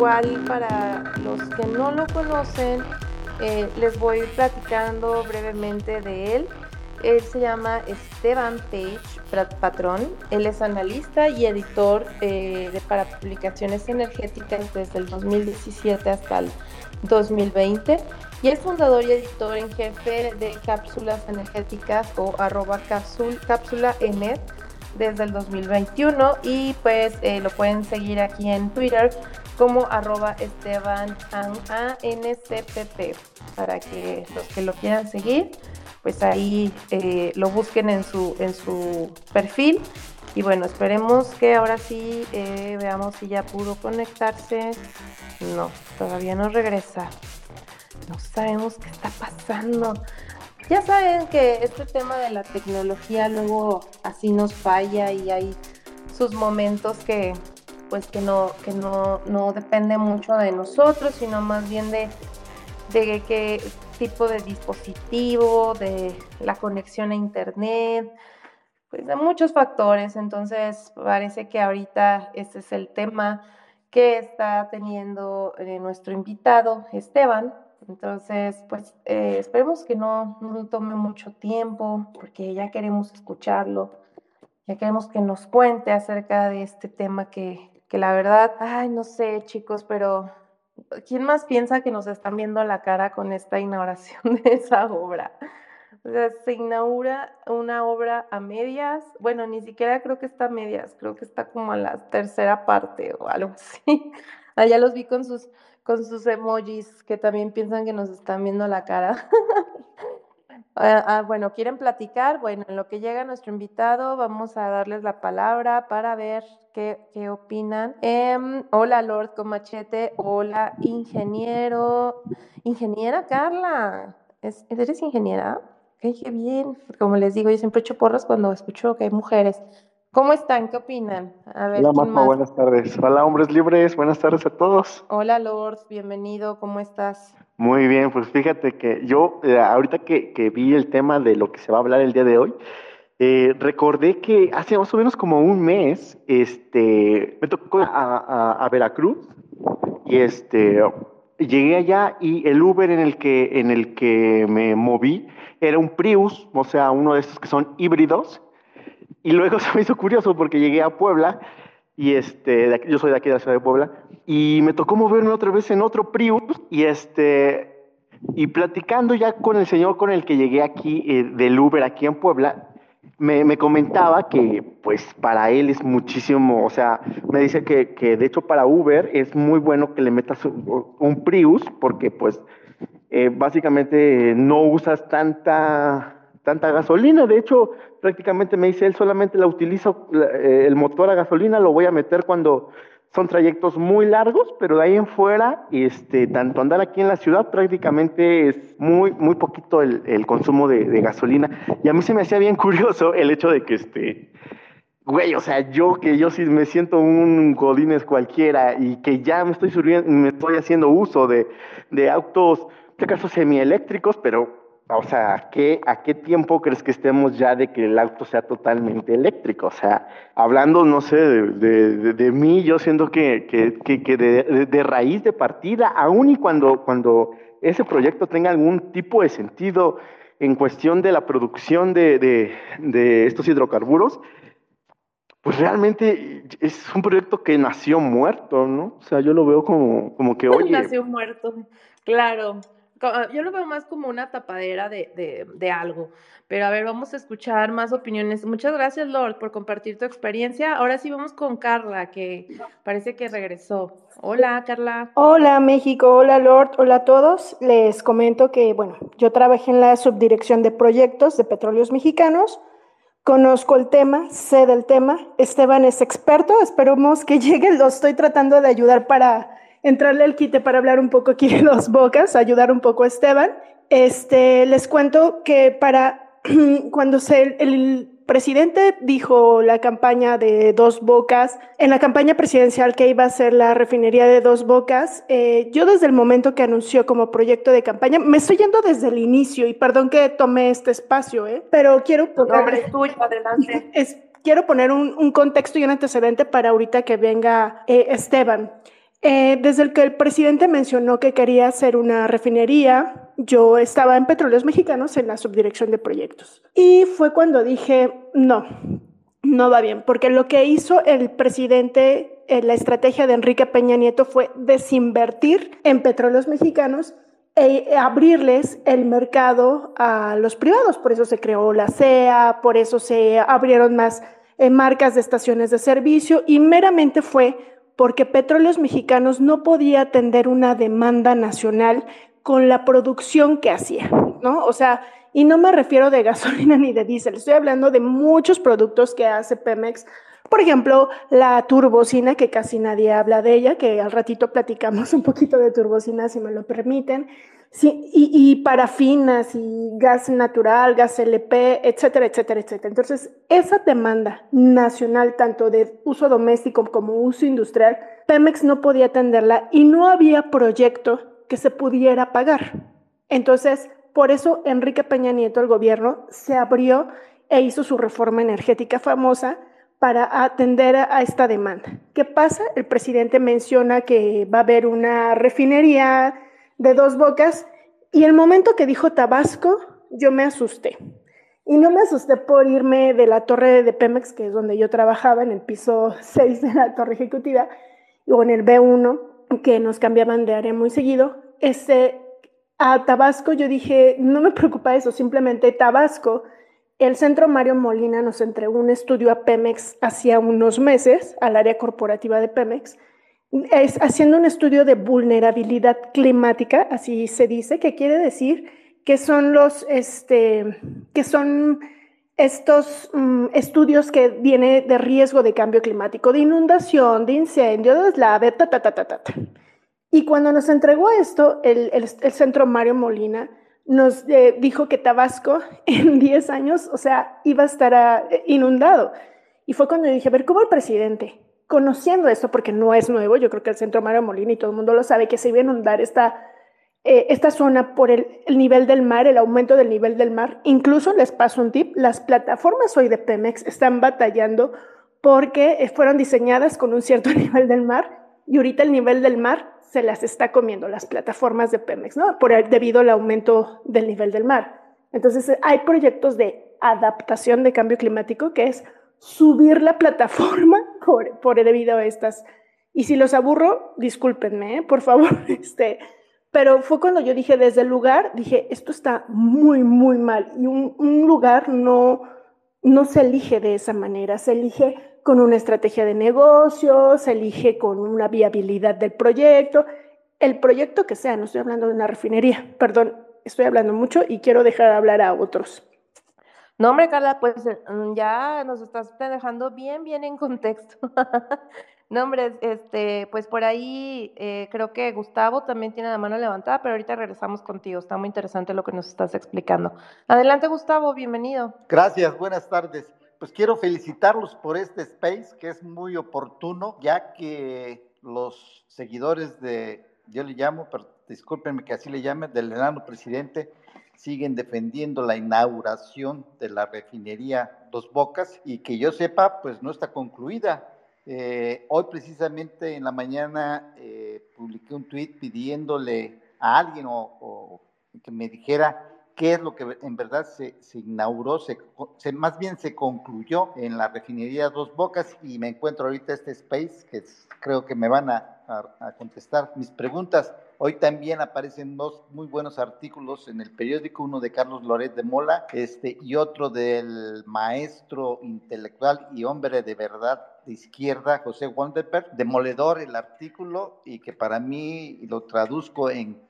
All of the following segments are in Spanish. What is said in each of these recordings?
igual para los que no lo conocen, eh, les voy platicando brevemente de él. Él se llama Esteban Page Patrón. Él es analista y editor eh, de, para publicaciones energéticas desde el 2017 hasta el 2020. Y es fundador y editor en jefe de cápsulas energéticas o arroba cápsula enet desde el 2021 y pues eh, lo pueden seguir aquí en Twitter como arroba Esteban para que los que lo quieran seguir pues ahí eh, lo busquen en su, en su perfil. Y bueno, esperemos que ahora sí eh, veamos si ya pudo conectarse. No, todavía no regresa. No sabemos qué está pasando. Ya saben que este tema de la tecnología luego así nos falla y hay sus momentos que pues que no, que no, no depende mucho de nosotros, sino más bien de, de que tipo de dispositivo, de la conexión a internet, pues de muchos factores. Entonces, parece que ahorita este es el tema que está teniendo eh, nuestro invitado, Esteban. Entonces, pues eh, esperemos que no, no tome mucho tiempo, porque ya queremos escucharlo, ya queremos que nos cuente acerca de este tema que, que la verdad, ay, no sé, chicos, pero ¿quién más piensa que nos están viendo la cara con esta inauguración de esa obra? O sea, se inaugura una obra a medias, bueno, ni siquiera creo que está a medias, creo que está como a la tercera parte o algo así. Allá los vi con sus, con sus emojis que también piensan que nos están viendo la cara. Ah, ah, bueno, ¿quieren platicar? Bueno, en lo que llega nuestro invitado, vamos a darles la palabra para ver qué, qué opinan. Em, hola, Lord Comachete. Hola, ingeniero. Ingeniera Carla. ¿Eres ingeniera? Qué bien. Como les digo, yo siempre echo porras cuando escucho que hay mujeres. ¿Cómo están? ¿Qué opinan? A ver, Hola, Majo, buenas tardes. Hola, hombres libres. Buenas tardes a todos. Hola, Lord. Bienvenido. ¿Cómo estás? Muy bien, pues fíjate que yo, eh, ahorita que, vi el tema de lo que se va a hablar el día de hoy, eh, recordé que hace más o menos como un mes, este, me tocó a, Veracruz y este, llegué allá y el Uber en el que, en el que me moví era un Prius, o sea, uno de estos que son híbridos. Y luego se me hizo curioso porque llegué a Puebla y este, yo soy de aquí de la ciudad de Puebla, y me tocó moverme otra vez en otro Prius, y este, y platicando ya con el señor con el que llegué aquí eh, del Uber aquí en Puebla, me, me, comentaba que pues para él es muchísimo, o sea, me dice que, que de hecho para Uber es muy bueno que le metas un, Prius porque pues eh, básicamente no usas tanta tanta gasolina. De hecho, prácticamente me dice él, solamente la utilizo, eh, el motor a gasolina lo voy a meter cuando son trayectos muy largos, pero de ahí en fuera, este, tanto andar aquí en la ciudad, prácticamente es muy, muy poquito el, consumo de, gasolina. Y a mí se me hacía bien curioso el hecho de que, este, güey, o sea, yo que yo sí me siento un godines cualquiera y que ya me estoy subiendo, me estoy haciendo uso de, de autos, en este caso semieléctricos, pero o sea, ¿a qué, ¿a qué tiempo crees que estemos ya de que el auto sea totalmente eléctrico? O sea, hablando, no sé, de, de, mí, yo siento que, que, que de, raíz de partida, aun y cuando, cuando ese proyecto tenga algún tipo de sentido en cuestión de la producción de, estos hidrocarburos, pues realmente es un proyecto que nació muerto, ¿no? O sea, yo lo veo como, como que, oye... Nació muerto, claro. Ah, yo lo veo más como una tapadera de, de, algo. Pero a ver, vamos a escuchar más opiniones. Muchas gracias, Lord, por compartir tu experiencia. Ahora sí vamos con Carla, que parece que regresó. Hola, Carla. Hola, México. Hola, Lord. Hola a todos. Les comento que, bueno, yo trabajé en la subdirección de proyectos de petróleos mexicanos. Conozco el tema, sé del tema. Esteban es experto. Esperemos que llegue. Lo estoy tratando de ayudar para entrarle al quite para hablar un poco aquí de dos bocas, ayudar un poco a Esteban. Este, les cuento que para cuando se, el presidente dijo la campaña de dos bocas, en la campaña presidencial que iba a ser la refinería de dos bocas, eh, yo desde el momento que anunció como proyecto de campaña, me estoy yendo desde el inicio y perdón que tome este espacio, ¿eh? pero quiero poner, adelante. quiero poner un, contexto y un antecedente para ahorita que venga eh, Esteban. Eh, desde el que el presidente mencionó que quería hacer una refinería, yo estaba en Petróleos Mexicanos en la subdirección de proyectos. Y fue cuando dije, no, no va bien, porque lo que hizo el presidente, en la estrategia de Enrique Peña Nieto fue desinvertir en Petróleos Mexicanos e abrirles el mercado a los privados. Por eso se creó la CEA, por eso se abrieron más eh, marcas de estaciones de servicio y meramente fue porque Petróleos Mexicanos no podía atender una demanda nacional con la producción que hacía, ¿no? O sea, y no me refiero de gasolina ni de diésel, estoy hablando de muchos productos que hace Pemex. Por ejemplo, la turbocina, que casi nadie habla de ella, que al ratito platicamos un poquito de turbocina, si me lo permiten. Y, y, parafinas y gas natural, gas LP, etcétera, etcétera, etcétera. Entonces, esa demanda nacional, tanto de uso doméstico como uso industrial, Pemex no podía atenderla y no había proyecto que se pudiera pagar. Entonces, por eso Enrique Peña Nieto, el gobierno, se abrió e hizo su reforma energética famosa para atender a esta demanda. ¿Qué pasa? El presidente menciona que va a haber una refinería de dos bocas y el momento que dijo Tabasco, yo me asusté. Y no me asusté por irme de la torre de Pemex, que es donde yo trabajaba, en el piso 6 de la torre ejecutiva, o en el B1, que nos cambiaban de área muy seguido. Este, a Tabasco yo dije, no me preocupa eso, simplemente Tabasco, el centro Mario Molina nos entregó un estudio a Pemex hacía unos meses, al área corporativa de Pemex, es haciendo un estudio de vulnerabilidad climática, así se dice, que quiere decir que son los, este, que son estos um, estudios que viene de riesgo de cambio climático, de inundación, de incendio, de deslave, ta, ta, ta, ta, ta. Y cuando nos entregó esto, el, el, el centro Mario Molina nos eh, dijo que Tabasco en 10 años, o sea, iba a estar uh, inundado. Y fue cuando dije, a ver, ¿cómo el presidente conociendo esto, porque no es nuevo, yo creo que el centro Mario Molina y todo el mundo lo sabe, que se iba a inundar esta, eh, esta zona por el, el, nivel del mar, el aumento del nivel del mar. Incluso les paso un tip, las plataformas hoy de Pemex están batallando porque eh, fueron diseñadas con un cierto nivel del mar y ahorita el nivel del mar se las está comiendo las plataformas de Pemex, ¿no? Por el, debido al aumento del nivel del mar. Entonces, hay proyectos de adaptación de cambio climático que es subir la plataforma por, por debido a estas. Y si los aburro, discúlpenme, ¿eh? por favor. Este, pero fue cuando yo dije desde el lugar, dije, esto está muy, muy mal. Y un, lugar no, no se elige de esa manera, se elige con una estrategia de negocio, se elige con una viabilidad del proyecto, el proyecto que sea, no estoy hablando de una refinería, perdón, estoy hablando mucho y quiero dejar hablar a otros. No, hombre, Carla, pues eh, mm, ya nos estás dejando bien, bien en contexto. no, hombre, este, pues por ahí eh, creo que Gustavo también tiene la mano levantada, pero ahorita regresamos contigo. Está muy interesante lo que nos estás explicando. Adelante, Gustavo, bienvenido. Gracias, buenas tardes. Pues quiero felicitarlos por este space que es muy oportuno, ya que los seguidores de, yo le llamo, pero discúlpenme que así le llame, del enano presidente, siguen defendiendo la inauguración de la refinería Dos Bocas y que yo sepa, pues no está concluida. Eh, hoy precisamente en la mañana eh, publiqué un tweet pidiéndole a alguien o, que me dijera qué es lo que en verdad se, inauguró, se, más bien se concluyó en la refinería Dos Bocas y me encuentro ahorita este space que creo que me van a contestar mis preguntas. Hoy también aparecen dos muy buenos artículos en el periódico, uno de Carlos Loret de Mola este, y otro del maestro intelectual y hombre de verdad de izquierda, José Wanderberg, demoledor el artículo y que para mí lo traduzco en,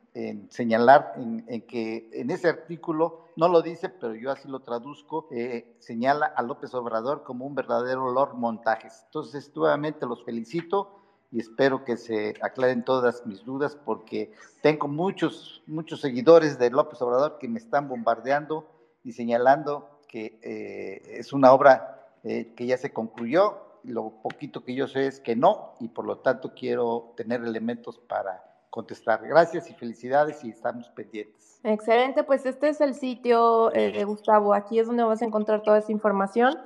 señalar en, en, que en ese artículo, no lo dice, pero yo así lo traduzco, eh, señala a López Obrador como un verdadero Lord Montajes. Entonces, nuevamente los felicito y espero que se aclaren todas mis dudas porque tengo muchos, muchos seguidores de López Obrador que me están bombardeando y señalando que eh, es una obra eh, que ya se concluyó. Lo poquito que yo sé es que no y por lo tanto quiero tener elementos para contestar. Gracias y felicidades y estamos pendientes. Excelente, pues este es el sitio eh, de Gustavo. Aquí es donde vas a encontrar toda esa información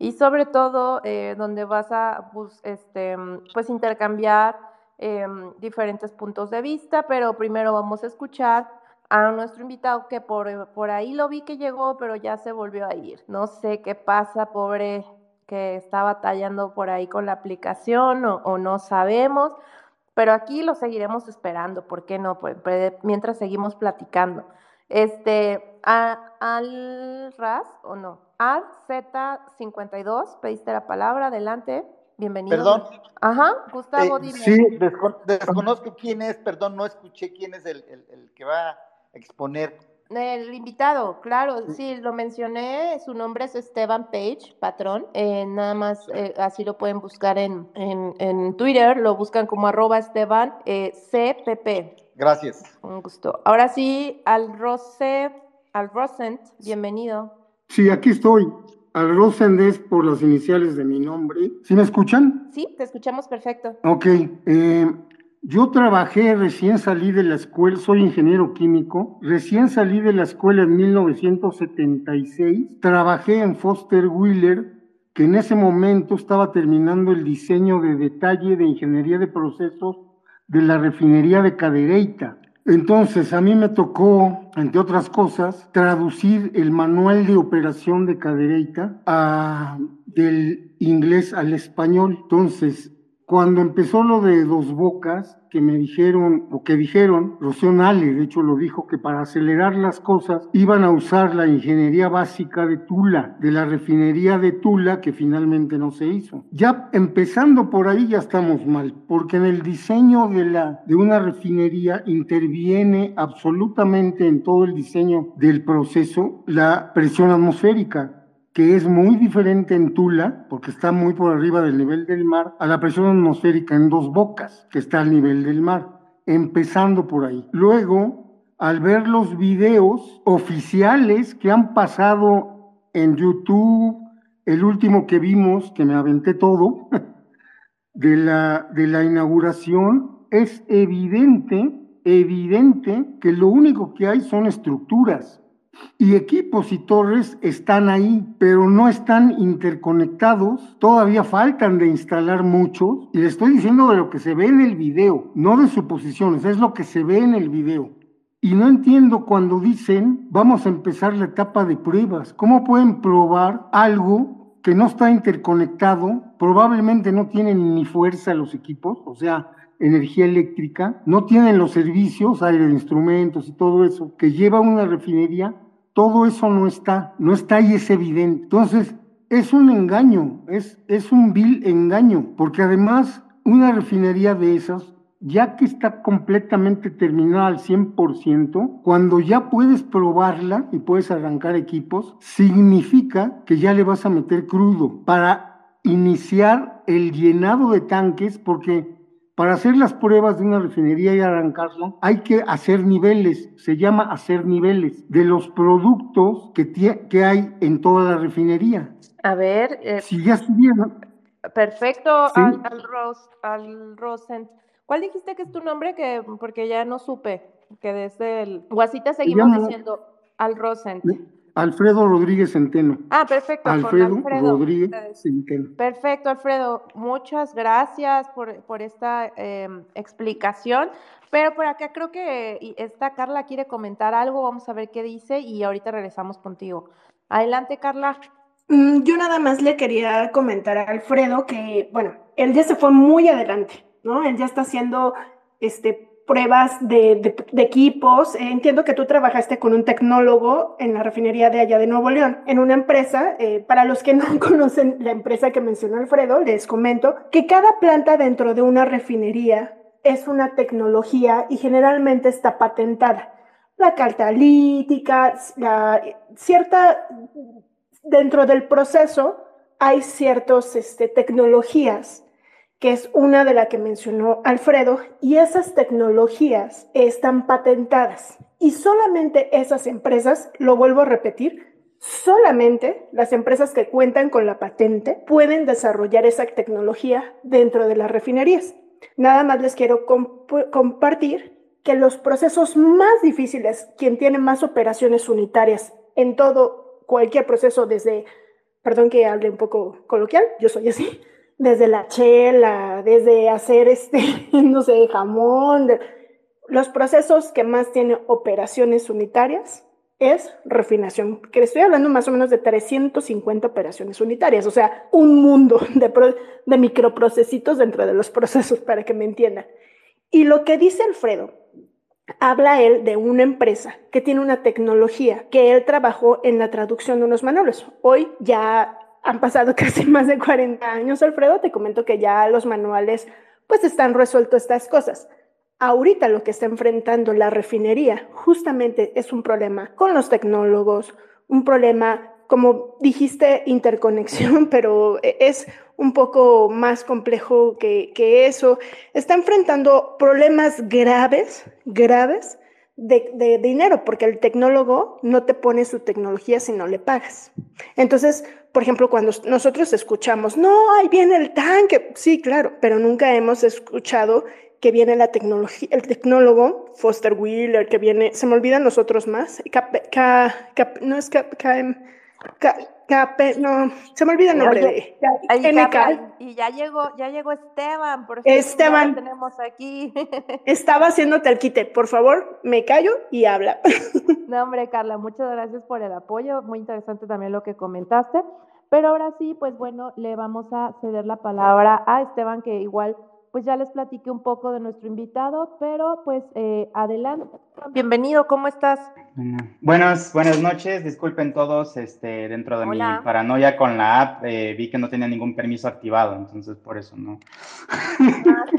y sobre todo eh, donde vas a pues, este, pues intercambiar em, diferentes puntos de vista, pero primero vamos a escuchar a nuestro invitado que por, por ahí lo vi que llegó, pero ya se volvió a ir. No sé qué pasa, pobre que está batallando por ahí con la aplicación o, no sabemos, pero aquí lo seguiremos esperando, ¿por qué no? Pues, mientras seguimos platicando. Este, al RAS o no, al Z52, pediste la palabra, adelante, bienvenido. Perdón. Ajá, Gustavo, eh, Sí, desconozco quién es, perdón, no escuché quién es el, el que va a exponer el invitado, claro, sí, lo mencioné, su nombre es Esteban Page, patrón, eh, nada más eh, así lo pueden buscar en, en, Twitter, lo buscan como arroba Esteban eh, CPP. Gracias. Un gusto. Ahora sí, al Rose, al Rosent, bienvenido. Sí, aquí estoy. Al Rosent es por las iniciales de mi nombre. ¿Sí me escuchan? Sí, te escuchamos perfecto. Ok. Eh, yo trabajé, recién salí de la escuela, soy ingeniero químico, recién salí de la escuela en 1976, trabajé en Foster Wheeler, que en ese momento estaba terminando el diseño de detalle de ingeniería de procesos de la refinería de Cadereyta. Entonces, a mí me tocó, entre otras cosas, traducir el manual de operación de Cadereyta a, del inglés al español. Entonces, cuando empezó lo de Dos Bocas, que me dijeron, o que dijeron, Rocío Nale, de hecho lo dijo, que para acelerar las cosas iban a usar la ingeniería básica de Tula, de la refinería de Tula, que finalmente no se hizo. Ya empezando por ahí ya estamos mal, porque en el diseño de, la, de una refinería interviene absolutamente en todo el diseño del proceso la presión atmosférica que es muy diferente en Tula, porque está muy por arriba del nivel del mar, a la presión atmosférica en Dos Bocas, que está al nivel del mar, empezando por ahí. Luego, al ver los videos oficiales que han pasado en YouTube, el último que vimos, que me aventé todo, de la, de la inauguración, es evidente, evidente que lo único que hay son estructuras y equipos y torres están ahí, pero no están interconectados. Todavía faltan de instalar muchos. Y le estoy diciendo de lo que se ve en el video, no de suposiciones, es lo que se ve en el video. Y no entiendo cuando dicen, vamos a empezar la etapa de pruebas. ¿Cómo pueden probar algo que no está interconectado? Probablemente no tienen ni fuerza los equipos, o sea, energía eléctrica, no tienen los servicios, aire de instrumentos y todo eso que lleva una refinería todo eso no está, no está y es evidente. Entonces, es un engaño, es, es un vil engaño, porque además una refinería de esas, ya que está completamente terminada al 100%, cuando ya puedes probarla y puedes arrancar equipos, significa que ya le vas a meter crudo para iniciar el llenado de tanques, porque para hacer las pruebas de una refinería y arrancarla, hay que hacer niveles, se llama hacer niveles de los productos que, que hay en toda la refinería. A ver. Eh, si ya estuvieron. Perfecto, al, al, Rosen. ¿Cuál dijiste que es tu nombre? Que, porque ya no supe, que desde el Guasita seguimos diciendo al Rosen. Alfredo Rodríguez Centeno. Ah, perfecto. Alfredo, Rodríguez Centeno. Perfecto, Alfredo. Muchas gracias por, esta em, explicación. Pero por acá creo que esta Carla quiere comentar algo. Vamos a ver qué dice y ahorita regresamos contigo. Adelante, Carla. Mm, yo nada más le quería comentar a Alfredo que, bueno, él ya se fue muy adelante, ¿no? Él ya está haciendo este pruebas de, equipos. Eh, entiendo que tú trabajaste con un tecnólogo en la refinería de allá de Nuevo León, en una empresa, eh, para los que no conocen la empresa que mencionó Alfredo, les comento que cada planta dentro de una refinería es una tecnología y generalmente está patentada. La catalítica, cierta, dentro del proceso hay ciertas este, tecnologías que es una de las que mencionó Alfredo, y esas tecnologías están patentadas. Y solamente esas empresas, lo vuelvo a repetir, solamente las empresas que cuentan con la patente pueden desarrollar esa tecnología dentro de las refinerías. Nada más les quiero compartir que los procesos más difíciles, quien tiene más operaciones unitarias en todo, cualquier proceso, desde, perdón que hable un poco coloquial, yo soy así, desde la chela, desde hacer este, no sé, jamón, los procesos que más tienen operaciones unitarias es refinación, que estoy hablando más o menos de 350 operaciones unitarias, o sea, un mundo de, de microprocesitos dentro de los procesos, para que me entiendan. Y lo que dice Alfredo, habla él de una empresa que tiene una tecnología, que él trabajó en la traducción de unos manuales. Hoy ya han pasado casi más de 40 años, Alfredo, te comento que ya los manuales pues están resueltos estas cosas. Ahorita lo que está enfrentando la refinería justamente es un problema con los tecnólogos, un problema, como dijiste, interconexión, pero es un poco más complejo que, eso. Está enfrentando problemas graves, graves de, dinero, porque el tecnólogo no te pone su tecnología si no le pagas. Entonces, por ejemplo, cuando nosotros escuchamos, no, ahí viene el tanque, sí, claro, pero nunca hemos escuchado que viene la tecnología, el tecnólogo Foster Wheeler, que viene, se me olvidan los otros más, no es KM, no, se me olvida el nombre de NK. Y ya llegó, ya llegó Esteban, por Esteban. tenemos aquí. Estaba haciéndote el quite, por favor, me callo y habla. No, hombre, Carla, muchas gracias por el apoyo, muy interesante también lo que comentaste. Pero ahora sí, pues bueno, le vamos a ceder la palabra a Esteban, que igual pues ya les platiqué un poco de nuestro invitado, pero pues eh, adelante. Bienvenido, ¿cómo estás? Buenas, buenas noches, disculpen todos, este, dentro de mi paranoia con la app, eh, vi que no tenía ningún permiso activado, entonces por eso no.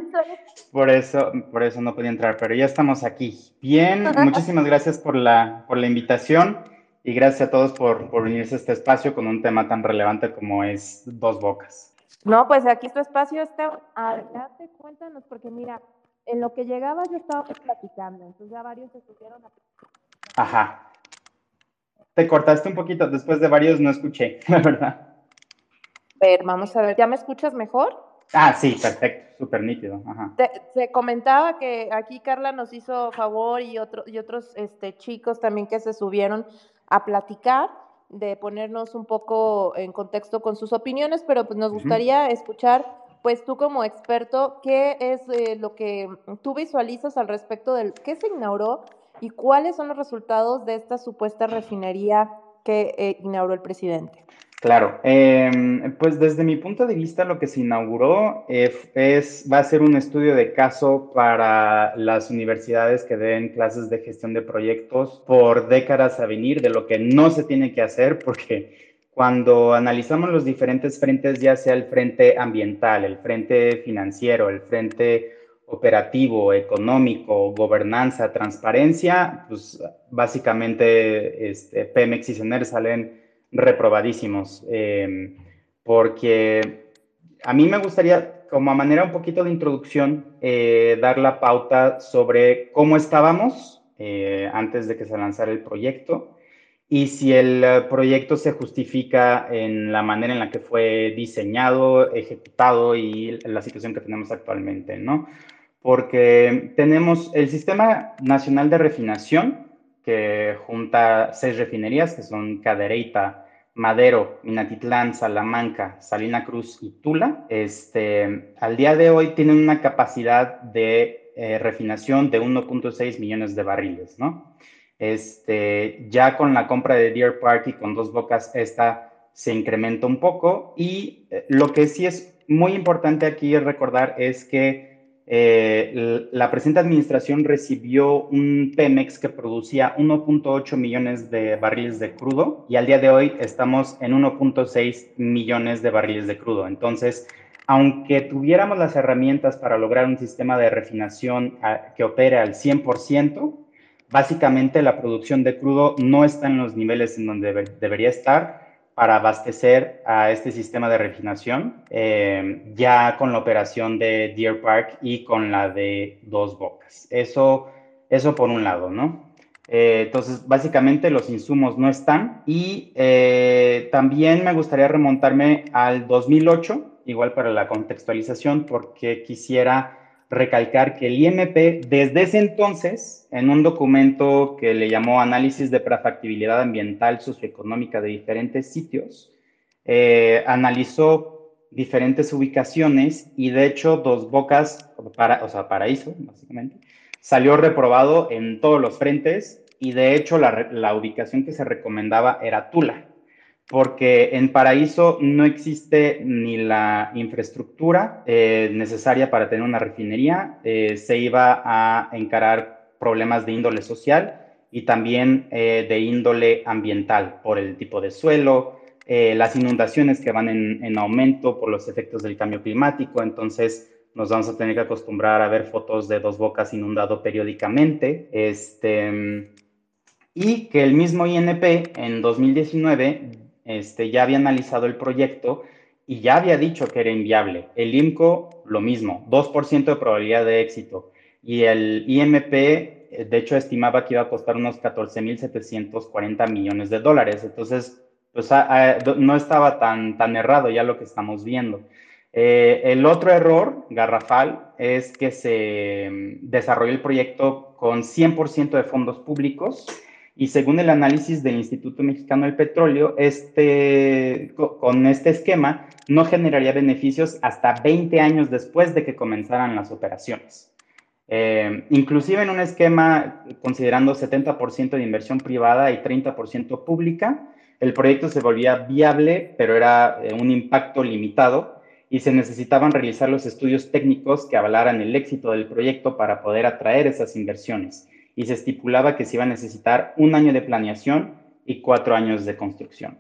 Por eso, por eso no podía entrar, pero ya estamos aquí. Bien, muchísimas gracias por la, por la invitación y gracias a todos por, por unirse a este espacio con un tema tan relevante como es Dos Bocas. No, pues aquí tu espacio está. Adelante, cuéntanos, porque mira, en lo que llegaba yo estaba platicando, entonces ya varios se pusieron a. Ajá. Te cortaste un poquito, después de varios no escuché, la verdad. A ver, vamos a ver, ¿ya me escuchas mejor? Ah, sí, perfecto, súper nítido. Ajá. Te, comentaba que aquí Carla nos hizo favor y, otro, y otros este, chicos también que se subieron a platicar de ponernos un poco en contexto con sus opiniones, pero pues nos gustaría escuchar, pues tú como experto, qué es eh, lo que tú visualizas al respecto del qué se inauguró y cuáles son los resultados de esta supuesta refinería que eh, inauguró el presidente. Claro, em, pues desde mi punto de vista lo que se inauguró es, va a ser un estudio de caso para las universidades que den clases de gestión de proyectos por décadas a venir de lo que no se tiene que hacer porque cuando analizamos los diferentes frentes, ya sea el frente ambiental, el frente financiero, el frente operativo, económico, gobernanza, transparencia, pues básicamente este, Pemex y CENER salen reprobadísimos, em, porque a mí me gustaría, como a manera un poquito de introducción, eh, dar la pauta sobre cómo estábamos eh, antes de que se lanzara el proyecto y si el proyecto se justifica en la manera en la que fue diseñado, ejecutado y la situación que tenemos actualmente, ¿no? Porque tenemos el Sistema Nacional de Refinación, que junta seis refinerías, que son Cadereyta, Madero, Minatitlán, Salamanca, Salina Cruz y Tula. Este, al día de hoy tienen una capacidad de eh, refinación de 1.6 millones de barriles, ¿no? Este, ya con la compra de Deer Park y con dos bocas, esta se incrementa un poco y eh, lo que sí es muy importante aquí recordar es que eh, la presente administración recibió un Pemex que producía 1.8 millones de barriles de crudo y al día de hoy estamos en 1.6 millones de barriles de crudo. Entonces, aunque tuviéramos las herramientas para lograr un sistema de refinación ah, que opere al 100%, básicamente la producción de crudo no está en los niveles en donde debería estar para abastecer a este sistema de refinación, eh, ya con la operación de Deer Park y con la de Dos Bocas. Eso, eso por un lado, ¿no? Eh, entonces, básicamente los insumos no están y eh, también me gustaría remontarme al 2008, igual para la contextualización, porque quisiera recalcar que el IMP desde ese entonces, en un documento que le llamó Análisis de Prefactibilidad Ambiental Socioeconómica de diferentes sitios, eh, analizó diferentes ubicaciones y de hecho Dos Bocas, para, o sea, Paraíso, básicamente, salió reprobado en todos los frentes y de hecho la, la ubicación que se recomendaba era Tula, porque en Paraíso no existe ni la infraestructura eh, necesaria para tener una refinería, eh, se iba a encarar problemas de índole social y también eh, de índole ambiental por el tipo de suelo, las inundaciones que van en, en, aumento por los efectos del cambio climático, entonces nos vamos a tener que acostumbrar a ver fotos de dos bocas inundado periódicamente, este, y que el mismo INP en 2019 este, ya había analizado el proyecto y ya había dicho que era inviable. El IMCO, lo mismo, 2% de probabilidad de éxito. Y el IMP, eh, de hecho, estimaba que iba a costar unos 14.740 millones de dólares. Entonces, pues no estaba tan, tan errado ya lo que estamos viendo. Eh, el otro error garrafal es que se mm, desarrolló el proyecto con 100% de fondos públicos y según el análisis del Instituto Mexicano del Petróleo, este, con este esquema no generaría beneficios hasta 20 años después de que comenzaran las operaciones. Eh, inclusive en un esquema considerando 70% de inversión privada y 30% pública, el proyecto se volvía viable, pero era eh, un impacto limitado y se necesitaban realizar los estudios técnicos que avalaran el éxito del proyecto para poder atraer esas inversiones y se estipulaba que se iba a necesitar un año de planeación y cuatro años de construcción.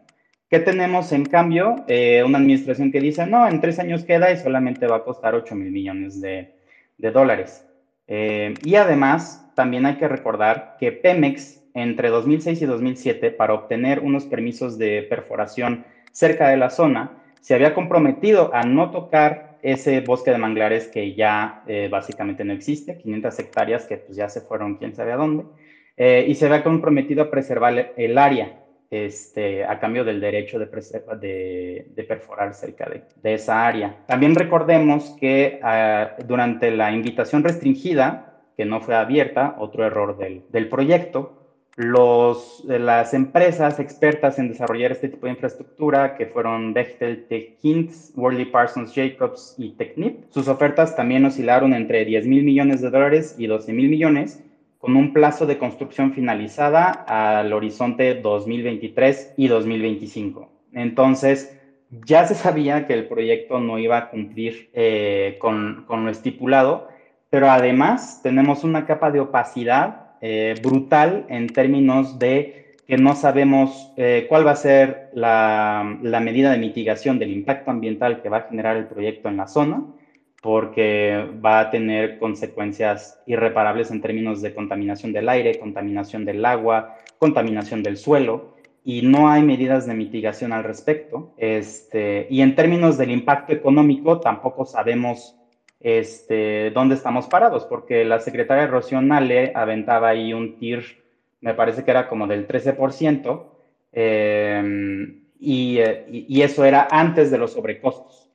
¿Qué tenemos en cambio? Eh, una administración que dice, no, en tres años queda y solamente va a costar 8 mil millones de, dólares. Eh, y además, también hay que recordar que Pemex, entre 2006 y 2007, para obtener unos permisos de perforación cerca de la zona, se había comprometido a no tocar ese bosque de manglares que ya eh, básicamente no existe, 500 hectáreas que pues ya se fueron quién sabe a dónde, eh, y se había comprometido a preservar el área este, a cambio del derecho de, de, perforar cerca de, esa área. También recordemos que ah, durante la invitación restringida, que no fue abierta, otro error del, del proyecto, los, las empresas expertas en desarrollar este tipo de infraestructura, que fueron Bechtel, Techint, Worley Parsons Jacobs y Technip, sus ofertas también oscilaron entre 10 mil millones de dólares y 12 mil millones, con un plazo de construcción finalizada al horizonte 2023 y 2025. Entonces, ya se sabía que el proyecto no iba a cumplir eh, con lo estipulado, pero además tenemos una capa de opacidad eh, brutal en términos de que no sabemos eh, cuál va a ser la, medida de mitigación del impacto ambiental que va a generar el proyecto en la zona, porque va a tener consecuencias irreparables en términos de contaminación del aire, contaminación del agua, contaminación del suelo, y no hay medidas de mitigación al respecto. Este, y en términos del impacto económico, tampoco sabemos este, dónde estamos parados, porque la secretaria Rocío Nale aventaba ahí un TIR, me parece que era como del 13%, em, y, y, eso era antes de los sobrecostos.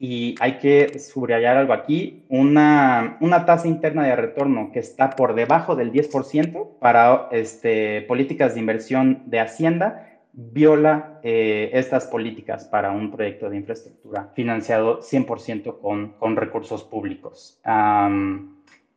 Y hay que subrayar algo aquí, una, una tasa interna de retorno que está por debajo del 10% para este, políticas de inversión de Hacienda viola eh, estas políticas para un proyecto de infraestructura financiado 100% con, con, recursos públicos.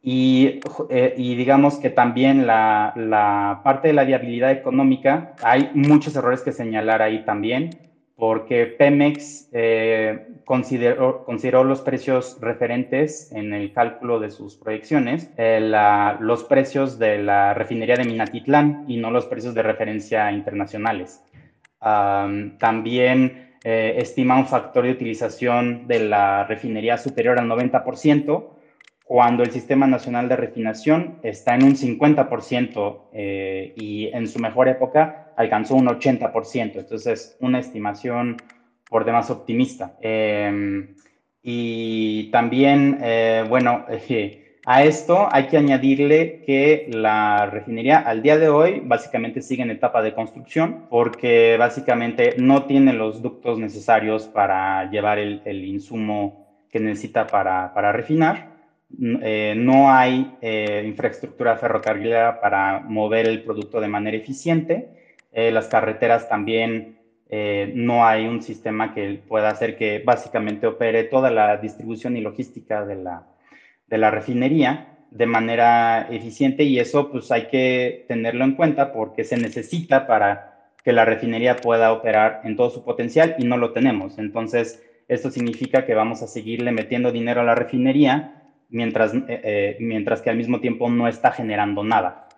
y, eh, y, digamos que también la, la, parte de la viabilidad económica, hay muchos errores que señalar ahí también, porque Pemex eh, consideró, consideró, los precios referentes en el cálculo de sus proyecciones, los precios de la refinería de Minatitlán y no los precios de referencia internacionales también eh, estima un factor de utilización de la refinería superior al 90%, cuando el Sistema Nacional de Refinación está en un 50% eh, y en su mejor época alcanzó un 80%. Entonces, una estimación por demás optimista. Em, y también, eh, bueno, A esto hay que añadirle que la refinería al día de hoy básicamente sigue en etapa de construcción porque básicamente no tiene los ductos necesarios para llevar el, insumo que necesita para, refinar. Eh, no hay eh, infraestructura ferrocarrilera para mover el producto de manera eficiente. Eh, las carreteras también no hay un sistema que pueda hacer que básicamente opere toda la distribución y logística de la, de la refinería de manera eficiente y eso pues hay que tenerlo en cuenta porque se necesita para que la refinería pueda operar en todo su potencial y no lo tenemos. Entonces, esto significa que vamos a seguirle metiendo dinero a la refinería mientras, eh, eh, mientras que al mismo tiempo no está generando nada.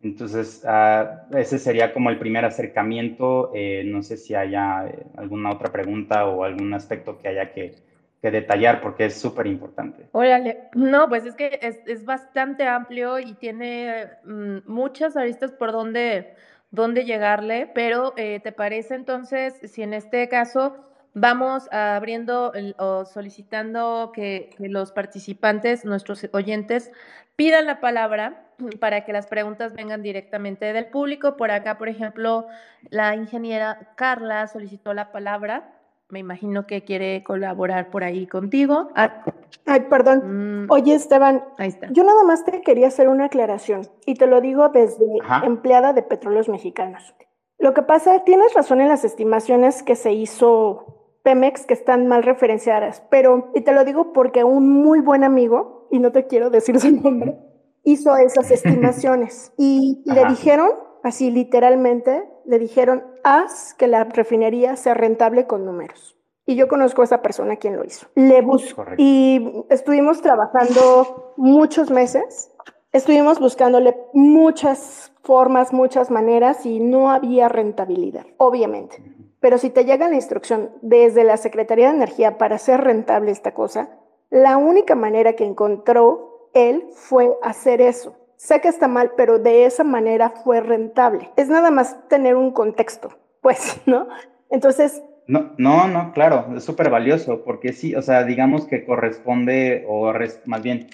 Entonces, ah, ese sería como el primer acercamiento. Eh, no sé si haya alguna otra pregunta o algún aspecto que haya que, detallar porque es súper importante. Órale, no, pues es que es, bastante amplio y tiene mm, muchas aristas por donde, dónde llegarle, pero eh, ¿te parece entonces si en este caso vamos abriendo o solicitando que, que los participantes, nuestros oyentes, pidan la palabra? para que las preguntas vengan directamente del público. Por acá, por ejemplo, la ingeniera Carla solicitó la palabra. Me imagino que quiere colaborar por ahí contigo. Ah, Ay, perdón. Mm. Oye, Esteban, ahí está. yo nada más te quería hacer una aclaración y te lo digo desde empleada de Petróleos Mexicanos. Lo que pasa, tienes razón en las estimaciones que se hizo Pemex, que están mal referenciadas, pero, y te lo digo porque un muy buen amigo, y no te quiero decir su nombre, hizo esas estimaciones y le dijeron, así literalmente, le dijeron, haz que la refinería sea rentable con números. Y yo conozco a esa persona quien lo hizo. Le buscó y estuvimos trabajando muchos meses, estuvimos buscándole muchas formas, muchas maneras y no había rentabilidad, obviamente. Pero si te llega la instrucción desde la Secretaría de Energía para hacer rentable esta cosa, la única manera que encontró él fue hacer eso. Sé que está mal, pero de esa manera fue rentable. Es nada más tener un contexto, pues, ¿no? Entonces... No, no, no, claro, es súper valioso, porque sí, o sea, digamos que corresponde, o más bien,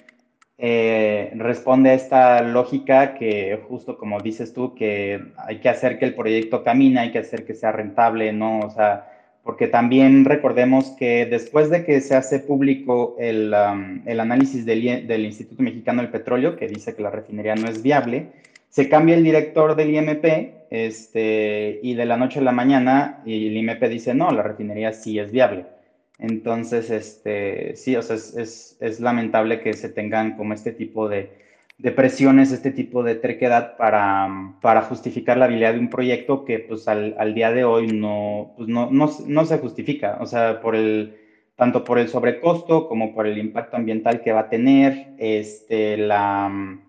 eh, responde a esta lógica que justo como dices tú, que hay que hacer que el proyecto camine, hay que hacer que sea rentable, ¿no? O sea, porque también recordemos que después de que se hace público el, análisis del, del, Instituto Mexicano del Petróleo, que dice que la refinería no es viable, se cambia el director del IMP este, y de la noche a la mañana el IMP dice, no, la refinería sí es viable. Entonces, este, sí, o sea, es, es lamentable que se tengan como este tipo de, de presiones, este tipo de terquedad para, para justificar la habilidad de un proyecto que pues al, al día de hoy no, pues, no, no, no, se justifica, o sea, por el, tanto por el sobrecosto como por el impacto ambiental que va a tener, este, la,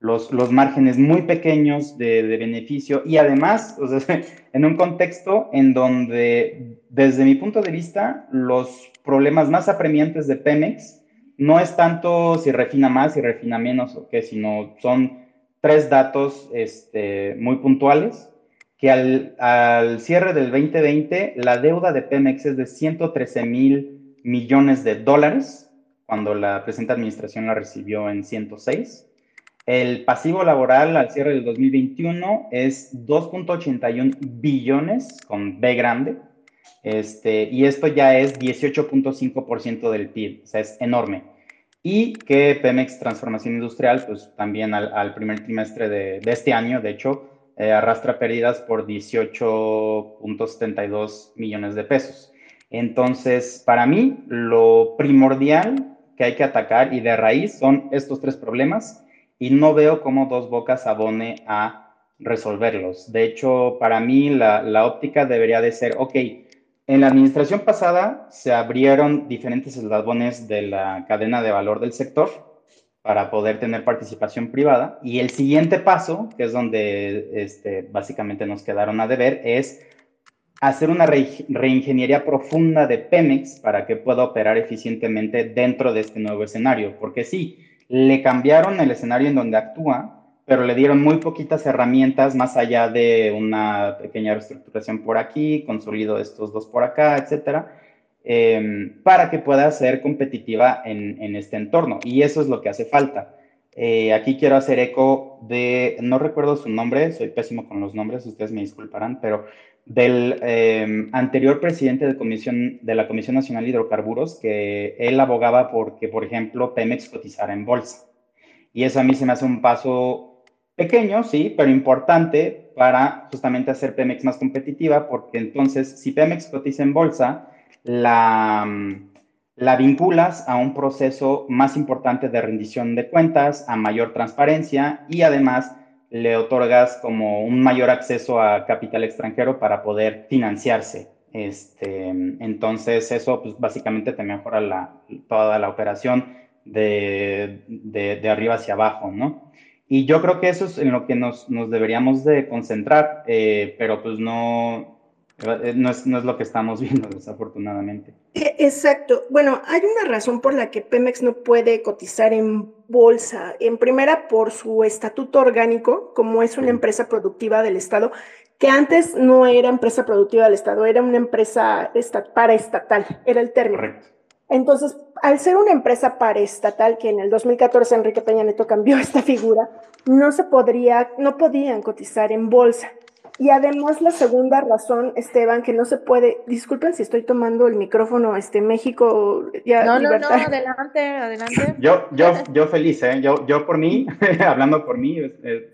los, los márgenes muy pequeños de, de beneficio. Y además, en un contexto en donde, desde mi punto de vista, los problemas más apremiantes de Pemex, no es tanto si refina más, y refina menos o qué, sino son tres datos este, muy puntuales, que al, cierre del 2020 la deuda de Pemex es de 113 mil millones de dólares, cuando la presente administración la recibió en 106. El pasivo laboral al cierre del 2021 es 2.81 billones con B grande, este, y esto ya es 18.5% del PIB, o sea, es enorme. Y que Pemex Transformación Industrial, pues también al, primer trimestre de, este año, de hecho, eh, arrastra pérdidas por 18.72 millones de pesos. Entonces, para mí, lo primordial que hay que atacar y de raíz son estos tres problemas y no veo cómo Dos Bocas abone a resolverlos. De hecho, para mí la, la óptica debería de ser, ok, en la administración pasada se abrieron diferentes eslabones de la cadena de valor del sector para poder tener participación privada. Y el siguiente paso, que es donde este, básicamente nos quedaron a deber, es hacer una reingeniería profunda de Pemex para que pueda operar eficientemente dentro de este nuevo escenario. Porque sí, le cambiaron el escenario en donde actúa, pero le dieron muy poquitas herramientas más allá de una pequeña reestructuración por aquí, consolido estos dos por acá, etcétera, em, para que pueda ser competitiva en, este entorno. Y eso es lo que hace falta. Eh, aquí quiero hacer eco de, no recuerdo su nombre, soy pésimo con los nombres, ustedes me disculparán, pero del em, anterior presidente de, comisión, de la Comisión Nacional de Hidrocarburos, que él abogaba porque, por ejemplo, Pemex cotizara en bolsa. Y eso a mí se me hace un paso pequeño, sí, pero importante para justamente hacer Pemex más competitiva, porque entonces si Pemex cotiza en bolsa, la, la vinculas a un proceso más importante de rendición de cuentas, a mayor transparencia y además le otorgas como un mayor acceso a capital extranjero para poder financiarse. Este, entonces eso pues básicamente te mejora toda la operación de, de, arriba hacia abajo, ¿no? Y yo creo que eso es en lo que nos, nos deberíamos de concentrar, eh, pero pues no, eh, no es, no es, lo que estamos viendo, desafortunadamente. E, exacto. Bueno, hay una razón por la que Pemex no puede cotizar en bolsa. En primera, por su estatuto orgánico, como es una empresa productiva del Estado, que antes no era empresa productiva del Estado, era una empresa paraestatal, era el término. Correcto. Entonces, al ser una empresa paraestatal, que en el 2014 Enrique Peña Neto cambió esta figura, no se podría, no podían cotizar en bolsa. Y además la segunda razón, Esteban, que no se puede, disculpen si estoy tomando el micrófono, este México, ya No, no, no, adelante, adelante. Yo, yo, yo feliz, ¿eh? Yo, yo por mí, hablando por mí,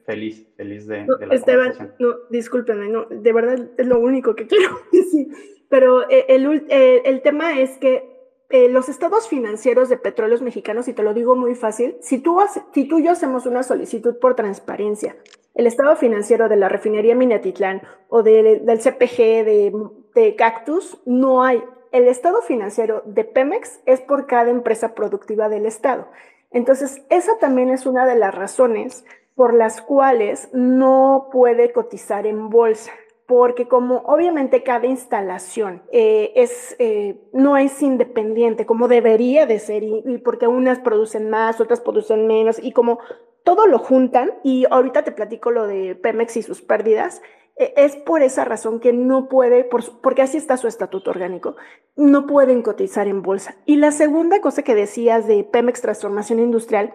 feliz, feliz de, la Esteban, no, discúlpenme, no, de verdad es lo único que quiero decir. Pero eh, el, eh, el tema es que eh, los estados financieros de petróleos mexicanos, y te lo digo muy fácil, si tú, si tú y yo hacemos una solicitud por transparencia, el estado financiero de la refinería Minatitlán o del CPG de, de Cactus, no hay. El estado financiero de Pemex es por cada empresa productiva del estado. Entonces, esa también es una de las razones por las cuales no puede cotizar en bolsa porque como obviamente cada instalación eh, es, eh, no es independiente como debería de ser y, porque unas producen más, otras producen menos y como todo lo juntan y ahorita te platico lo de Pemex y sus pérdidas, e, es por esa razón que no puede, porque así está su estatuto orgánico, no pueden cotizar en bolsa. Y la segunda cosa que decías de Pemex Transformación Industrial,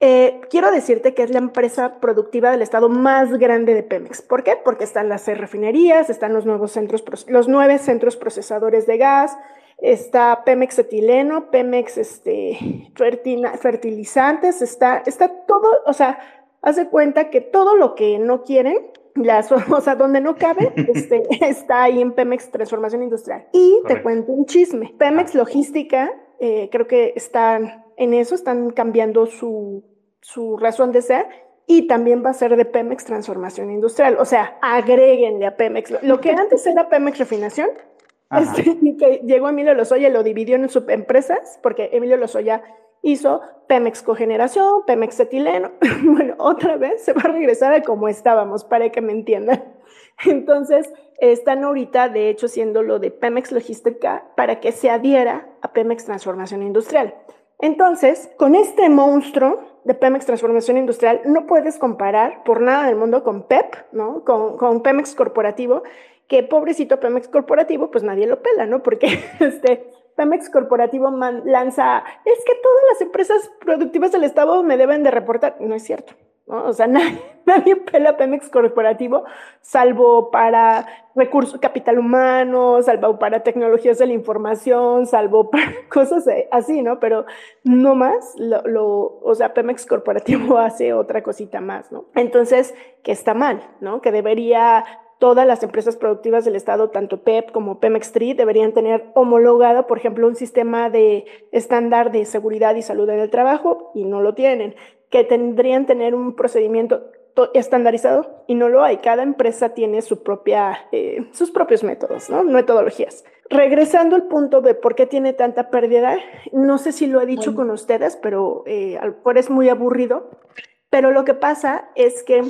eh, quiero decirte que es la empresa productiva del estado más grande de Pemex. ¿Por qué? Porque están las refinerías, están los nuevos centros, los nueve centros procesadores de gas, está Pemex etileno, Pemex este, fertilizantes, está, está todo, o sea, hace cuenta que todo lo que no quieren, las, o sea, donde no cabe, este, está ahí en Pemex Transformación Industrial. Y te cuento un chisme. Pemex Logística, eh, creo que están en eso, están cambiando su, su razón de ser y también va a ser de Pemex Transformación Industrial. O sea, agréguenle a Pemex. Lo que antes era Pemex Refinación, este, que llegó Emilio Lozoya y lo dividió en subempresas, porque Emilio Lozoya hizo Pemex Cogeneración, Pemex Etileno. bueno, otra vez se va a regresar a como estábamos, para que me entiendan. Entonces, están ahorita, de hecho, siendo lo de Pemex Logística para que se adhiera a Pemex Transformación Industrial. Entonces, con este monstruo de Pemex Transformación Industrial, no puedes comparar por nada del mundo con PEP, ¿no? Con, Pemex Corporativo, que pobrecito Pemex Corporativo, pues nadie lo pela, ¿no? Porque este Pemex Corporativo lanza, es que todas las empresas productivas del Estado me deben de reportar. No es cierto. O sea, nadie, pela Pemex corporativo, salvo para recursos, capital humano, salvo para tecnologías de la información, salvo para cosas así, ¿no? Pero no más, lo, o sea, Pemex corporativo hace otra cosita más, ¿no? Entonces, que está mal, ¿no? Que debería todas las empresas productivas del Estado, tanto PEP como Pemex Street, deberían tener homologado, por ejemplo, un sistema de estándar de seguridad y salud en el trabajo y no lo tienen que tendrían tener un procedimiento estandarizado y no lo hay. Cada empresa tiene su propia, eh, sus propios métodos, ¿no? metodologías. Regresando al punto de por qué tiene tanta pérdida, no sé si lo he dicho con ustedes, pero eh, es muy aburrido. Pero lo que pasa es que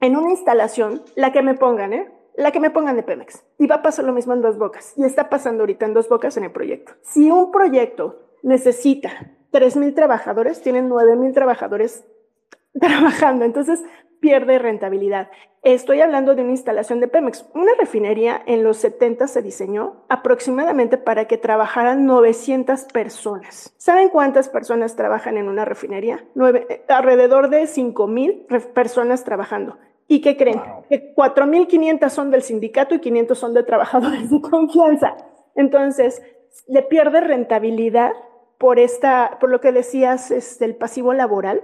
en una instalación, la que me pongan, ¿eh? la que me pongan de Pemex, y va a pasar lo mismo en dos bocas, y está pasando ahorita en dos bocas en el proyecto. Si un proyecto necesita 3.000 trabajadores, tienen 9.000 trabajadores trabajando, entonces pierde rentabilidad. Estoy hablando de una instalación de Pemex. Una refinería en los 70 se diseñó aproximadamente para que trabajaran 900 personas. ¿Saben cuántas personas trabajan en una refinería? Nueve, alrededor de 5.000 personas trabajando. ¿Y qué creen? Que 4.500 son del sindicato y 500 son de trabajadores de confianza. Entonces, le pierde rentabilidad por, esta, por lo que decías, es este, el pasivo laboral.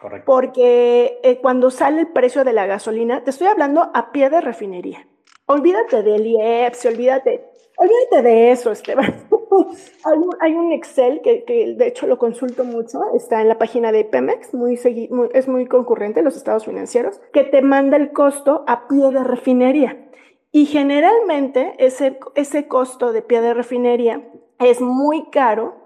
Correcto. Porque eh, cuando sale el precio de la gasolina, te estoy hablando a pie de refinería. Olvídate del IEPS, olvídate, olvídate de eso, Esteban. hay, un, Excel que, de hecho lo consulto mucho, está en la página de Pemex, muy, es muy concurrente en los estados financieros, que te manda el costo a pie de refinería. Y generalmente ese, ese costo de pie de refinería es muy caro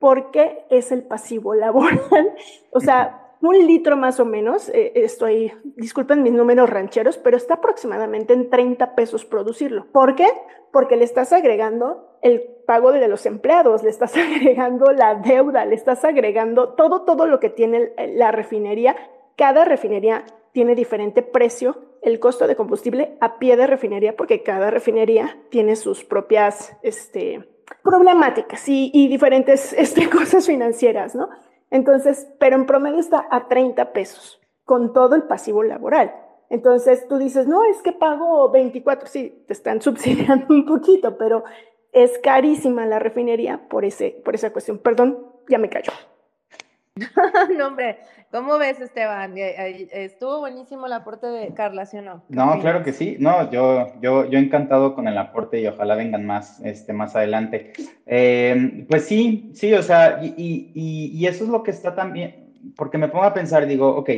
porque es el pasivo laboral. O sea, un litro más o menos, eh, estoy, disculpen mis números rancheros, pero está aproximadamente en 30 pesos producirlo. ¿Por qué? Porque le estás agregando el pago de los empleados, le estás agregando la deuda, le estás agregando todo, todo lo que tiene la refinería. Cada refinería tiene diferente precio, el costo de combustible a pie de refinería, porque cada refinería tiene sus propias este, problemáticas y, diferentes este, cosas financieras, ¿no? Entonces, pero en promedio está a 30 pesos con todo el pasivo laboral. Entonces tú dices, no, es que pago 24, sí, te están subsidiando un poquito, pero es carísima la refinería por, ese, por esa cuestión. Perdón, ya me callo. no, hombre, ¿cómo ves, Esteban? Eh, eh, estuvo buenísimo el aporte de Carla, ¿sí o no? No, claro que sí. No, yo, yo, yo encantado con el aporte y ojalá vengan más, este, más adelante. Eh, pues sí, sí, o sea, y, y, y, eso es lo que está también, porque me pongo a pensar, digo, ok,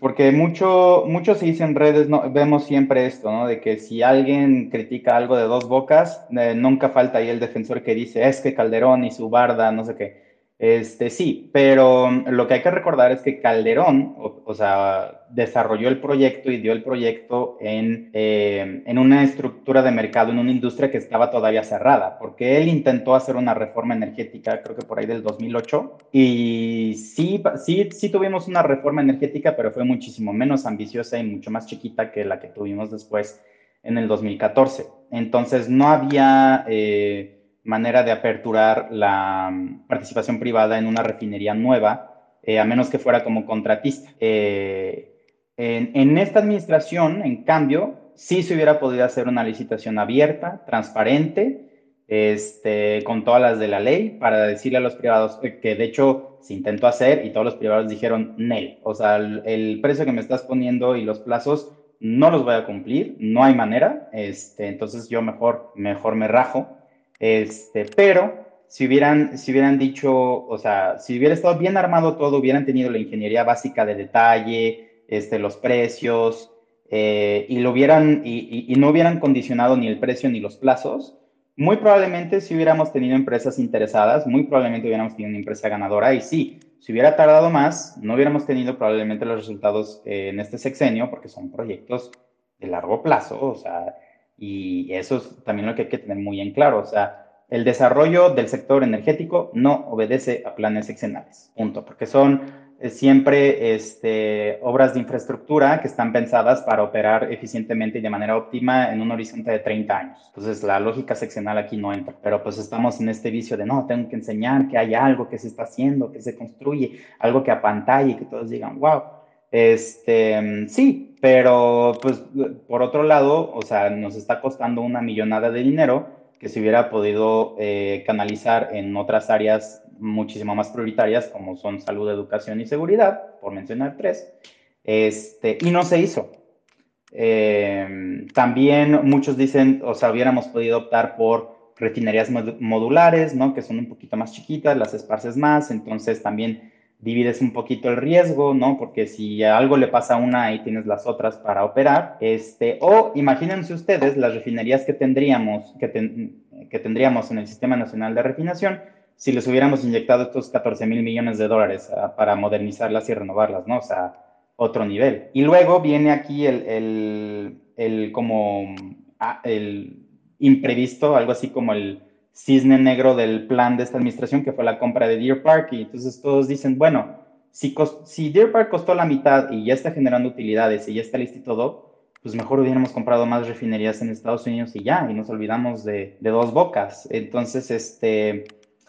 porque mucho, mucho se dice en redes, no, vemos siempre esto, ¿no? De que si alguien critica algo de dos bocas, nunca falta ahí el defensor que dice, es que Calderón y su barda, no sé qué. Este, sí, pero lo que hay que recordar es que Calderón, o, sea, desarrolló el proyecto y dio el proyecto en, eh, en, una estructura de mercado, en una industria que estaba todavía cerrada, porque él intentó hacer una reforma energética, creo que por ahí del 2008, y sí, sí, sí tuvimos una reforma energética, pero fue muchísimo menos ambiciosa y mucho más chiquita que la que tuvimos después en el 2014. Entonces, no había... Eh, manera de aperturar la mm, participación privada en una refinería nueva, eh, a menos que fuera como contratista. Eh, en, esta administración, en cambio, sí se hubiera podido hacer una licitación abierta, transparente, este, con todas las de la ley, para decirle a los privados que de hecho se intentó hacer y todos los privados dijeron, NEL, o sea, el, precio que me estás poniendo y los plazos no los voy a cumplir, no hay manera, este, entonces yo mejor, mejor me rajo. Este, pero si hubieran, si hubieran dicho, o sea, si hubiera estado bien armado todo, hubieran tenido la ingeniería básica de detalle, este, los precios, eh, y, lo hubieran, y, no hubieran condicionado ni el precio ni los plazos, muy probablemente si hubiéramos tenido empresas interesadas, muy probablemente hubiéramos tenido una empresa ganadora, y sí, si hubiera tardado más, no hubiéramos tenido probablemente los resultados eh, en este sexenio, porque son proyectos de largo plazo, o sea, y eso es también lo que hay que tener muy en claro. O sea, el desarrollo del sector energético no obedece a planes sexenales, punto, porque son eh, siempre este, obras de infraestructura que están pensadas para operar eficientemente y de manera óptima en un horizonte de 30 años. Entonces, la lógica seccional aquí no entra, pero pues estamos en este vicio de no, tengo que enseñar que hay algo que se está haciendo, que se construye, algo que apantalle y que todos digan, wow. Este, sí, pero, pues, por otro lado, o sea, nos está costando una millonada de dinero que se hubiera podido eh, canalizar en otras áreas muchísimo más prioritarias, como son salud, educación y seguridad, por mencionar tres, este, y no se hizo. Eh, también muchos dicen, o sea, hubiéramos podido optar por refinerías modulares, ¿no? Que son un poquito más chiquitas, las esparces más, entonces también divides un poquito el riesgo, ¿no? Porque si algo le pasa a una, ahí tienes las otras para operar. Este, o imagínense ustedes las refinerías que tendríamos, que, que tendríamos en el Sistema Nacional de Refinación si les hubiéramos inyectado estos 14 mil millones de dólares ah, para modernizarlas y renovarlas, ¿no? O sea, otro nivel. Y luego viene aquí el, el, el como, ah, el imprevisto, algo así como el cisne negro del plan de esta administración, que fue la compra de Deer Park. Y entonces todos dicen, bueno, si, si Deer Park costó la mitad y ya está generando utilidades y ya está listo y todo, pues mejor hubiéramos comprado más refinerías en Estados Unidos y ya, y nos olvidamos de, de dos bocas. Entonces, este,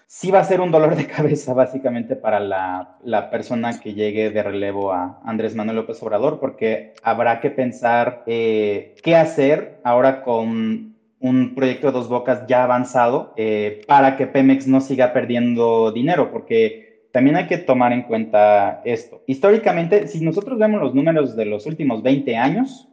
sí va a ser un dolor de cabeza básicamente para la, la, persona que llegue de relevo a Andrés Manuel López Obrador, porque habrá que pensar eh, qué hacer ahora con un proyecto de dos bocas ya avanzado eh, para que Pemex no siga perdiendo dinero, porque también hay que tomar en cuenta esto. Históricamente, si nosotros vemos los números de los últimos 20 años,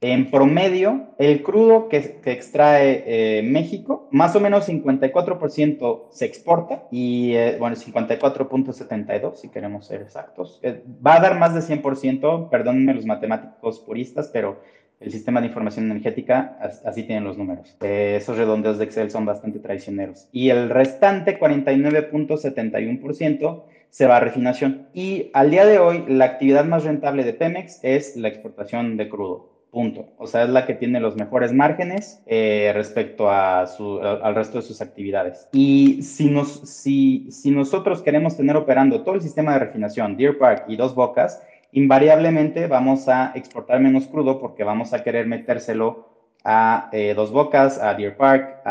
en promedio, el crudo que, extrae eh, México, más o menos 54% se exporta y, eh, bueno, 54.72 si queremos ser exactos. Eh, va a dar más de 100%, perdónenme los matemáticos puristas, pero el sistema de información energética, así tienen los números. esos redondeos de Excel son bastante traicioneros. Y el restante, 49.71%, se va a refinación. Y al día de hoy, la actividad más rentable de Pemex es la exportación de crudo. Punto. O sea, es la que tiene los mejores márgenes eh, respecto a su, al resto de sus actividades. Y si, nos, si, si nosotros queremos tener operando todo el sistema de refinación, Deer Park y Dos Bocas, invariablemente vamos a exportar menos crudo porque vamos a querer metérselo a eh, Dos Bocas, a Deer Park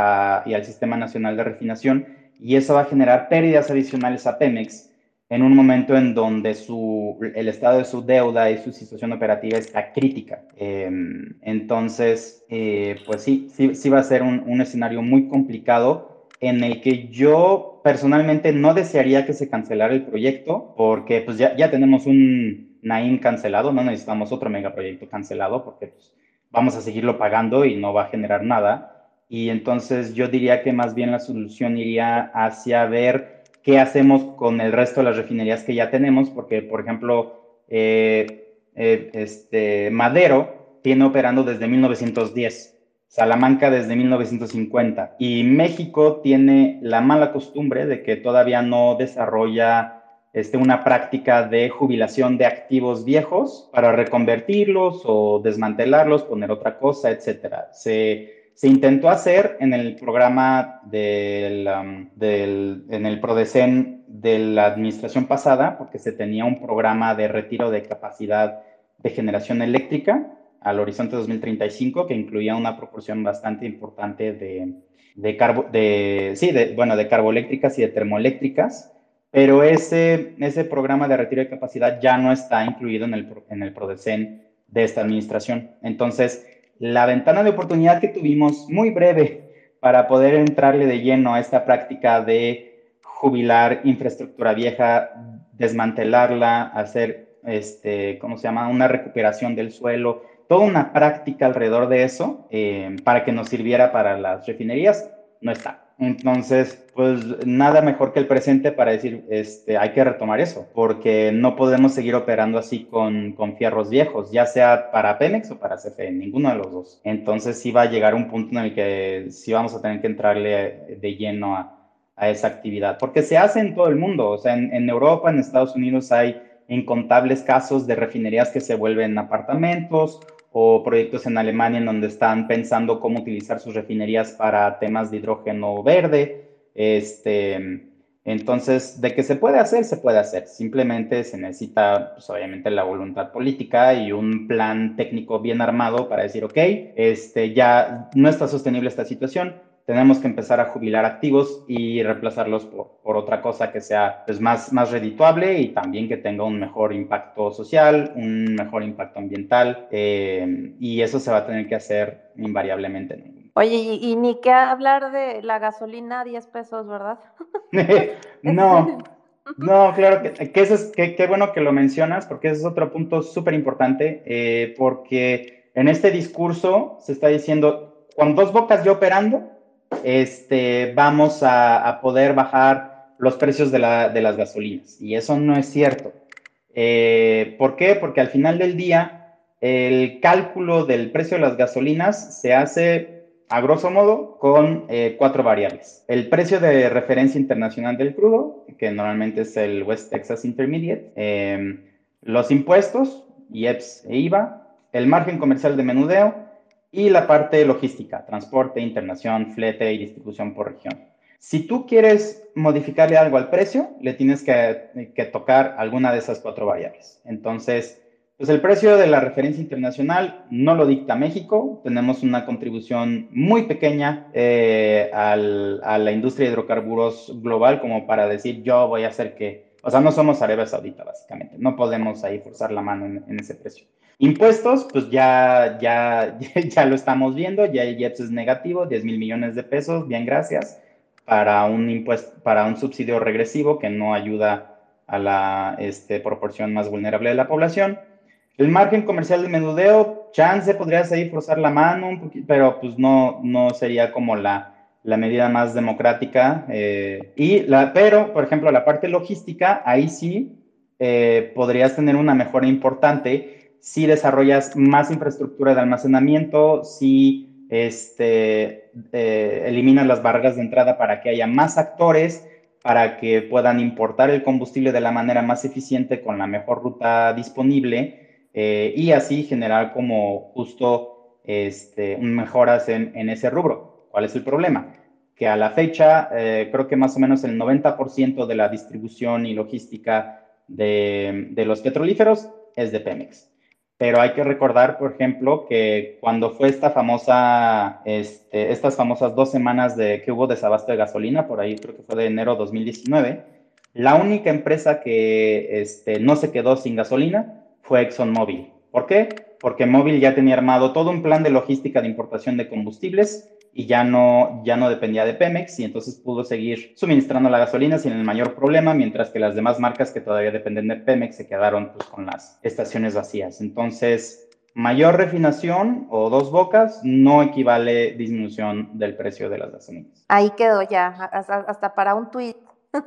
y al Sistema Nacional de Refinación. Y eso va a generar pérdidas adicionales a Pemex en un momento en donde su, el estado de su deuda y su situación operativa está crítica. Em, entonces, eh, pues sí, sí, sí, va a ser un, un, escenario muy complicado en el que yo personalmente no desearía que se cancelara el proyecto, porque pues ya, ya tenemos un Naim cancelado, no necesitamos otro megaproyecto cancelado, porque pues, vamos a seguirlo pagando y no va a generar nada. Y entonces yo diría que más bien la solución iría hacia ver qué hacemos con el resto de las refinerías que ya tenemos, porque, por ejemplo, eh, eh, este, Madero tiene operando desde 1910, Salamanca desde 1950, y México tiene la mala costumbre de que todavía no desarrolla este, una práctica de jubilación de activos viejos para reconvertirlos o desmantelarlos, poner otra cosa, etcétera. Se se intentó hacer en el programa del, um, del, en el PRODECEN de la administración pasada, porque se tenía un programa de retiro de capacidad de generación eléctrica al horizonte 2035 que incluía una proporción bastante importante de, de, carbo, de, sí, de, bueno, de carboeléctricas y de termoeléctricas, pero ese, ese programa de retiro de capacidad ya no está incluido en el, en el PRODECEN de esta administración. Entonces, la ventana de oportunidad que tuvimos muy breve para poder entrarle de lleno a esta práctica de jubilar infraestructura vieja, desmantelarla, hacer, este, ¿cómo se llama?, una recuperación del suelo, toda una práctica alrededor de eso eh, para que nos sirviera para las refinerías, no está. Entonces, pues nada mejor que el presente para decir, este, hay que retomar eso, porque no podemos seguir operando así con, con fierros viejos, ya sea para Pemex o para CFE, ninguno de los dos. Entonces sí va a llegar un punto en el que sí vamos a tener que entrarle de lleno a, a esa actividad, porque se hace en todo el mundo, o sea, en, en Europa, en Estados Unidos hay incontables casos de refinerías que se vuelven apartamentos o proyectos en Alemania en donde están pensando cómo utilizar sus refinerías para temas de hidrógeno verde. Este, entonces, de que se puede hacer, se puede hacer. Simplemente se necesita, pues, obviamente, la voluntad política y un plan técnico bien armado para decir, ok, este, ya no está sostenible esta situación, tenemos que empezar a jubilar activos y reemplazarlos por, por otra cosa que sea pues, más, más redituable y también que tenga un mejor impacto social, un mejor impacto ambiental, eh, y eso se va a tener que hacer invariablemente. Oye, y, ni que hablar de la gasolina a 10 pesos, ¿verdad? no. No, claro que, que eso es, qué bueno que lo mencionas, porque ese es otro punto súper importante, eh, porque en este discurso se está diciendo, con dos bocas yo operando, este, vamos a, poder bajar los precios de, las gasolinas. Y eso no es cierto. Eh, ¿Por qué? Porque al final del día, el cálculo del precio de las gasolinas se hace a grosso modo con eh, cuatro variables. El precio de referencia internacional del crudo, que normalmente es el West Texas Intermediate, em, los impuestos, IEPS e IVA, el margen comercial de menudeo, y la parte logística, transporte, internación, flete y distribución por región. Si tú quieres modificarle algo al precio, le tienes que, que, tocar alguna de esas cuatro variables. Entonces, pues el precio de la referencia internacional no lo dicta México. Tenemos una contribución muy pequeña eh, al, a la industria de hidrocarburos global como para decir yo voy a hacer que, o sea, no somos Arabia Saudita básicamente. No podemos ahí forzar la mano en, en ese precio. Impuestos, pues ya, ya, ya lo estamos viendo, ya el IEPS es negativo, 10 mil millones de pesos, bien gracias, para un impuesto, para un subsidio regresivo que no ayuda a la este, proporción más vulnerable de la población. El margen comercial de menudeo, chance, podría seguir forzar la mano un poquito, pero pues no, no sería como la, la medida más democrática. Eh, y la, pero, por ejemplo, la parte logística, ahí sí eh, podrías tener una mejora importante si desarrollas más infraestructura de almacenamiento, si este, eh, eliminas las barreras de entrada para que haya más actores, para que puedan importar el combustible de la manera más eficiente con la mejor ruta disponible eh, y así generar como justo este, mejoras en, ese rubro. ¿Cuál es el problema? Que a la fecha eh, creo que más o menos el 90% de la distribución y logística de los petrolíferos es de Pemex. Pero hay que recordar, por ejemplo, que cuando fue esta famosa, este, estas famosas dos semanas de que hubo desabasto de gasolina, por ahí creo que fue de enero 2019, la única empresa que este, no se quedó sin gasolina fue ExxonMobil. ¿Por qué? Porque Mobil ya tenía armado todo un plan de logística de importación de combustibles y ya no, ya no dependía de Pemex y entonces pudo seguir suministrando la gasolina sin el mayor problema, mientras que las demás marcas que todavía dependen de Pemex se quedaron pues, con las estaciones vacías. Entonces, mayor refinación o dos bocas no equivale disminución del precio de las gasolinas. Ahí quedó ya, hasta, para un tuit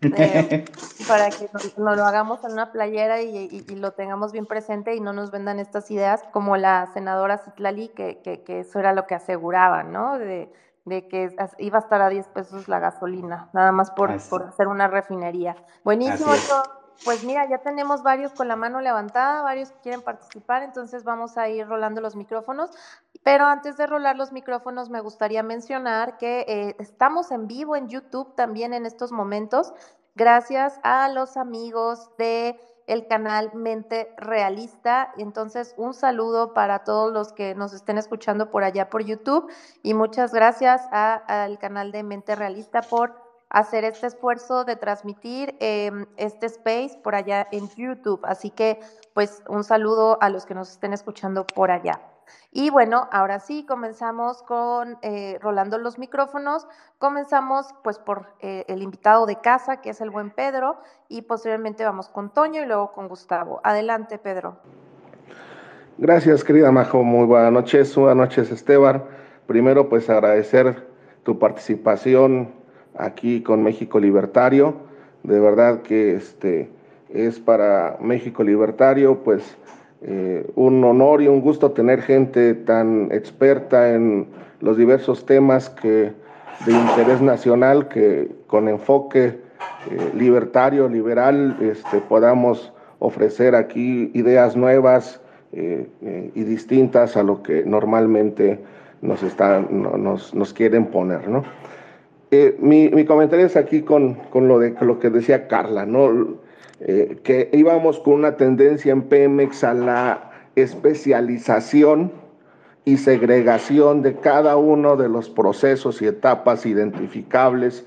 Eh, para que nos, lo hagamos en una playera y, lo tengamos bien presente y no nos vendan estas ideas como la senadora Citlali, que, que, eso era lo que aseguraba, ¿no? De, que iba a estar a 10 pesos la gasolina, nada más por, por hacer una refinería. Buenísimo, pues mira, ya tenemos varios con la mano levantada, varios que quieren participar, entonces vamos a ir rolando los micrófonos. Pero antes de rolar los micrófonos, me gustaría mencionar que eh, estamos en vivo en YouTube también en estos momentos, gracias a los amigos de el canal Mente Realista. Entonces, un saludo para todos los que nos estén escuchando por allá por YouTube y muchas gracias al canal de Mente Realista por hacer este esfuerzo de transmitir em, este space por allá en YouTube. Así que, pues, un saludo a los que nos estén escuchando por allá. Y bueno, ahora sí, comenzamos con eh, rolando los micrófonos. Comenzamos pues por eh, el invitado de casa, que es el buen Pedro, y posteriormente vamos con Toño y luego con Gustavo. Adelante, Pedro. Gracias, querida Majo. Muy buenas noches. Buenas noches, Esteban. Primero, pues agradecer tu participación aquí con México Libertario. De verdad que este es para México Libertario, pues eh, un honor y un gusto tener gente tan experta en los diversos temas que de interés nacional que con enfoque eh, libertario, liberal, este, podamos ofrecer aquí ideas nuevas eh, y distintas a lo que normalmente nos, están, nos, nos quieren poner, ¿no? Eh, mi, mi, comentario es aquí con, con, lo, de, lo que decía Carla, ¿no? Eh, que íbamos con una tendencia en Pemex a la especialización y segregación de cada uno de los procesos y etapas identificables,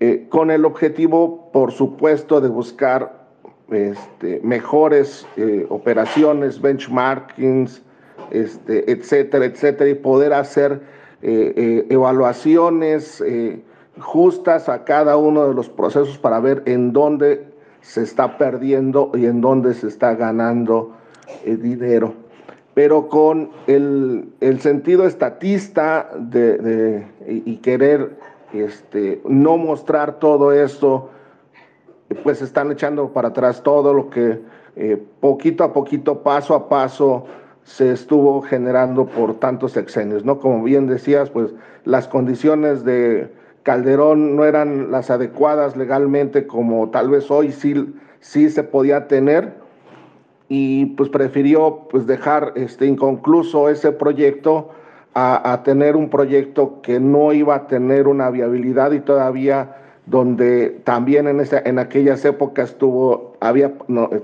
eh, con el objetivo, por supuesto, de buscar este, mejores operaciones, benchmarkings, este, etcétera, etcétera, y poder hacer eh, eh, evaluaciones eh, justas a cada uno de los procesos para ver en dónde se está perdiendo y en dónde se está ganando dinero. Pero con el, sentido estatista de, y, querer este, no mostrar todo esto, pues están echando para atrás todo lo que poquito a poquito, paso a paso, se estuvo generando por tantos sexenios, ¿no? Como bien decías, pues las condiciones de Calderón no eran las adecuadas legalmente como tal vez hoy sí, sí se podía tener y pues prefirió pues dejar este inconcluso ese proyecto a, tener un proyecto que no iba a tener una viabilidad y todavía donde también en, esa, en aquellas épocas tuvo, había,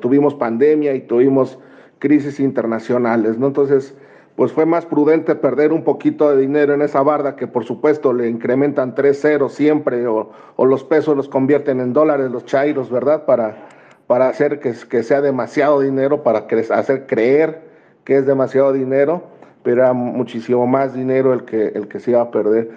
tuvimos pandemia y tuvimos crisis internacionales, ¿no? Entonces, pues fue más prudente perder un poquito de dinero en esa barda que por supuesto le incrementan tres ceros siempre o, los pesos los convierten en dólares los chairos, ¿verdad? Para, para hacer que, que sea demasiado dinero, para hacer creer que es demasiado dinero, pero era muchísimo más dinero el que, el que se iba a perder.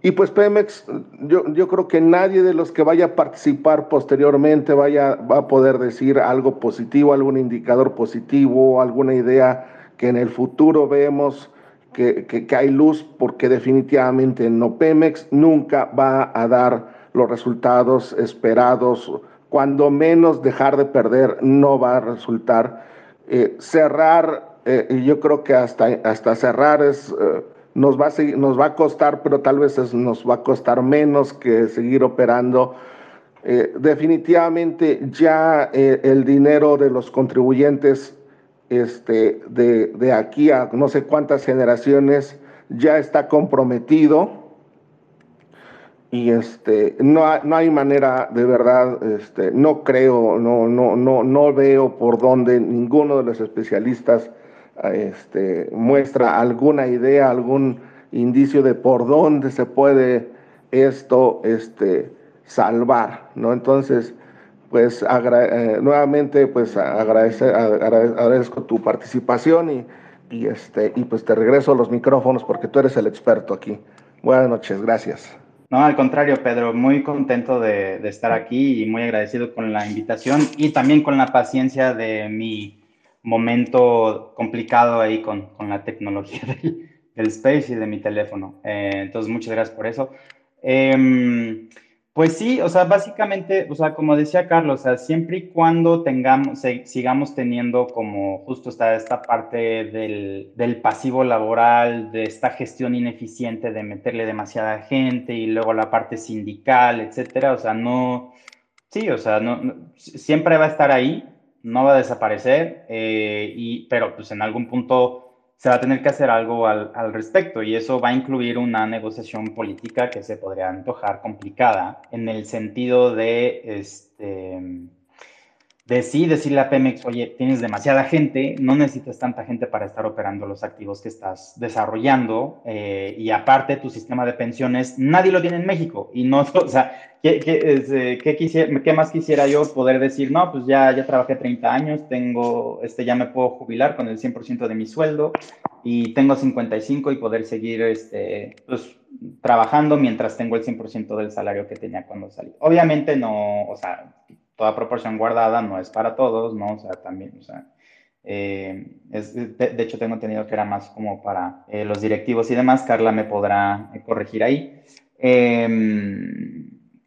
Y pues Pemex, yo, yo, creo que nadie de los que vaya a participar posteriormente vaya, va a poder decir algo positivo, algún indicador positivo, alguna idea que en el futuro vemos que, que, hay luz, porque definitivamente no Pemex nunca va a dar los resultados esperados, cuando menos dejar de perder no va a resultar. Eh, cerrar, eh, yo creo que hasta, hasta cerrar es... Eh, nos va, a nos va a costar, pero tal vez nos va a costar menos que seguir operando. Eh, definitivamente ya eh, el dinero de los contribuyentes este, de, de, aquí a no sé cuántas generaciones ya está comprometido y este, no, no hay manera de verdad, este, no creo, no, no, no, no veo por dónde ninguno de los especialistas este, muestra alguna idea, algún indicio de por dónde se puede esto este, salvar, ¿no? Entonces, pues eh, nuevamente, pues agradecer, agradezco tu participación y, y, este, y pues te regreso los micrófonos porque tú eres el experto aquí. Buenas noches, gracias. No, al contrario, Pedro, muy contento de, de estar aquí y muy agradecido con la invitación y también con la paciencia de mi momento complicado ahí con, con la tecnología del, del, Space y de mi teléfono. Eh, entonces, muchas gracias por eso. Eh, pues sí, o sea, básicamente, o sea, como decía Carlos, o sea, siempre y cuando tengamos, sigamos teniendo como justo esta, esta parte del, del, pasivo laboral, de esta gestión ineficiente de meterle demasiada gente y luego la parte sindical, etcétera, o sea, no, sí, o sea, no siempre va a estar ahí, no va a desaparecer, eh, y, pero pues en algún punto se va a tener que hacer algo al, al, respecto y eso va a incluir una negociación política que se podría antojar complicada en el sentido de, este, de sí decirle a Pemex, oye, tienes demasiada gente, no necesitas tanta gente para estar operando los activos que estás desarrollando eh, y aparte tu sistema de pensiones, nadie lo tiene en México y no, o sea, ¿qué, qué, eh, qué, ¿qué, más quisiera yo poder decir? No, pues ya, ya trabajé 30 años, tengo, este, ya me puedo jubilar con el 100% de mi sueldo y tengo 55 y poder seguir, este, pues, trabajando mientras tengo el 100% del salario que tenía cuando salí. Obviamente no, o sea, toda proporción guardada no es para todos, ¿no? O sea, también, o sea, eh, de, hecho tengo entendido que era más como para eh, los directivos y demás, Carla me podrá corregir ahí. Eh,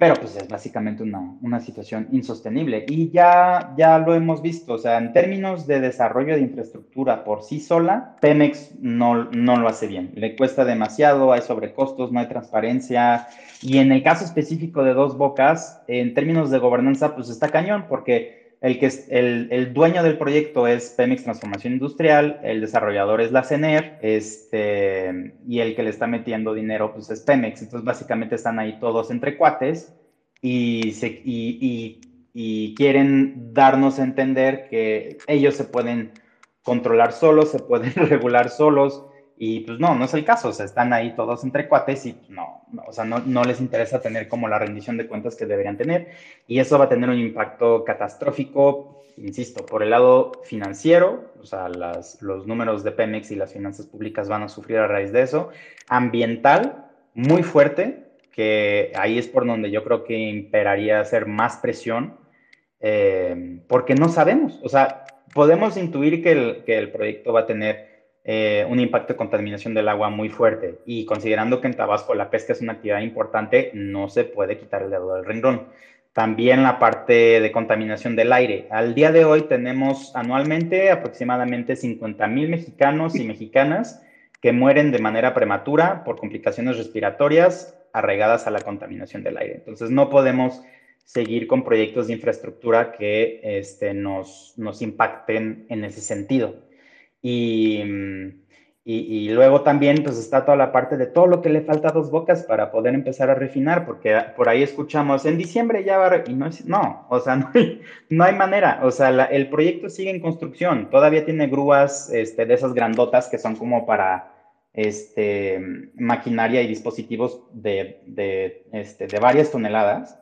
pero pues es básicamente una, una, situación insostenible. Y ya, ya lo hemos visto, o sea, en términos de desarrollo de infraestructura por sí sola, Pemex no, no lo hace bien, le cuesta demasiado, hay sobrecostos, no hay transparencia. Y en el caso específico de Dos Bocas, en términos de gobernanza, pues está cañón porque el, que el, el, dueño del proyecto es Pemex Transformación Industrial, el desarrollador es la CENER, este, y el que le está metiendo dinero pues es Pemex. Entonces básicamente están ahí todos entre cuates y, se, y, y quieren darnos a entender que ellos se pueden controlar solos, se pueden regular solos, y pues no, no es el caso, o sea, están ahí todos entre cuates y no, no o sea, no, no, les interesa tener como la rendición de cuentas que deberían tener y eso va a tener un impacto catastrófico, insisto, por el lado financiero, o sea, las, los números de Pemex y las finanzas públicas van a sufrir a raíz de eso, ambiental, muy fuerte, que ahí es por donde yo creo que imperaría hacer más presión, eh, porque no sabemos, o sea, podemos intuir que el, que el proyecto va a tener eh, un impacto de contaminación del agua muy fuerte. Y considerando que en Tabasco la pesca es una actividad importante, no se puede quitar el dedo del renglón. También la parte de contaminación del aire. Al día de hoy tenemos anualmente aproximadamente 50 mil mexicanos y mexicanas que mueren de manera prematura por complicaciones respiratorias arraigadas a la contaminación del aire. Entonces no podemos seguir con proyectos de infraestructura que este, nos, nos impacten en ese sentido. Mm, y, y, luego también pues está toda la parte de todo lo que le falta a dos bocas para poder empezar a refinar, porque por ahí escuchamos, en diciembre ya va a... Y no, es, no, o sea, no hay, no hay manera, o sea, la, el proyecto sigue en construcción, todavía tiene grúas este, de esas grandotas que son como para este, maquinaria y dispositivos de, de, este, de varias toneladas.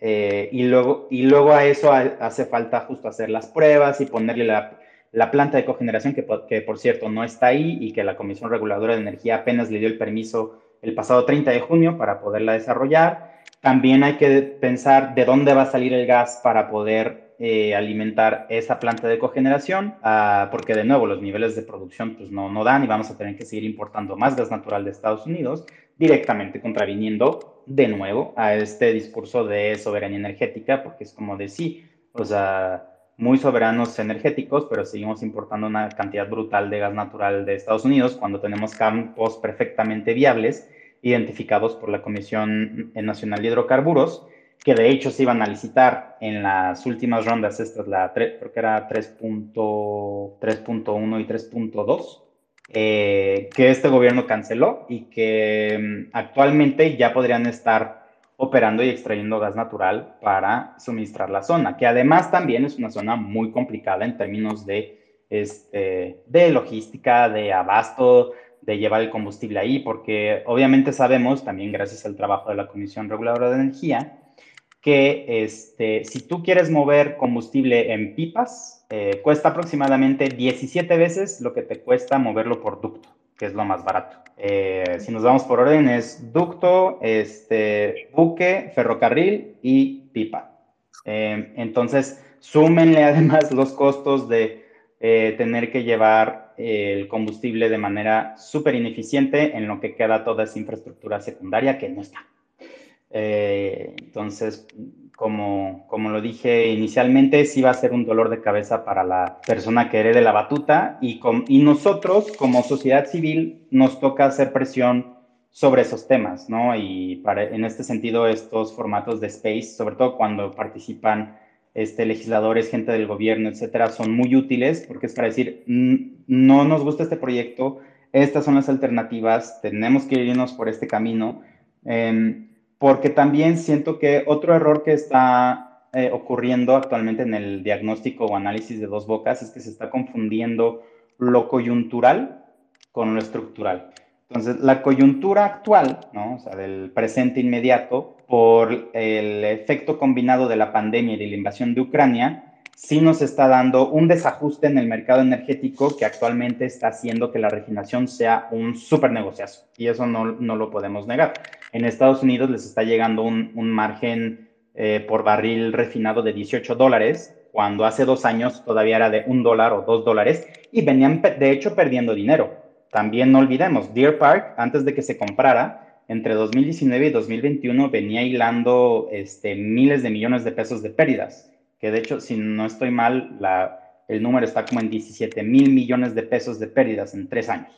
Eh, y, luego, y luego a eso hace falta justo hacer las pruebas y ponerle la, la planta de cogeneración, que, que, por cierto no está ahí y que la Comisión Reguladora de Energía apenas le dio el permiso el pasado 30 de junio para poderla desarrollar. También hay que pensar de dónde va a salir el gas para poder eh, alimentar esa planta de cogeneración, ah, porque de nuevo los niveles de producción pues no, no dan y vamos a tener que seguir importando más gas natural de Estados Unidos, directamente contraviniendo de nuevo a este discurso de soberanía energética, porque es como de sí, o sea, muy soberanos energéticos, pero seguimos importando una cantidad brutal de gas natural de Estados Unidos cuando tenemos campos perfectamente viables identificados por la Comisión Nacional de Hidrocarburos que de hecho se iban a licitar en las últimas rondas, esta es la, creo que era 3.1 y 3.2, eh, que este gobierno canceló y que mm, actualmente ya podrían estar operando y extrayendo gas natural para suministrar la zona, que además también es una zona muy complicada en términos de, este, de logística, de abasto, de llevar el combustible ahí, porque obviamente sabemos, también gracias al trabajo de la Comisión Reguladora de Energía, que este, si tú quieres mover combustible en pipas, eh, cuesta aproximadamente 17 veces lo que te cuesta moverlo por ducto, que es lo más barato. Eh, si nos vamos por orden, es ducto, este, buque, ferrocarril y pipa. Eh, entonces, súmenle además los costos de tener que llevar el combustible de manera súper ineficiente en lo que queda toda esa infraestructura secundaria que no está. Eh, entonces, como, como lo dije inicialmente, sí va a ser un dolor de cabeza para la persona que herede la batuta y, y nosotros como sociedad civil nos toca hacer presión sobre esos temas, ¿no? Y para, en este sentido, estos formatos de space, sobre todo cuando participan este, legisladores, gente del gobierno, etcétera, son muy útiles porque es para decir, no nos gusta este proyecto, estas son las alternativas, tenemos que irnos por este camino. Eh, porque también siento que otro error que está eh, ocurriendo actualmente en el diagnóstico o análisis de dos bocas es que se está confundiendo lo coyuntural con lo estructural. Entonces, la coyuntura actual, ¿no? o sea, del presente inmediato, por el efecto combinado de la pandemia y de la invasión de Ucrania, sí nos está dando un desajuste en el mercado energético que actualmente está haciendo que la refinación sea un súper negociazo. Y eso no, no, lo podemos negar. En Estados Unidos les está llegando un, un margen eh, por barril refinado de 18 dólares, cuando hace dos años todavía era de un dólar o dos dólares, y venían de hecho perdiendo dinero. También no olvidemos, Deer Park, antes de que se comprara, entre 2019 y 2021 venía hilando este, miles de millones de pesos de pérdidas que de hecho, si no estoy mal, el número está como en 17 mil millones de pesos de pérdidas en tres años.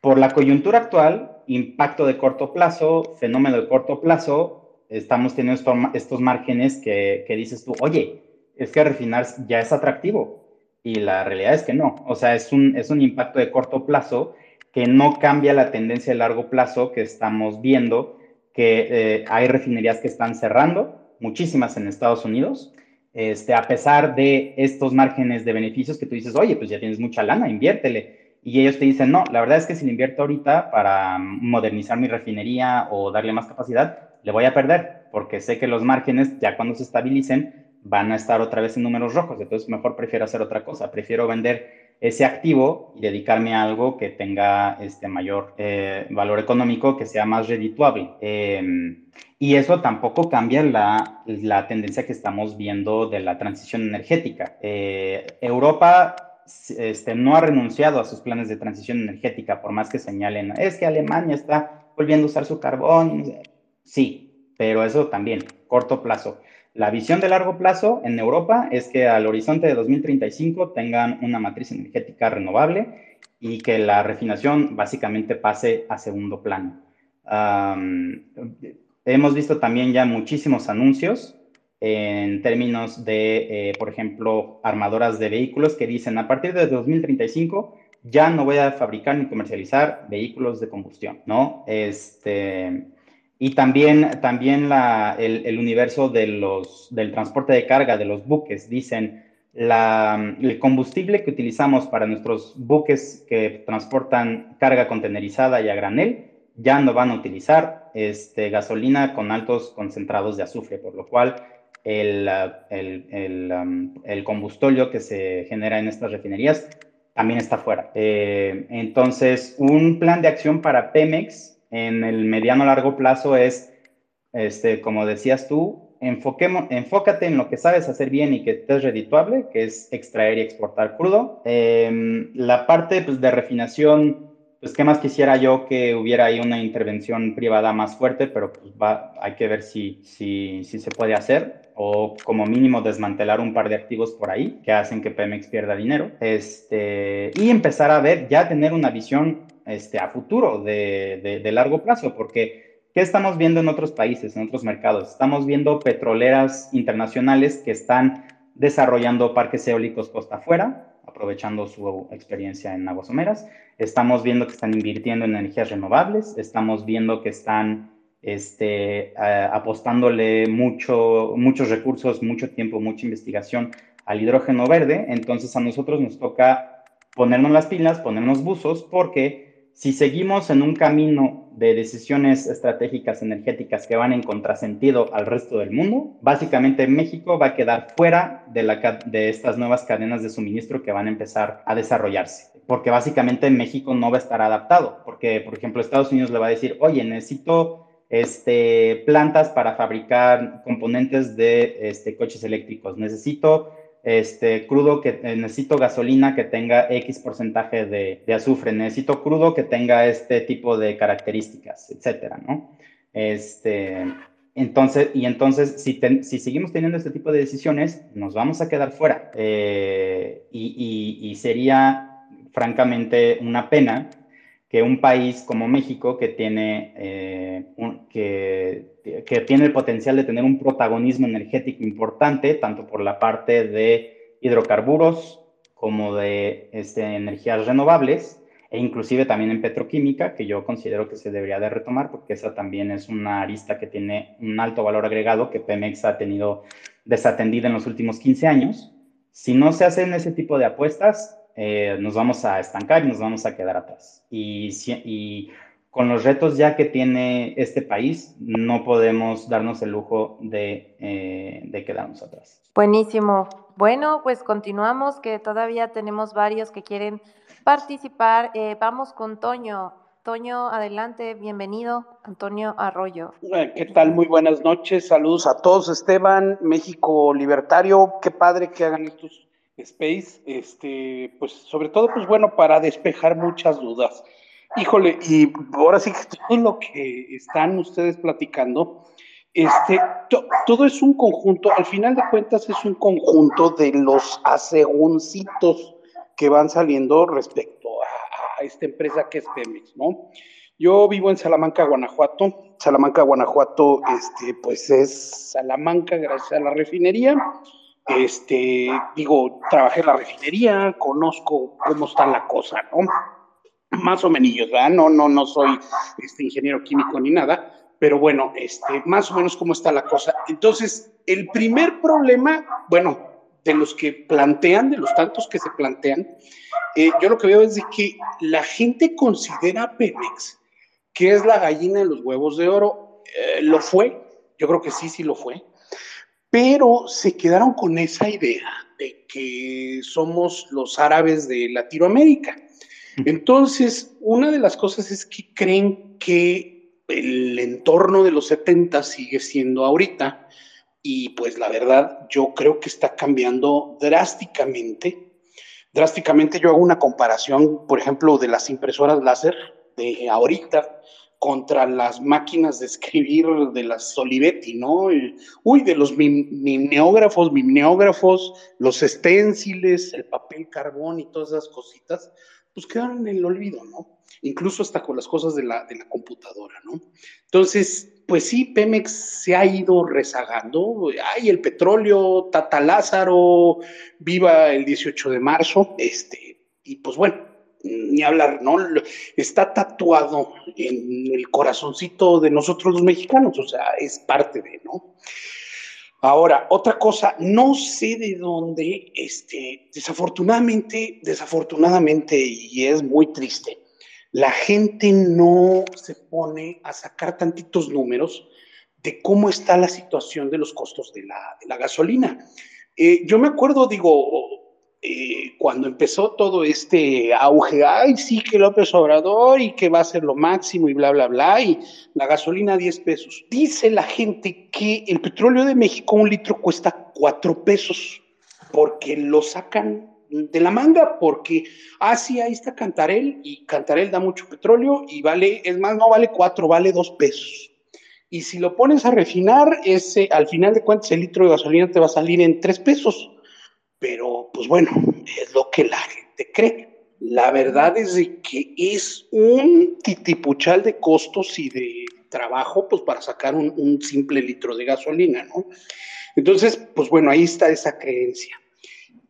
Por la coyuntura actual, impacto de corto plazo, fenómeno de corto plazo, estamos teniendo estos, márgenes que, que dices tú, oye, es que refinar ya es atractivo. Y la realidad es que no. O sea, es un, es un impacto de corto plazo que no cambia la tendencia de largo plazo que estamos viendo, que eh, hay refinerías que están cerrando, muchísimas en Estados Unidos, este, a pesar de estos márgenes de beneficios que tú dices, oye, pues ya tienes mucha lana, inviértele. Y ellos te dicen, no, la verdad es que si le invierto ahorita para modernizar mi refinería o darle más capacidad, le voy a perder, porque sé que los márgenes, ya cuando se estabilicen, van a estar otra vez en números rojos. Entonces, mejor prefiero hacer otra cosa. Prefiero vender ese activo y dedicarme a algo que tenga este mayor eh, valor económico, que sea más redituable. Eh, y eso tampoco cambia la, la, tendencia que estamos viendo de la transición energética. Eh, Europa este, no ha renunciado a sus planes de transición energética, por más que señalen, es que Alemania está volviendo a usar su carbón. Sí, pero eso también, corto plazo. La visión de largo plazo en Europa es que al horizonte de 2035 tengan una matriz energética renovable y que la refinación básicamente pase a segundo plano. Hemos visto también ya muchísimos anuncios en términos de, eh, por ejemplo, armadoras de vehículos que dicen a partir de 2035 ya no voy a fabricar ni comercializar vehículos de combustión, ¿no? Este, y también, también la, el, universo de los, del transporte de carga de los buques. Dicen, la, el combustible que utilizamos para nuestros buques que transportan carga contenerizada y a granel ya no van a utilizar este, gasolina con altos concentrados de azufre, por lo cual el, el, um, el, que se genera en estas refinerías también está fuera. Eh, entonces, un plan de acción para Pemex en el mediano largo plazo es, este, como decías tú, enfoquemos, enfócate en lo que sabes hacer bien y que te es redituable, que es extraer y exportar crudo. Em, la parte pues, de refinación, pues qué más quisiera yo que hubiera ahí una intervención privada más fuerte, pero pues va, hay que ver si, si, si se puede hacer o como mínimo desmantelar un par de activos por ahí que hacen que Pemex pierda dinero. Este, y empezar a ver, ya tener una visión este, a futuro de, de, largo plazo, porque ¿qué estamos viendo en otros países, en otros mercados? Estamos viendo petroleras internacionales que están desarrollando parques eólicos costa afuera, aprovechando su experiencia en aguas someras. Estamos viendo que están invirtiendo en energías renovables, estamos viendo que están este, apostándole mucho, muchos recursos, mucho tiempo, mucha investigación al hidrógeno verde. Entonces a nosotros nos toca ponernos las pilas, ponernos buzos, porque si seguimos en un camino de decisiones estratégicas energéticas que van en contrasentido al resto del mundo, básicamente México va a quedar fuera de, la, estas nuevas cadenas de suministro que van a empezar a desarrollarse, porque básicamente México no va a estar adaptado, porque por ejemplo Estados Unidos le va a decir, oye, necesito este, plantas para fabricar componentes de este, coches eléctricos. Necesito este, crudo que eh, necesito gasolina que tenga X porcentaje de, azufre, necesito crudo que tenga este tipo de características, etcétera, ¿no? Este, entonces, y entonces, si, si seguimos teniendo este tipo de decisiones, nos vamos a quedar fuera. Eh, y, y sería, francamente, una pena que un país como México, que tiene, eh, que, que, tiene el potencial de tener un protagonismo energético importante, tanto por la parte de hidrocarburos como de este, energías renovables, e inclusive también en petroquímica, que yo considero que se debería de retomar, porque esa también es una arista que tiene un alto valor agregado que Pemex ha tenido desatendida en los últimos 15 años. Si no se hacen ese tipo de apuestas, eh, nos vamos a estancar y nos vamos a quedar atrás. Y, y, con los retos ya que tiene este país, no podemos darnos el lujo de, eh, de quedarnos atrás. Buenísimo. Bueno, pues continuamos, que todavía tenemos varios que quieren participar. Eh, vamos con Toño. Toño, adelante, bienvenido, Antonio Arroyo. ¿Qué tal? Muy buenas noches, saludos a todos, Esteban, México Libertario, qué padre que hagan estos Space, este, pues sobre todo, pues bueno, para despejar muchas dudas. Híjole, y ahora sí que todo lo que están ustedes platicando, este, todo es un conjunto, al final de cuentas es un conjunto de los aseguncitos que van saliendo respecto a, a, esta empresa que es Pemex, ¿no? Yo vivo en Salamanca, Guanajuato. Salamanca, Guanajuato, este, pues es Salamanca gracias a la refinería este, digo, trabajé en la refinería, conozco cómo está la cosa, ¿no? Más o menos, ¿verdad? No, no, no soy este, ingeniero químico ni nada, pero bueno, este, más o menos cómo está la cosa. Entonces, el primer problema, bueno, de los que plantean, de los tantos que se plantean, eh, yo lo que veo es de que la gente considera a Pemex que es la gallina de los huevos de oro. Eh, lo fue, yo creo que sí, sí lo fue pero se quedaron con esa idea de que somos los árabes de Latinoamérica. Entonces, una de las cosas es que creen que el entorno de los 70 sigue siendo ahorita y pues la verdad yo creo que está cambiando drásticamente. Drásticamente yo hago una comparación, por ejemplo, de las impresoras láser de ahorita contra las máquinas de escribir de las Olivetti, ¿no? Uy, de los mimeógrafos, mimeógrafos, los esténciles, el papel carbón y todas esas cositas, pues quedaron en el olvido, ¿no? Incluso hasta con las cosas de la, de la computadora, ¿no? Entonces, pues sí, Pemex se ha ido rezagando. Ay, el petróleo, Tata Lázaro, viva el 18 de marzo, este, y pues bueno, ni hablar, ¿no? Está tatuado en el corazoncito de nosotros los mexicanos, o sea, es parte de, ¿no? Ahora, otra cosa, no sé de dónde, este, desafortunadamente, desafortunadamente, y es muy triste, la gente no se pone a sacar tantitos números de cómo está la situación de los costos de la, gasolina. Eh, yo me acuerdo, digo, eh, cuando empezó todo este auge, ay, sí, que López Obrador y que va a ser lo máximo y bla, bla, bla, y la gasolina 10 pesos. Dice la gente que el petróleo de México, un litro cuesta 4 pesos, porque lo sacan de la manga, porque, ah, sí, ahí está Cantarel, y Cantarel da mucho petróleo, y vale, es más, no vale 4, vale 2 pesos. Y si lo pones a refinar, ese, al final de cuentas, el litro de gasolina te va a salir en 3 pesos pero pues bueno, es lo que la gente cree. La verdad es que es un titipuchal de costos y de trabajo pues para sacar un, un simple litro de gasolina, ¿no? Entonces, pues bueno, ahí está esa creencia.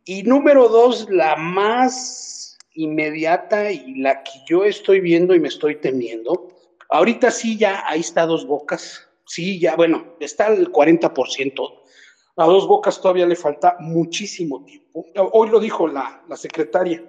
Y número dos, la más inmediata y la que yo estoy viendo y me estoy temiendo. Ahorita sí, ya ahí está dos bocas. Sí, ya, bueno, está el 40% a dos bocas todavía le falta muchísimo tiempo. Hoy lo dijo la, la secretaria.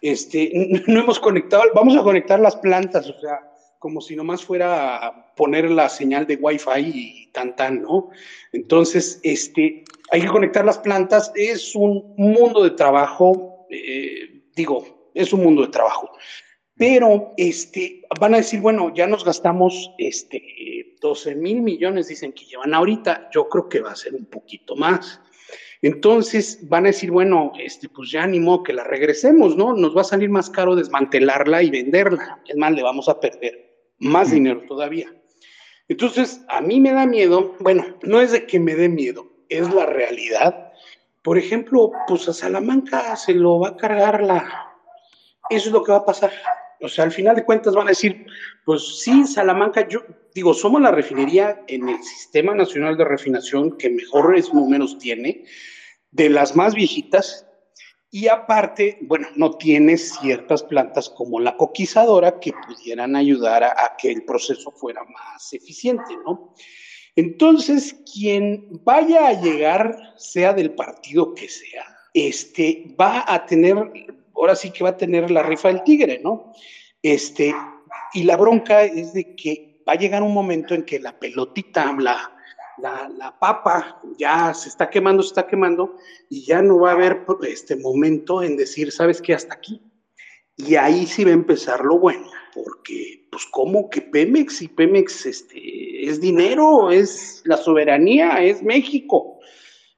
Este, no hemos conectado, vamos a conectar las plantas, o sea, como si nomás fuera a poner la señal de Wi-Fi y tan tan, ¿no? Entonces, este, hay que conectar las plantas, es un mundo de trabajo, eh, digo, es un mundo de trabajo. Pero este, van a decir, bueno, ya nos gastamos este, 12 mil millones dicen que llevan ahorita, yo creo que va a ser un poquito más. Entonces van a decir, bueno, este, pues ya animo que la regresemos, ¿no? Nos va a salir más caro desmantelarla y venderla. Es más, le vamos a perder más dinero todavía. Entonces, a mí me da miedo, bueno, no es de que me dé miedo, es la realidad. Por ejemplo, pues a Salamanca se lo va a cargar la... Eso es lo que va a pasar. O sea, al final de cuentas van a decir, pues sí, Salamanca, yo digo, somos la refinería en el Sistema Nacional de Refinación que mejores números tiene, de las más viejitas, y aparte, bueno, no tiene ciertas plantas como la coquizadora que pudieran ayudar a, a que el proceso fuera más eficiente, ¿no? Entonces, quien vaya a llegar, sea del partido que sea, este, va a tener ahora sí que va a tener la rifa del tigre, ¿no? Este, y la bronca es de que va a llegar un momento en que la pelotita, la, la, la, papa ya se está quemando, se está quemando, y ya no va a haber este momento en decir, ¿sabes qué? Hasta aquí. Y ahí sí va a empezar lo bueno, porque, pues, como que Pemex y Pemex este, es dinero, es la soberanía, es México.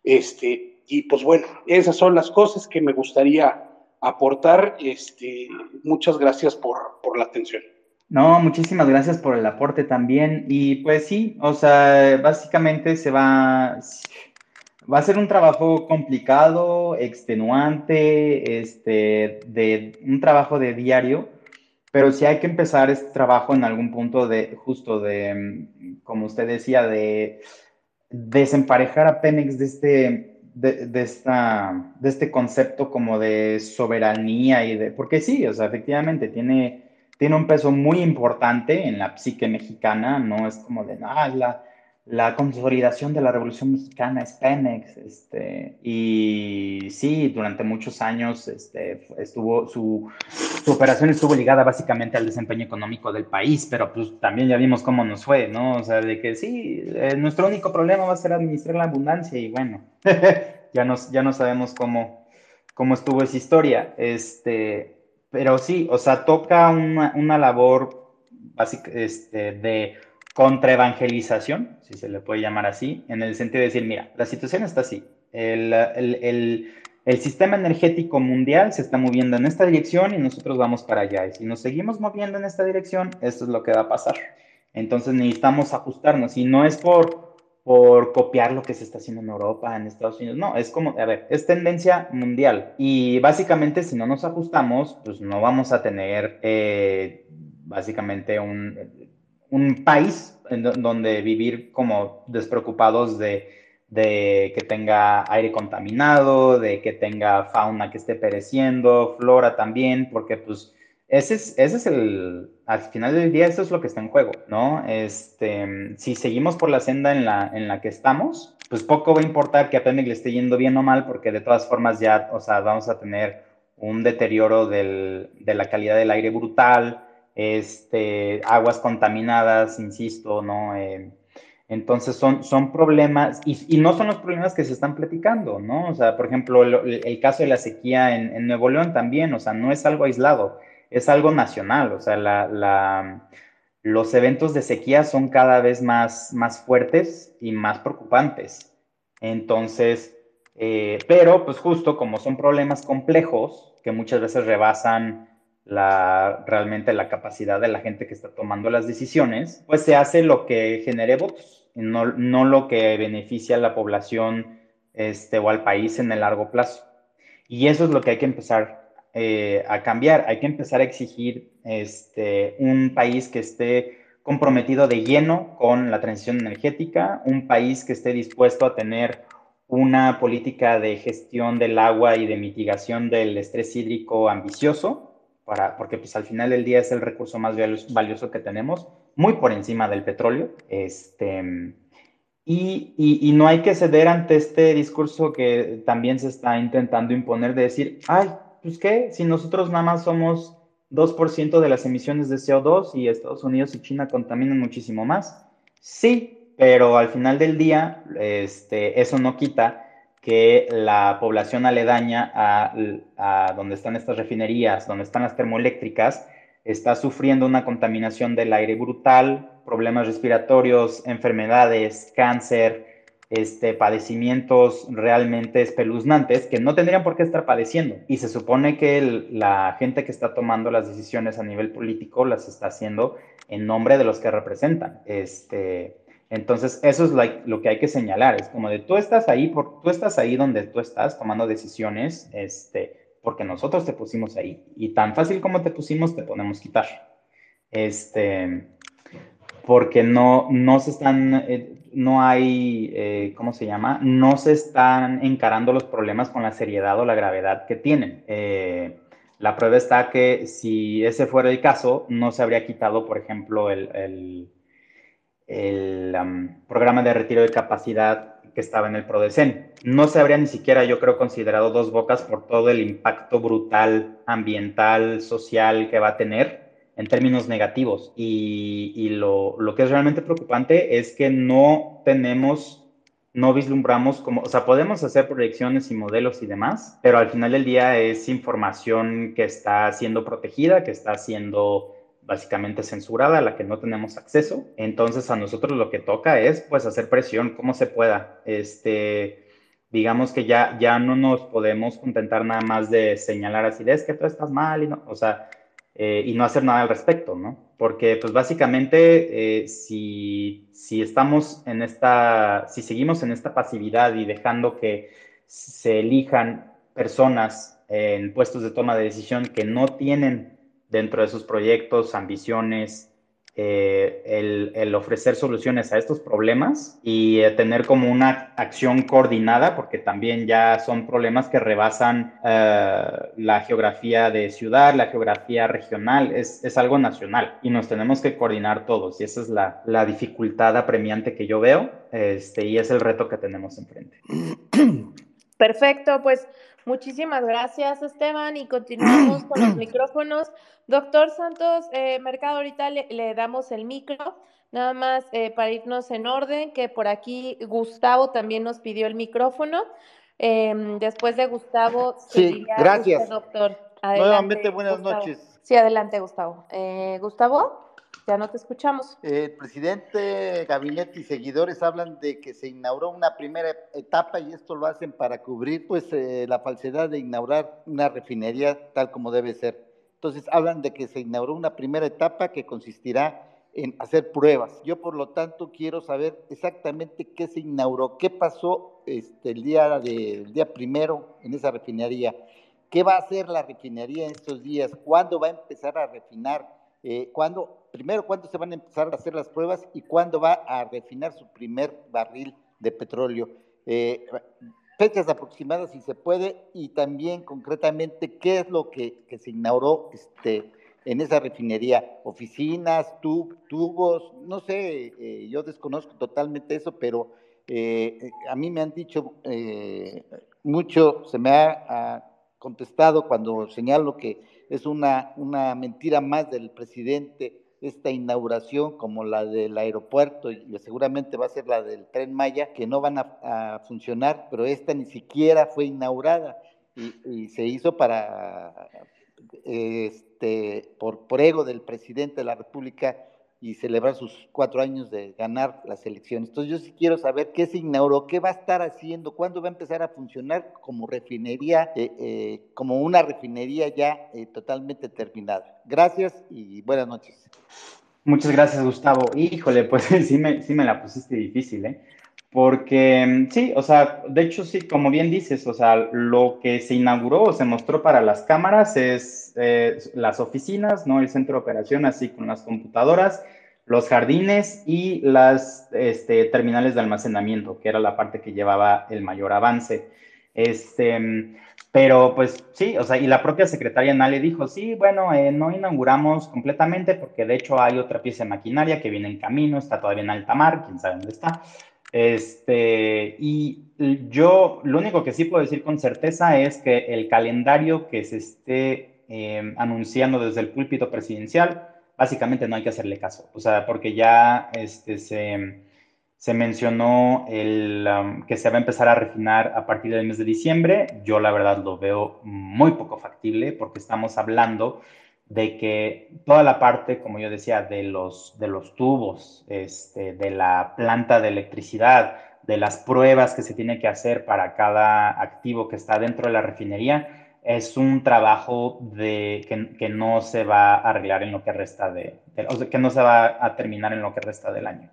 Este, y pues bueno, esas son las cosas que me gustaría aportar. Este, muchas gracias por, por la atención. No, muchísimas gracias por el aporte también. Y pues sí, o sea, básicamente se va, va a ser un trabajo complicado, extenuante, este, de un trabajo de diario, pero sí hay que empezar este trabajo en algún punto de, justo de, como usted decía, de desemparejar a Pemex de este de, esta, de este concepto como de soberanía y de, porque sí, o sea, efectivamente tiene, tiene un peso muy importante en la psique mexicana, no es como de, ah, la, la consolidación de la Revolución Mexicana es Pemex, este, y sí, durante muchos años este, estuvo, su, su, operación estuvo ligada básicamente al desempeño económico del país, pero pues también ya vimos cómo nos fue, ¿no? O sea, de que sí, eh, nuestro único problema va a ser administrar la abundancia y bueno, ya, nos, ya no sabemos cómo, cómo estuvo esa historia, este, pero sí, o sea, toca una, una labor básica, este, de contraevangelización, si se le puede llamar así, en el sentido de decir, mira, la situación está así, el, el, el, sistema energético mundial se está moviendo en esta dirección y nosotros vamos para allá, y si nos seguimos moviendo en esta dirección, esto es lo que va a pasar. Entonces necesitamos ajustarnos, y no es por, por copiar lo que se está haciendo en Europa, en Estados Unidos, no, es como, a ver, es tendencia mundial, y básicamente si no nos ajustamos, pues no vamos a tener... Eh, básicamente un, un país en donde vivir como despreocupados de, que tenga aire contaminado, de que tenga fauna que esté pereciendo, flora también, porque pues ese es, ese es el, al final del día eso es lo que está en juego, ¿no? Este, si seguimos por la senda en la, en la que estamos, pues poco va a importar que a Pemex le esté yendo bien o mal, porque de todas formas ya, o sea, vamos a tener un deterioro de la calidad del aire brutal, este, aguas contaminadas, insisto, ¿no? Eh, Entonces son, son problemas, y, no son los problemas que se están platicando, ¿no? O sea, por ejemplo, el, caso de la sequía en, Nuevo León también, o sea, no es algo aislado, es algo nacional, o sea, la, los eventos de sequía son cada vez más, más fuertes y más preocupantes. Entonces, eh, pero pues justo como son problemas complejos que muchas veces rebasan la, realmente la capacidad de la gente que está tomando las decisiones, pues se hace lo que genere votos, no, no lo que beneficia a la población este, o al país en el largo plazo. Y eso es lo que hay que empezar eh, a cambiar. Hay que empezar a exigir este, un país que esté comprometido de lleno con la transición energética, un país que esté dispuesto a tener una política de gestión del agua y de mitigación del estrés hídrico ambicioso, para, porque pues al final del día es el recurso más valioso que tenemos, muy por encima del petróleo. Este, y, y, no hay que ceder ante este discurso que también se está intentando imponer de decir, ay, pues qué, si nosotros nada más somos 2% de las emisiones de CO2 y Estados Unidos y China contaminan muchísimo más. Sí, pero al final del día, este, eso no quita que la población aledaña a, donde están estas refinerías, donde están las termoeléctricas, está sufriendo una contaminación del aire brutal, problemas respiratorios, enfermedades, cáncer, este, padecimientos realmente espeluznantes que no tendrían por qué estar padeciendo. Y se supone que la gente que está tomando las decisiones a nivel político las está haciendo en nombre de los que representan. Este, entonces, eso es lo que hay que señalar. Es como de tú estás ahí, por, tú estás ahí donde tú estás tomando decisiones, este, porque nosotros te pusimos ahí. Y tan fácil como te pusimos, te podemos quitar. Este, porque no, no se están, eh, no hay, eh, ¿cómo se llama? No se están encarando los problemas con la seriedad o la gravedad que tienen. Eh, la prueba está que si ese fuera el caso, no se habría quitado, por ejemplo, el el programa de retiro de capacidad que estaba en el PRODECEN. No se habría ni siquiera, yo creo, considerado dos bocas por todo el impacto brutal, ambiental, social que va a tener en términos negativos. Y, lo, lo, que es realmente preocupante es que no tenemos, no vislumbramos como, o sea, podemos hacer proyecciones y modelos y demás, pero al final del día es información que está siendo protegida, que está siendo básicamente censurada, a la que no tenemos acceso. Entonces a nosotros lo que toca es pues hacer presión como se pueda. Este, digamos que ya, ya no nos podemos contentar nada más de señalar así, es que tú estás mal y no, o sea, eh, y no hacer nada al respecto, ¿no? Porque pues básicamente eh, si, si estamos en esta, si seguimos en esta pasividad y dejando que se elijan personas en puestos de toma de decisión que no tienen dentro de sus proyectos, ambiciones, eh, el, ofrecer soluciones a estos problemas y eh, tener como una acción coordinada, porque también ya son problemas que rebasan eh, la geografía de ciudad, la geografía regional, es, es, algo nacional y nos tenemos que coordinar todos y esa es la, la dificultad apremiante que yo veo este, y es el reto que tenemos enfrente. Perfecto, pues Muchísimas gracias, Esteban, y continuamos con los micrófonos. Doctor Santos eh, Mercado, ahorita le, damos el micro, nada más eh, para irnos en orden, que por aquí Gustavo también nos pidió el micrófono. Em, después de Gustavo, sí, gracias, doctor. Nuevamente, buenas noches. Sí, adelante, Gustavo. Eh, Gustavo. Ya no te escuchamos. El presidente, gabinete y seguidores hablan de que se inauguró una primera etapa y esto lo hacen para cubrir pues eh, la falsedad de inaugurar una refinería tal como debe ser. Entonces hablan de que se inauguró una primera etapa que consistirá en hacer pruebas. Yo por lo tanto quiero saber exactamente qué se inauguró, qué pasó este, el, día de, día primero en esa refinería, qué va a hacer la refinería en estos días, cuándo va a empezar a refinar, eh, primero cuándo se van a empezar a hacer las pruebas y cuándo va a refinar su primer barril de petróleo. Eh, fechas aproximadas si se puede y también concretamente qué es lo que, se inauguró este, en esa refinería, oficinas, tubos, no sé, eh, yo desconozco totalmente eso, pero eh, a mí me han dicho mucho, se me ha, contestado cuando señalo que es una, una mentira más del presidente esta inauguración como la del aeropuerto y seguramente va a ser la del tren Maya, que no van a, funcionar, pero esta ni siquiera fue inaugurada y, se hizo para, este, por, por ego del presidente de la República y celebrar sus cuatro años de ganar las elecciones. Entonces yo sí quiero saber qué se inauguró, qué va a estar haciendo, cuándo va a empezar a funcionar como refinería, eh, eh, como una refinería ya eh, totalmente terminada. Gracias y buenas noches. Muchas gracias, Gustavo. Híjole, pues sí me, sí me la pusiste difícil, ¿eh? Porque sí, o sea, de hecho sí, como bien dices, o sea, lo que se inauguró o se mostró para las cámaras es las oficinas, ¿no? El centro de operación, así con las computadoras los jardines y las este, terminales de almacenamiento, que era la parte que llevaba el mayor avance. Este, pero pues sí, o sea, y la propia secretaria Nale dijo, sí, bueno, eh, no inauguramos completamente porque de hecho hay otra pieza de maquinaria que viene en camino, está todavía en alta mar, quién sabe dónde está. Este, y yo lo único que sí puedo decir con certeza es que el calendario que se esté eh, anunciando desde el púlpito presidencial básicamente no hay que hacerle caso, o sea, porque ya este, se, mencionó el, que se va a empezar a refinar a partir del mes de diciembre. Yo la verdad lo veo muy poco factible porque estamos hablando de que toda la parte, como yo decía, de los, de los tubos, este, de la planta de electricidad, de las pruebas que se tiene que hacer para cada activo que está dentro de la refinería, es un trabajo de, que, no se va a arreglar en lo que resta de, que no se va a terminar en lo que resta del año.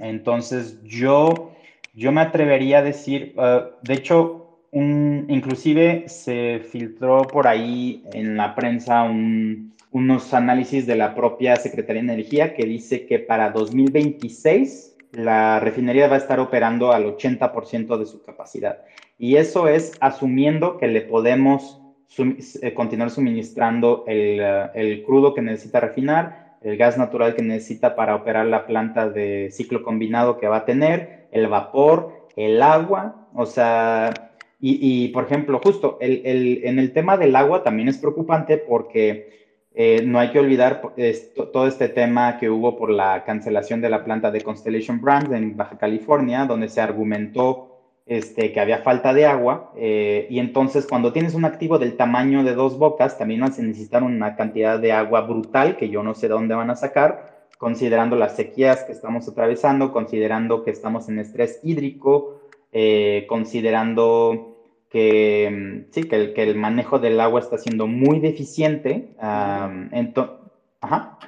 entonces, yo, yo me atrevería a decir, uh, de hecho, un, inclusive se filtró por ahí en la prensa unos análisis de la propia Secretaría de Energía que dice que para 2026 la refinería va a estar operando al 80% de su capacidad. Y eso es asumiendo que le podemos eh, continuar suministrando eh, el, crudo que necesita refinar, el gas natural que necesita para operar la planta de ciclo combinado que va a tener, el vapor, el agua, o sea, y, por ejemplo, justo en el tema del agua también es preocupante porque eh, no hay que olvidar todo este tema que hubo por la cancelación de la planta de Constellation Brands en Baja California, donde se argumentó este, que había falta de agua, eh, y entonces cuando tienes un activo del tamaño de dos bocas, también vas a necesitar una cantidad de agua brutal que yo no sé de dónde van a sacar, considerando las sequías que estamos atravesando, considerando que estamos en estrés hídrico, eh, considerando que, mm, sí, que el, que el, manejo del agua está siendo muy deficiente. ajá.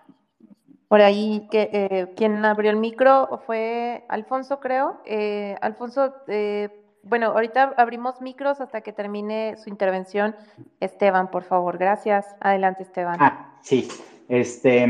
Por ahí, que, eh, quien abrió el micro fue Alfonso, creo. Eh, Alfonso, eh, bueno, ahorita abrimos micros hasta que termine su intervención. Esteban, por favor, gracias. Adelante, Esteban. Ah, sí. Este,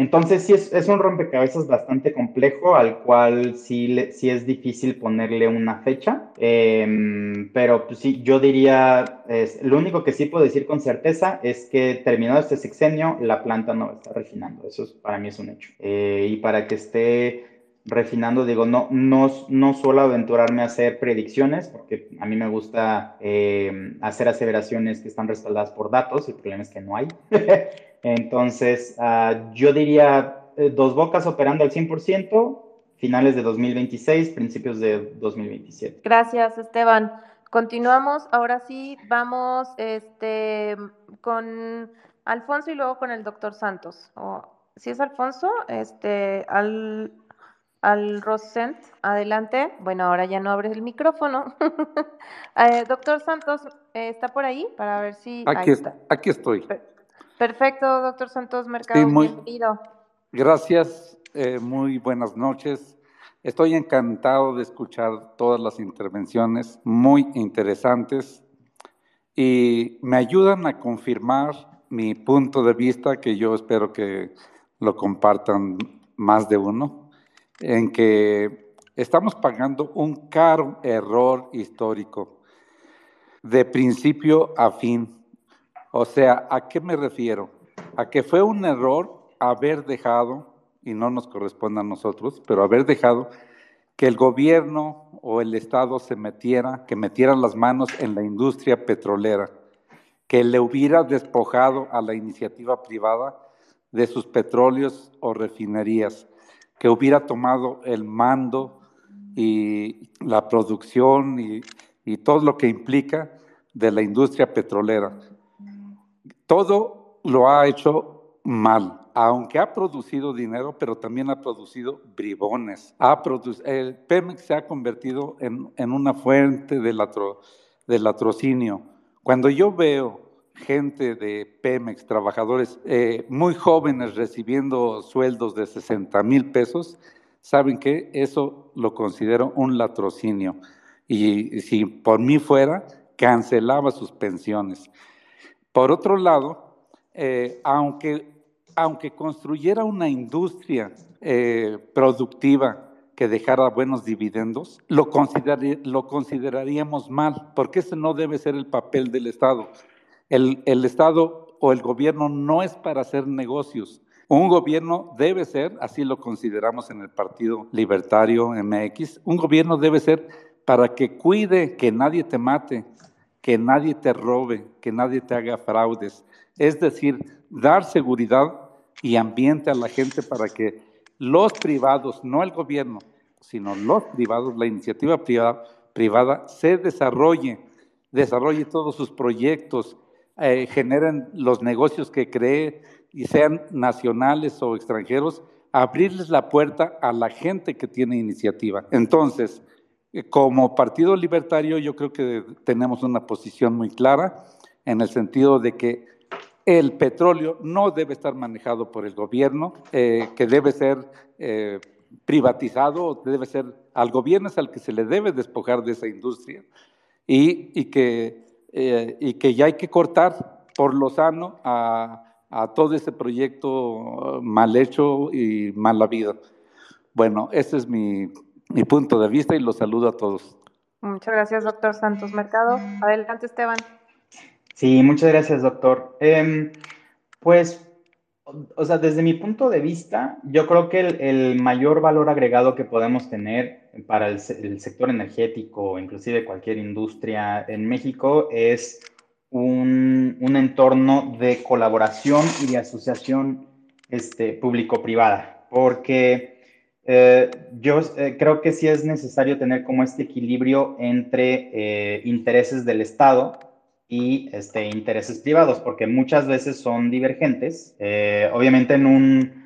entonces, sí es, un rompecabezas bastante complejo al cual sí, es difícil ponerle una fecha, em, pero pues, sí, yo diría, es, lo único que sí puedo decir con certeza es que terminado este sexenio, la planta no está refinando, eso para mí es un hecho. Eh, y para que esté refinando, digo, no, no, no suelo aventurarme a hacer predicciones, porque a mí me gusta em, hacer aseveraciones que están respaldadas por datos, el problema es que no hay. Entonces, uh, yo diría eh, dos bocas operando al 100%, finales de 2026, principios de 2027. Gracias, Esteban. Continuamos. Ahora sí, vamos este, con Alfonso y luego con el doctor Santos. si es Alfonso, este, al, al Rosent, adelante. Bueno, ahora ya no abres el micrófono. eh, doctor Santos, ¿está por ahí? Para ver si... Aquí, está. aquí estoy. Perfecto, doctor Santos Mercado, bienvenido. Gracias, eh, muy buenas noches. Estoy encantado de escuchar todas las intervenciones, muy interesantes, y me ayudan a confirmar mi punto de vista, que yo espero que lo compartan más de uno, en que estamos pagando un caro error histórico de principio a fin o sea, ¿a qué me refiero? A que fue un error haber dejado, y no nos corresponde a nosotros, pero haber dejado que el gobierno o el Estado se metiera, que metieran las manos en la industria petrolera, que le hubiera despojado a la iniciativa privada de sus petróleos o refinerías, que hubiera tomado el mando y la producción y, y todo lo que implica de la industria petrolera. Todo lo ha hecho mal aunque ha producido dinero, pero también ha producido bribones. El Pemex se ha convertido en, una fuente de, latrocinio. Cuando yo veo gente de Pemex, trabajadores eh, muy jóvenes recibiendo sueldos de 60 mil pesos, saben que eso lo considero un latrocinio. Y si por mí fuera, cancelaba sus pensiones. Por otro lado, eh, aunque aunque construyera una industria eh, productiva que dejara buenos dividendos, lo, consideraríamos mal, porque ese no debe ser el papel del Estado. El, el Estado o el gobierno no es para hacer negocios. Un gobierno debe ser, así lo consideramos en el Partido Libertario MX, un gobierno debe ser para que cuide que nadie te mate, que nadie te robe, que nadie te haga fraudes. Es decir, dar seguridad y ambiente a la gente para que los privados, no el gobierno, sino los privados, la iniciativa privada, privada se desarrolle, desarrolle todos sus proyectos, eh, generen los negocios que cree y sean nacionales o extranjeros, abrirles la puerta a la gente que tiene iniciativa. Entonces, como Partido Libertario, yo creo que tenemos una posición muy clara en el sentido de que el petróleo no debe estar manejado por el gobierno, eh, que debe ser eh, privatizado, debe ser al gobierno es al que se le debe despojar de esa industria y, que, eh, y que ya hay que cortar por lo sano a, todo ese proyecto mal hecho y mal habido. Bueno, ese es mi, mi punto de vista y los saludo a todos. Muchas gracias, doctor Santos Mercado. Adelante, Esteban. Sí, muchas gracias, doctor. Em, pues, o sea, desde mi punto de vista, yo creo que el, mayor valor agregado que podemos tener para el, sector energético, inclusive cualquier industria en México, es un, entorno de colaboración y de asociación este, público-privada, porque eh, yo eh, creo que sí es necesario tener como este equilibrio entre eh, intereses del Estado, y este, intereses privados, porque muchas veces son divergentes. Obviamente en un,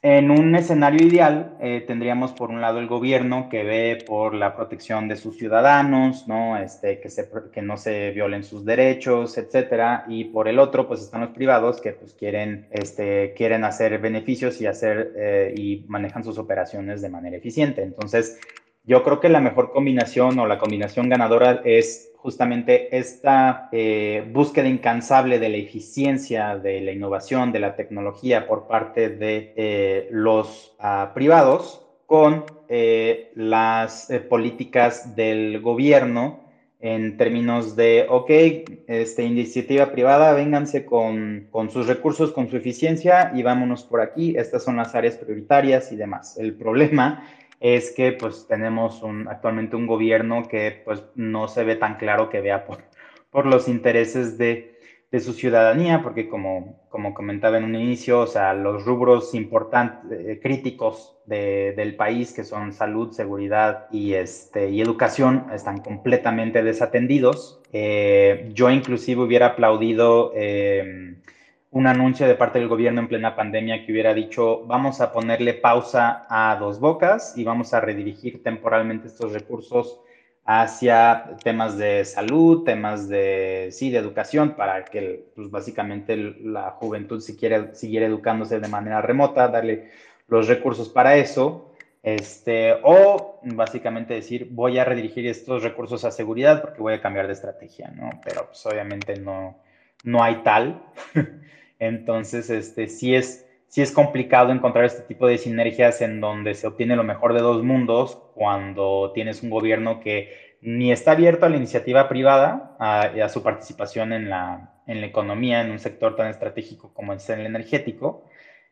en un escenario ideal eh, tendríamos por un lado el gobierno que ve por la protección de sus ciudadanos, ¿no? Este, que, se, que no se violen sus derechos, etcétera, y por el otro pues están los privados que pues quieren, este, quieren hacer beneficios y, hacer, eh, y manejan sus operaciones de manera eficiente. Entonces, yo creo que la mejor combinación o la combinación ganadora es justamente esta eh, búsqueda incansable de la eficiencia, de la innovación, de la tecnología por parte de eh, los ah, privados con eh, las políticas del gobierno en términos de, ok, este, iniciativa privada, vénganse con, con, sus recursos, con su eficiencia y vámonos por aquí, estas son las áreas prioritarias y demás. El problema es que pues tenemos un, actualmente un gobierno que pues no se ve tan claro que vea por, por los intereses de, de su ciudadanía, porque como, como comentaba en un inicio, o sea, los rubros importantes, eh, críticos de, del país, que son salud, seguridad y, este, y educación, están completamente desatendidos. Eh, yo inclusive hubiera aplaudido... Eh, un anuncio de parte del gobierno en plena pandemia que hubiera dicho, vamos a ponerle pausa a dos bocas y vamos a redirigir temporalmente estos recursos hacia temas de salud, temas de, sí, de educación, para que pues, básicamente la juventud si quiere, siguiera educándose de manera remota, darle los recursos para eso, este, o básicamente decir, voy a redirigir estos recursos a seguridad porque voy a cambiar de estrategia, ¿no? Pero pues obviamente no, no hay tal. Entonces, este, sí es, sí es complicado encontrar este tipo de sinergias en donde se obtiene lo mejor de dos mundos cuando tienes un gobierno que ni está abierto a la iniciativa privada, a, a su participación en la, en la economía, en un sector tan estratégico como es el energético,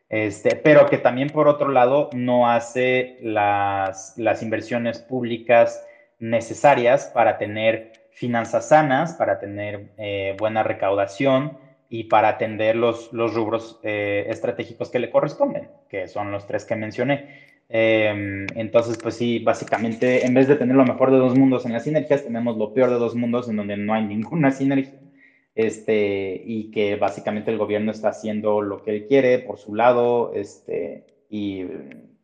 este, pero que también por otro lado no hace las, las inversiones públicas necesarias para tener finanzas sanas, para tener eh, buena recaudación, y para atender los, los rubros eh, estratégicos que le corresponden, que son los tres que mencioné. Em, entonces, pues sí, básicamente, en vez de tener lo mejor de dos mundos en las sinergias, tenemos lo peor de dos mundos en donde no hay ninguna sinergia. Este, y que básicamente el gobierno está haciendo lo que él quiere por su lado, este, y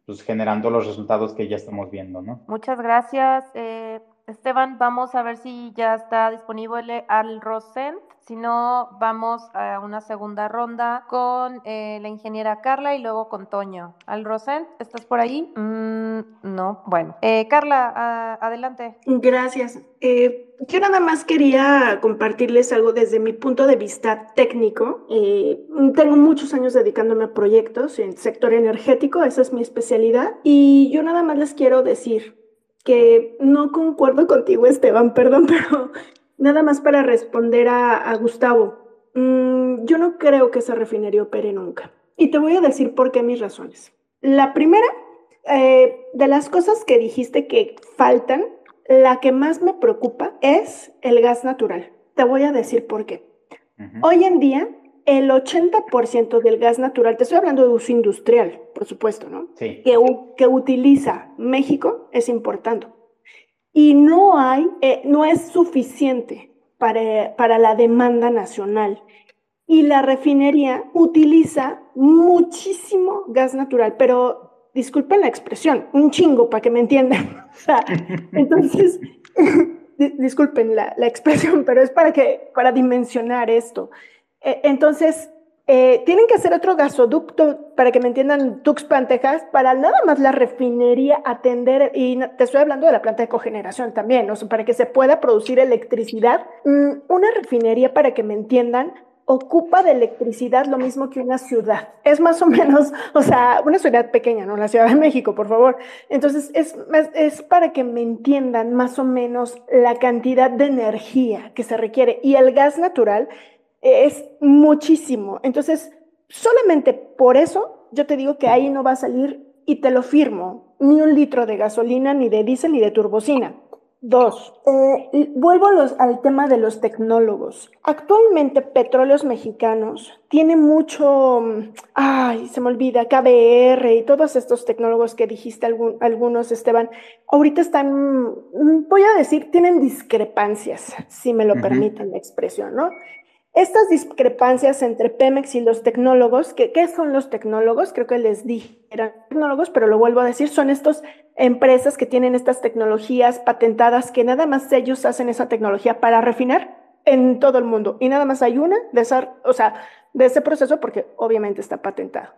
pues generando los resultados que ya estamos viendo, ¿no? Muchas gracias, eh, Esteban. Vamos a ver si ya está disponible al Rosent. Si no, vamos a una segunda ronda con eh, la ingeniera Carla y luego con Toño. Al Rosent, ¿estás por ahí? Mm, no, bueno. Eh, Carla, adelante. Gracias. Eh, yo nada más quería compartirles algo desde mi punto de vista técnico. tengo muchos años dedicándome a proyectos en el sector energético, esa es mi especialidad. Y yo nada más les quiero decir que no concuerdo contigo, Esteban, perdón, pero Nada más para responder a, Gustavo. Mm, yo no creo que esa refinería opere nunca. Y te voy a decir por qué mis razones. La primera, eh, de las cosas que dijiste que faltan, la que más me preocupa es el gas natural. Te voy a decir por qué. Hoy en día, el 80% del gas natural, te estoy hablando de uso industrial, por supuesto, ¿no? Sí. Que, que utiliza México es importando y no hay, eh, no es suficiente para, para la demanda nacional. Y la refinería utiliza muchísimo gas natural, pero disculpen la expresión, un chingo para que me entiendan. entonces, disculpen la, la, expresión, pero es para que, para dimensionar esto. E, entonces, eh, tienen que hacer otro gasoducto, para que me entiendan, Tuxpan, Texas, para nada más la refinería atender, y te estoy hablando de la planta de cogeneración también, para que se pueda producir electricidad. Mm, una refinería, para que me entiendan, ocupa de electricidad lo mismo que una ciudad. Es más o menos, o sea, una ciudad pequeña, ¿no? La Ciudad de México, por favor. Entonces, es, es para que me entiendan más o menos la cantidad de energía que se requiere. Y el gas natural es muchísimo. Entonces, solamente por eso yo te digo que ahí no va a salir, y te lo firmo, ni un litro de gasolina, ni de diésel, ni de turbocina. Dos, eh, vuelvo al tema de los tecnólogos. Actualmente Petróleos Mexicanos tiene mucho, ay, se me olvida, KBR y todos estos tecnólogos que dijiste algunos, Esteban, ahorita están, voy a decir, tienen discrepancias, si me lo permiten la expresión, ¿no? Estas discrepancias entre Pemex y los tecnólogos, que, ¿qué son los tecnólogos? Creo que les dije, eran tecnólogos, pero lo vuelvo a decir, son estas empresas que tienen estas tecnologías patentadas, que nada más ellos hacen esa tecnología para refinar en todo el mundo. Y nada más hay una de, esa, o sea, de ese proceso porque obviamente está patentado.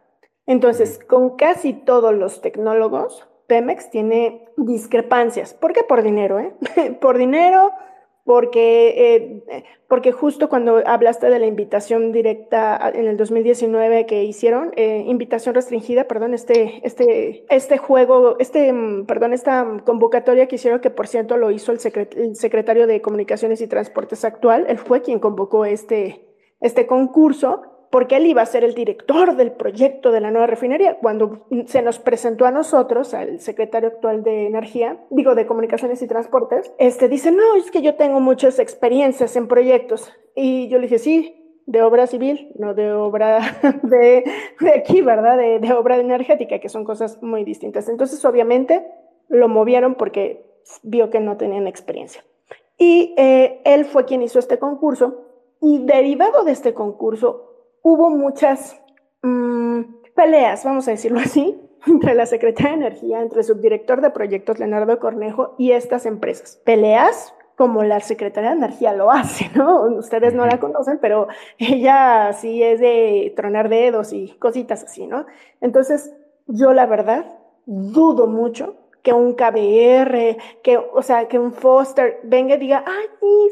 Entonces, con casi todos los tecnólogos, Pemex tiene discrepancias. ¿Por qué? Por dinero, ¿eh? por dinero, porque, eh, porque justo cuando hablaste de la invitación directa en el 2019 que hicieron, eh, invitación restringida, perdón, este, este, este juego, este, mm, perdón, esta convocatoria que hicieron, que por cierto lo hizo el, el secretario de Comunicaciones y Transportes actual, él fue quien convocó este, este concurso, porque él iba a ser el director del proyecto de la nueva refinería. Cuando se nos presentó a nosotros, al secretario actual de Energía, digo, de Comunicaciones y Transportes, este dice, no, es que yo tengo muchas experiencias en proyectos. Y yo le dije, sí, de obra civil, no de obra de, de aquí, ¿verdad? De, de, obra energética, que son cosas muy distintas. Entonces, obviamente, lo movieron porque vio que no tenían experiencia. Y eh, él fue quien hizo este concurso. Y derivado de este concurso, hubo muchas mm, peleas, vamos a decirlo así, entre la Secretaría de Energía, entre el subdirector de proyectos Leonardo Cornejo y estas empresas. Peleas como la Secretaría de Energía lo hace, ¿no? Ustedes no la conocen, pero ella sí es de tronar dedos y cositas así, ¿no? Entonces, yo la verdad dudo mucho que un KBR, que, o sea, que un Foster venga y diga, ay,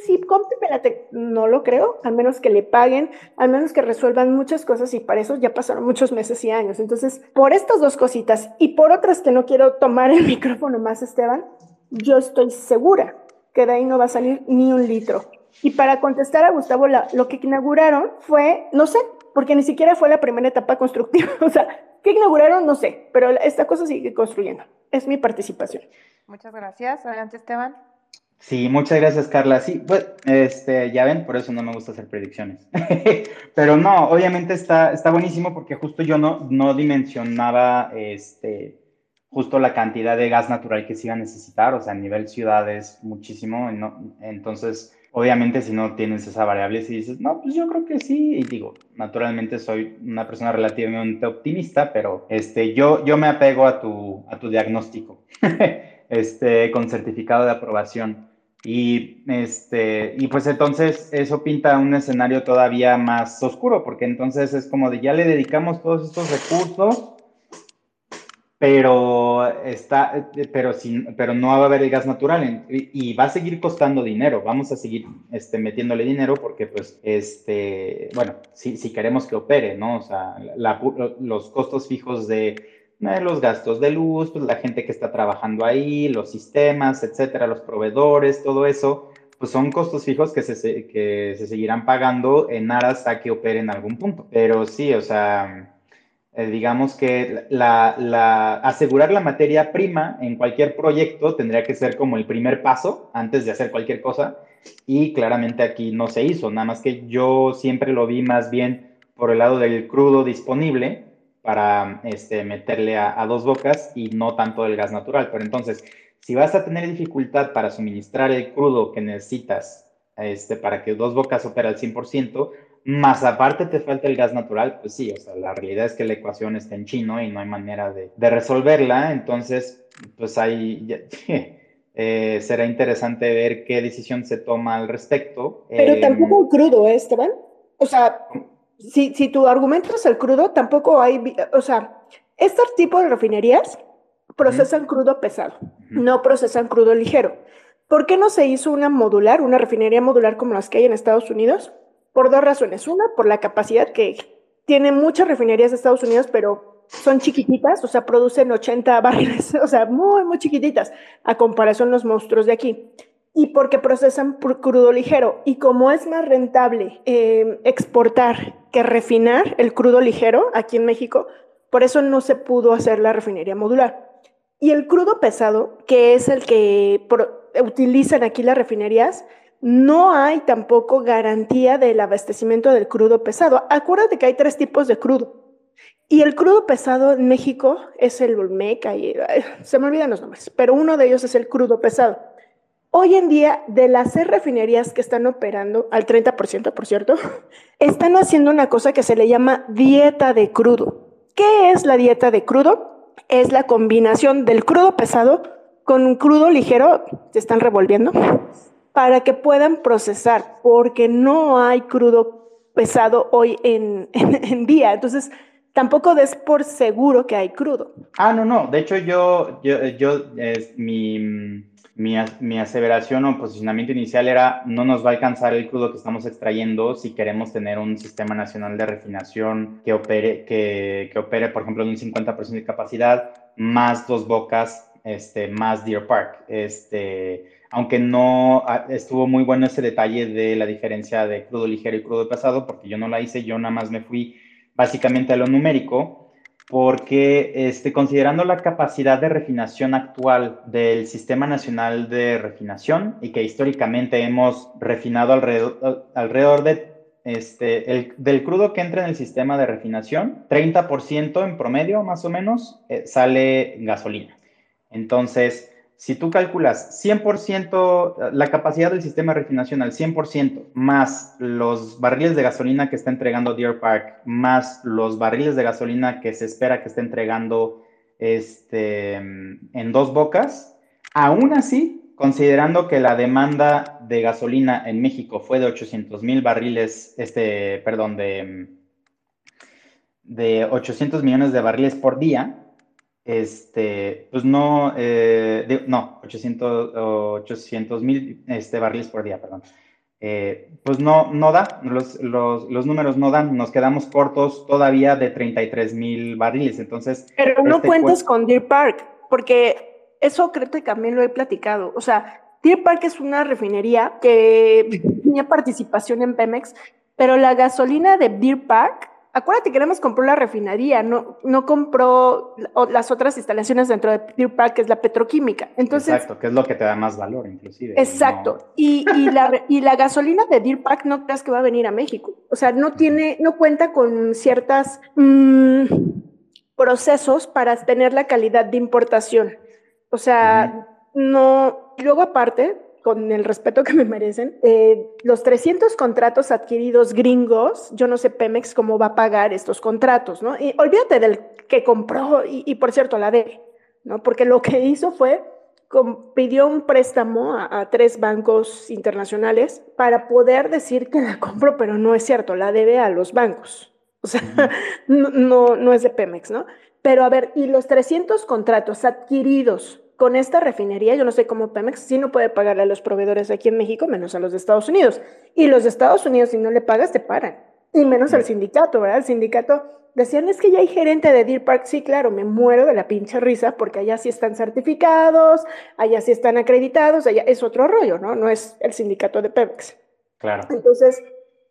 sí, cómprame la No lo creo, al menos que le paguen, al menos que resuelvan muchas cosas y para eso ya pasaron muchos meses y años. Entonces, por estas dos cositas y por otras que no quiero tomar el micrófono más, Esteban, yo estoy segura que de ahí no va a salir ni un litro. Y para contestar a Gustavo, lo que inauguraron fue, no sé, porque ni siquiera fue la primera etapa constructiva. o sea, ¿qué inauguraron? No sé, pero esta cosa sigue construyendo es mi participación. Muchas gracias. Adelante, Esteban. Sí, muchas gracias, Carla. Sí, pues, este, ya ven, por eso no me gusta hacer predicciones. Pero no, obviamente está, está buenísimo porque justo yo no, no dimensionaba, este, justo la cantidad de gas natural que se iba a necesitar, o sea, a nivel ciudades muchísimo. Entonces, obviamente, si no tienes esa variable, si dices, no, pues yo creo que sí, y digo, naturalmente soy una persona relativamente optimista, pero este, yo, yo me apego a tu, a tu diagnóstico, este, con certificado de aprobación. Y, este, y pues entonces eso pinta un escenario todavía más oscuro, porque entonces es como de ya le dedicamos todos estos recursos, pero, está, pero, sin, pero no va a haber el gas natural y, va a seguir costando dinero, vamos a seguir este, metiéndole dinero porque pues, este, bueno, si, si queremos que opere, ¿no? O sea, los costos fijos de los gastos de luz, pues la gente que está trabajando ahí, los sistemas, etcétera, los proveedores, todo eso, pues son costos fijos que se, que se seguirán pagando en aras a que opere en algún punto. Pero sí, o sea, eh, digamos que asegurar la materia prima en cualquier proyecto tendría que ser como el primer paso antes de hacer cualquier cosa. Y claramente aquí no se hizo, nada más que yo siempre lo vi más bien por el lado del crudo disponible para este, meterle a, dos bocas y no tanto el gas natural. Pero entonces, si vas a tener dificultad para suministrar el crudo que necesitas este, para que dos bocas opere al 100%, más aparte te falta el gas natural, pues sí, o sea, la realidad es que la ecuación está en chino y no hay manera de, resolverla, entonces, pues ahí eh, será interesante ver qué decisión se toma al respecto. Pero tampoco em, crudo, ¿eh, Esteban? O sea, si, si tu argumento es el crudo, tampoco hay, o sea, estos tipos de refinerías procesan crudo pesado, no procesan crudo ligero. ¿Por qué no se hizo una modular, una refinería modular como las que hay en Estados Unidos? Por dos razones. Una, por la capacidad que tiene muchas refinerías de Estados Unidos, pero son chiquititas, o sea, producen 80 barriles, o sea, muy, muy chiquititas, a comparación los monstruos de aquí y porque procesan crudo ligero. Y como es más rentable em, exportar que refinar el crudo ligero aquí en México, por eso no se pudo hacer la refinería modular. Y el crudo pesado, que es el que utilizan aquí las refinerías, no hay tampoco garantía del abastecimiento del crudo pesado. Acuérdate que hay tres tipos de crudo. Y el crudo pesado en México es el Olmeca, y se me olvidan los nombres, pero uno de ellos es el crudo pesado. Hoy en día, de las seis refinerías que están operando, al 30%, por cierto, están haciendo una cosa que se le llama dieta de crudo. ¿Qué es la dieta de crudo? Es la combinación del crudo pesado con un crudo ligero, se están revolviendo, para que puedan procesar, porque no hay crudo pesado hoy en, día. Entonces, tampoco des por seguro que hay crudo. Ah, no, no. De hecho, yo, yo, yo es mi mi, aseveración o posicionamiento inicial era no nos va a alcanzar el crudo que estamos extrayendo si queremos tener un sistema nacional de refinación que opere, que, que opere por ejemplo, en un 50% de capacidad, más dos bocas, este, más Deer Park. Este, aunque no ah, estuvo muy bueno ese detalle de la diferencia de crudo ligero y crudo pesado, porque yo no la hice, yo nada más me fui básicamente a lo numérico porque este, considerando la capacidad de refinación actual del Sistema Nacional de Refinación y que históricamente hemos refinado alrededor, alrededor de, este, el, del crudo que entra en el sistema de refinación, 30% en promedio más o menos eh, sale gasolina. Entonces, si tú calculas 100%, la capacidad del sistema de refinación al 100%, más los barriles de gasolina que está entregando Deer Park, más los barriles de gasolina que se espera que esté entregando este, en dos bocas, aún así, considerando que la demanda de gasolina en México fue de 800 mil barriles, este, perdón, de, de 800 millones de barriles por día, este, pues no, eh, no, 800 mil este, barriles por día, perdón. Eh, pues no, no da, los, los, los, números no dan, nos quedamos cortos todavía de 33 mil barriles, entonces... Pero no este cuentes con Deer Park, porque eso creo que también lo he platicado, o sea, Deer Park es una refinería que tenía participación en Pemex, pero la gasolina de Deer Park acuérdate que nada más compró la refinería, no, no compró las otras instalaciones dentro de Deer Park, que es la petroquímica. Entonces, exacto, que es lo que te da más valor, inclusive. Exacto. Y, y, la, y la gasolina de Deer Park no creas que va a venir a México. O sea, no tiene, no cuenta con ciertas mmm, procesos para tener la calidad de importación. O sea, no. Luego, aparte, con el respeto que me merecen, eh, los 300 contratos adquiridos gringos, yo no sé Pemex cómo va a pagar estos contratos, ¿no? Y olvídate del que compró y, por cierto, la debe, ¿no? Porque lo que hizo fue pidió un préstamo a, tres bancos internacionales para poder decir que la compró, pero no es cierto, la debe a los bancos. O sea, no, no, no es de Pemex, ¿no? Pero a ver, y los 300 contratos adquiridos con esta refinería, yo no sé cómo Pemex sí no puede pagarle a los proveedores aquí en México, menos a los de Estados Unidos. Y los de Estados Unidos, si no le pagas, te paran. Y menos al sindicato, ¿verdad? El sindicato decían, es que ya hay gerente de Deer Park. Sí, claro, me muero de la pinche risa porque allá sí están certificados, allá sí están acreditados, allá es otro rollo, ¿no? No es el sindicato de Pemex. Claro. Entonces,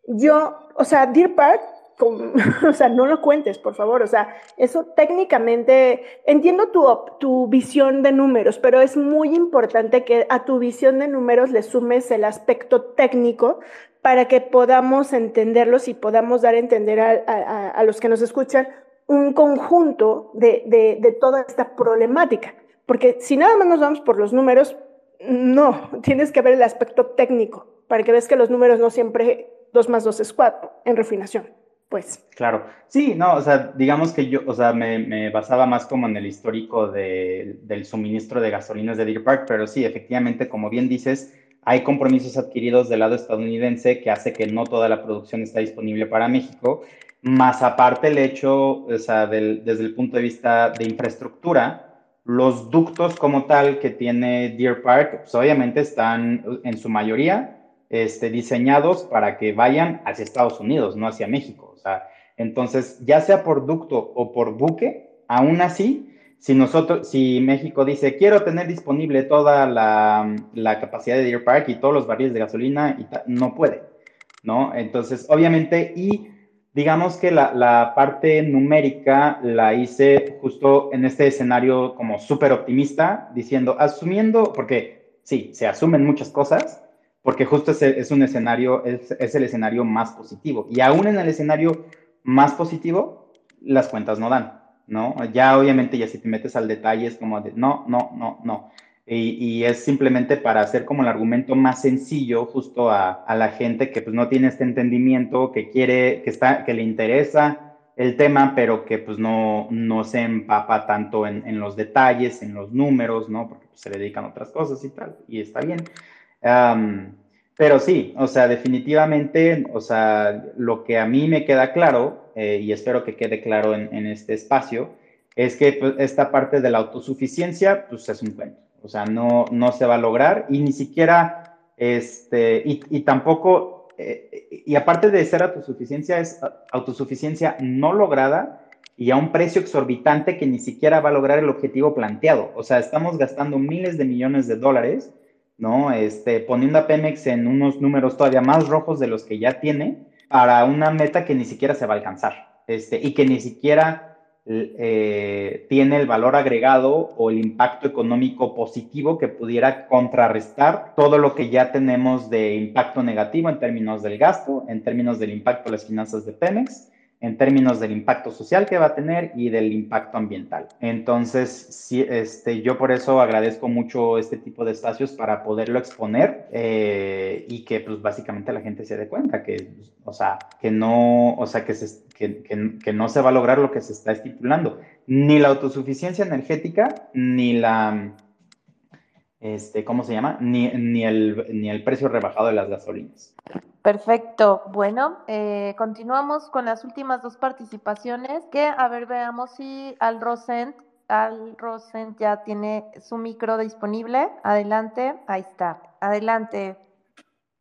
yo, o sea, Deer Park o sea, no lo cuentes, por favor. O sea, eso técnicamente, entiendo tu, tu visión de números, pero es muy importante que a tu visión de números le sumes el aspecto técnico para que podamos entenderlos y podamos dar a entender a, los que nos escuchan un conjunto de, de, de toda esta problemática. Porque si nada más nos vamos por los números, no, tienes que ver el aspecto técnico para que veas que los números no siempre 2 más 2 es 4 en refinación pues. Claro, sí, no, o sea, digamos que yo, o sea, me, basaba más como en el histórico del suministro de gasolinas de Deer Park, pero sí, efectivamente, como bien dices, hay compromisos adquiridos del lado estadounidense que hace que no toda la producción está disponible para México, más aparte el hecho, o sea, desde el punto de vista de infraestructura, los ductos como tal que tiene Deer Park, pues obviamente están en su mayoría este, diseñados para que vayan hacia Estados Unidos, no hacia México. Sea, entonces, ya sea por ducto o por buque, aún así, si nosotros, si México dice, quiero tener disponible toda la, capacidad de Deer Park y todos los barriles de gasolina, no puede, ¿no? Entonces, obviamente, y digamos que la, la, parte numérica la hice justo en este escenario como súper optimista, diciendo, asumiendo, porque sí, se asumen muchas cosas, porque justo es, es un escenario, es, es, el escenario más positivo. Y aún en el escenario más positivo, las cuentas no dan, ¿no? Ya obviamente ya si te metes al detalle es como de, no, no, no, no. Y, y, es simplemente para hacer como el argumento más sencillo justo a, a, la gente que pues no tiene este entendimiento, que quiere, que, está, que le interesa el tema, pero que pues no, no se empapa tanto en, en los detalles, en los números, ¿no? Porque pues, se dedican a otras cosas y tal, y está bien pero sí, o sea, definitivamente, o sea, lo que a mí me queda claro, eh, y espero que quede claro en, este espacio, es que pues, esta parte de la autosuficiencia, pues es un cuento. O sea, no, no se va a lograr y ni siquiera, este, y, tampoco, eh, y aparte de ser autosuficiencia, es autosuficiencia no lograda y a un precio exorbitante que ni siquiera va a lograr el objetivo planteado. O sea, estamos gastando miles de millones de dólares ¿no? Este, poniendo a Pemex en unos números todavía más rojos de los que ya tiene para una meta que ni siquiera se va a alcanzar, este, y que ni siquiera eh, tiene el valor agregado o el impacto económico positivo que pudiera contrarrestar todo lo que ya tenemos de impacto negativo en términos del gasto, en términos del impacto de las finanzas de Pemex en términos del impacto social que va a tener y del impacto ambiental. Entonces, sí, este, yo por eso agradezco mucho este tipo de espacios para poderlo exponer eh, y que pues básicamente la gente se dé cuenta que, o sea, que no, o sea, que, se, que, que, no se va a lograr lo que se está estipulando, ni la autosuficiencia energética, ni la, este, ¿cómo se llama? Ni, ni, el, ni el precio rebajado de las gasolinas. Perfecto. Bueno, eh, continuamos con las últimas dos participaciones. Que, a ver, veamos si Al Rosent, Al Rosent ya tiene su micro disponible. Adelante, ahí está. Adelante.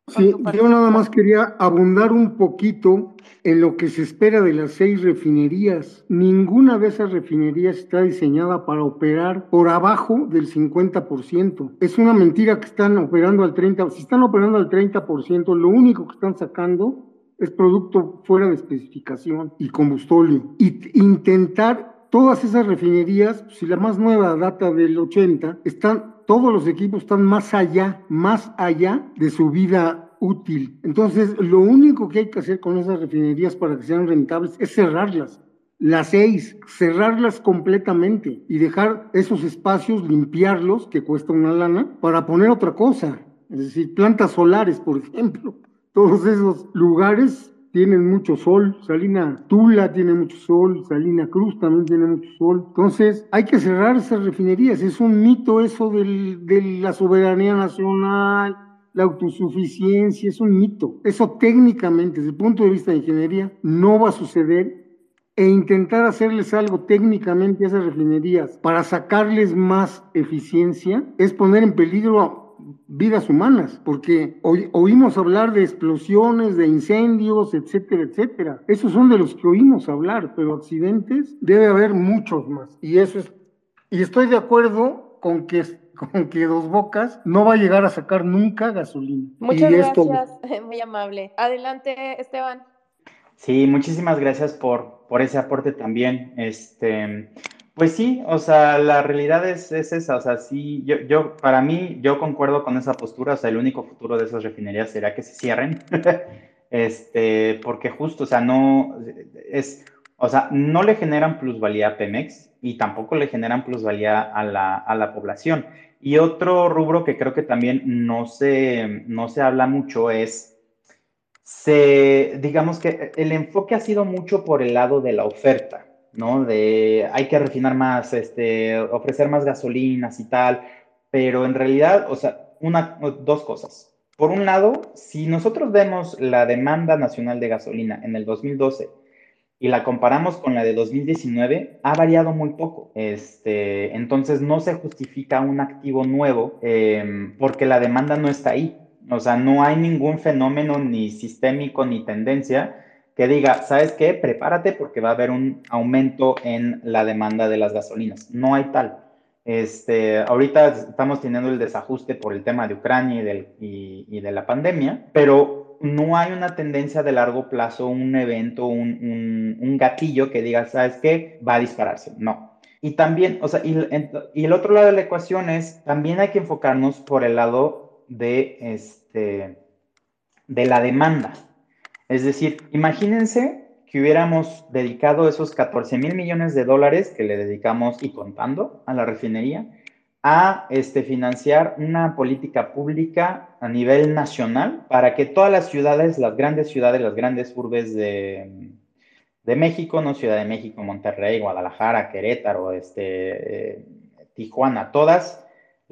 Sí, yo nada más quería abundar un poquito en lo que se espera de las seis refinerías. Ninguna de esas refinerías está diseñada para operar por abajo del 50%. Es una mentira que están operando al 30%. Si están operando al 30%, lo único que están sacando es producto fuera de especificación y combustóleo. Y intentar todas esas refinerías, si la más nueva data del 80, están, todos los equipos están más allá, más allá de su vida útil. Entonces, lo único que hay que hacer con esas refinerías para que sean rentables es cerrarlas. Las seis, cerrarlas completamente y dejar esos espacios, limpiarlos, que cuesta una lana, para poner otra cosa. Es decir, plantas solares, por ejemplo. Todos esos lugares tienen mucho sol. Salina Tula tiene mucho sol, Salina Cruz también tiene mucho sol. Entonces, hay que cerrar esas refinerías. Es un mito eso del, de la soberanía nacional, la autosuficiencia, es un mito. Eso técnicamente, desde el punto de vista de ingeniería, no va a suceder e intentar hacerles algo técnicamente a esas refinerías para sacarles más eficiencia es poner en peligro vidas humanas, porque oímos hablar de explosiones, de incendios, etcétera, etcétera. Esos son de los que oímos hablar, pero accidentes debe haber muchos más. Y eso es, y estoy de acuerdo con que con que Dos Bocas no va a llegar a sacar nunca gasolina. Muchas gracias, muy amable. Adelante, Esteban. Sí, muchísimas gracias por, por ese aporte también. Este, pues sí, o sea, la realidad es, es, esa, o sea, sí, yo, yo, para mí, yo concuerdo con esa postura, o sea, el único futuro de esas refinerías será que se cierren, este, porque justo, o sea, no, es, o sea, no le generan plusvalía a Pemex y tampoco le generan plusvalía a la, a la población. Y otro rubro que creo que también no se, no se habla mucho es se, digamos que el enfoque ha sido mucho por el lado de la oferta, ¿no? De hay que refinar más, este, ofrecer más gasolinas y tal, pero en realidad, o sea, una, dos cosas. Por un lado, si nosotros vemos la demanda nacional de gasolina en el 2012 y la comparamos con la de 2019, ha variado muy poco. Este, entonces no se justifica un activo nuevo em, porque la demanda no está ahí. O sea, no hay ningún fenómeno ni sistémico ni tendencia que diga, ¿sabes qué? Prepárate porque va a haber un aumento en la demanda de las gasolinas. No hay tal. Este, ahorita estamos teniendo el desajuste por el tema de Ucrania y, de la pandemia, pero no hay una tendencia de largo plazo, un evento, un, un, gatillo que diga, ¿sabes qué? Va a dispararse. No. Y también, o sea, y, y el otro lado de la ecuación es, también hay que enfocarnos por el lado de, este, de la demanda. Es decir, imagínense que hubiéramos dedicado esos 14 mil millones de dólares que le dedicamos y contando a la refinería a este, financiar una política pública a nivel nacional para que todas las ciudades, las grandes ciudades, las grandes urbes de, México, no Ciudad de México, Monterrey, Guadalajara, Querétaro, este, eh, Tijuana, todas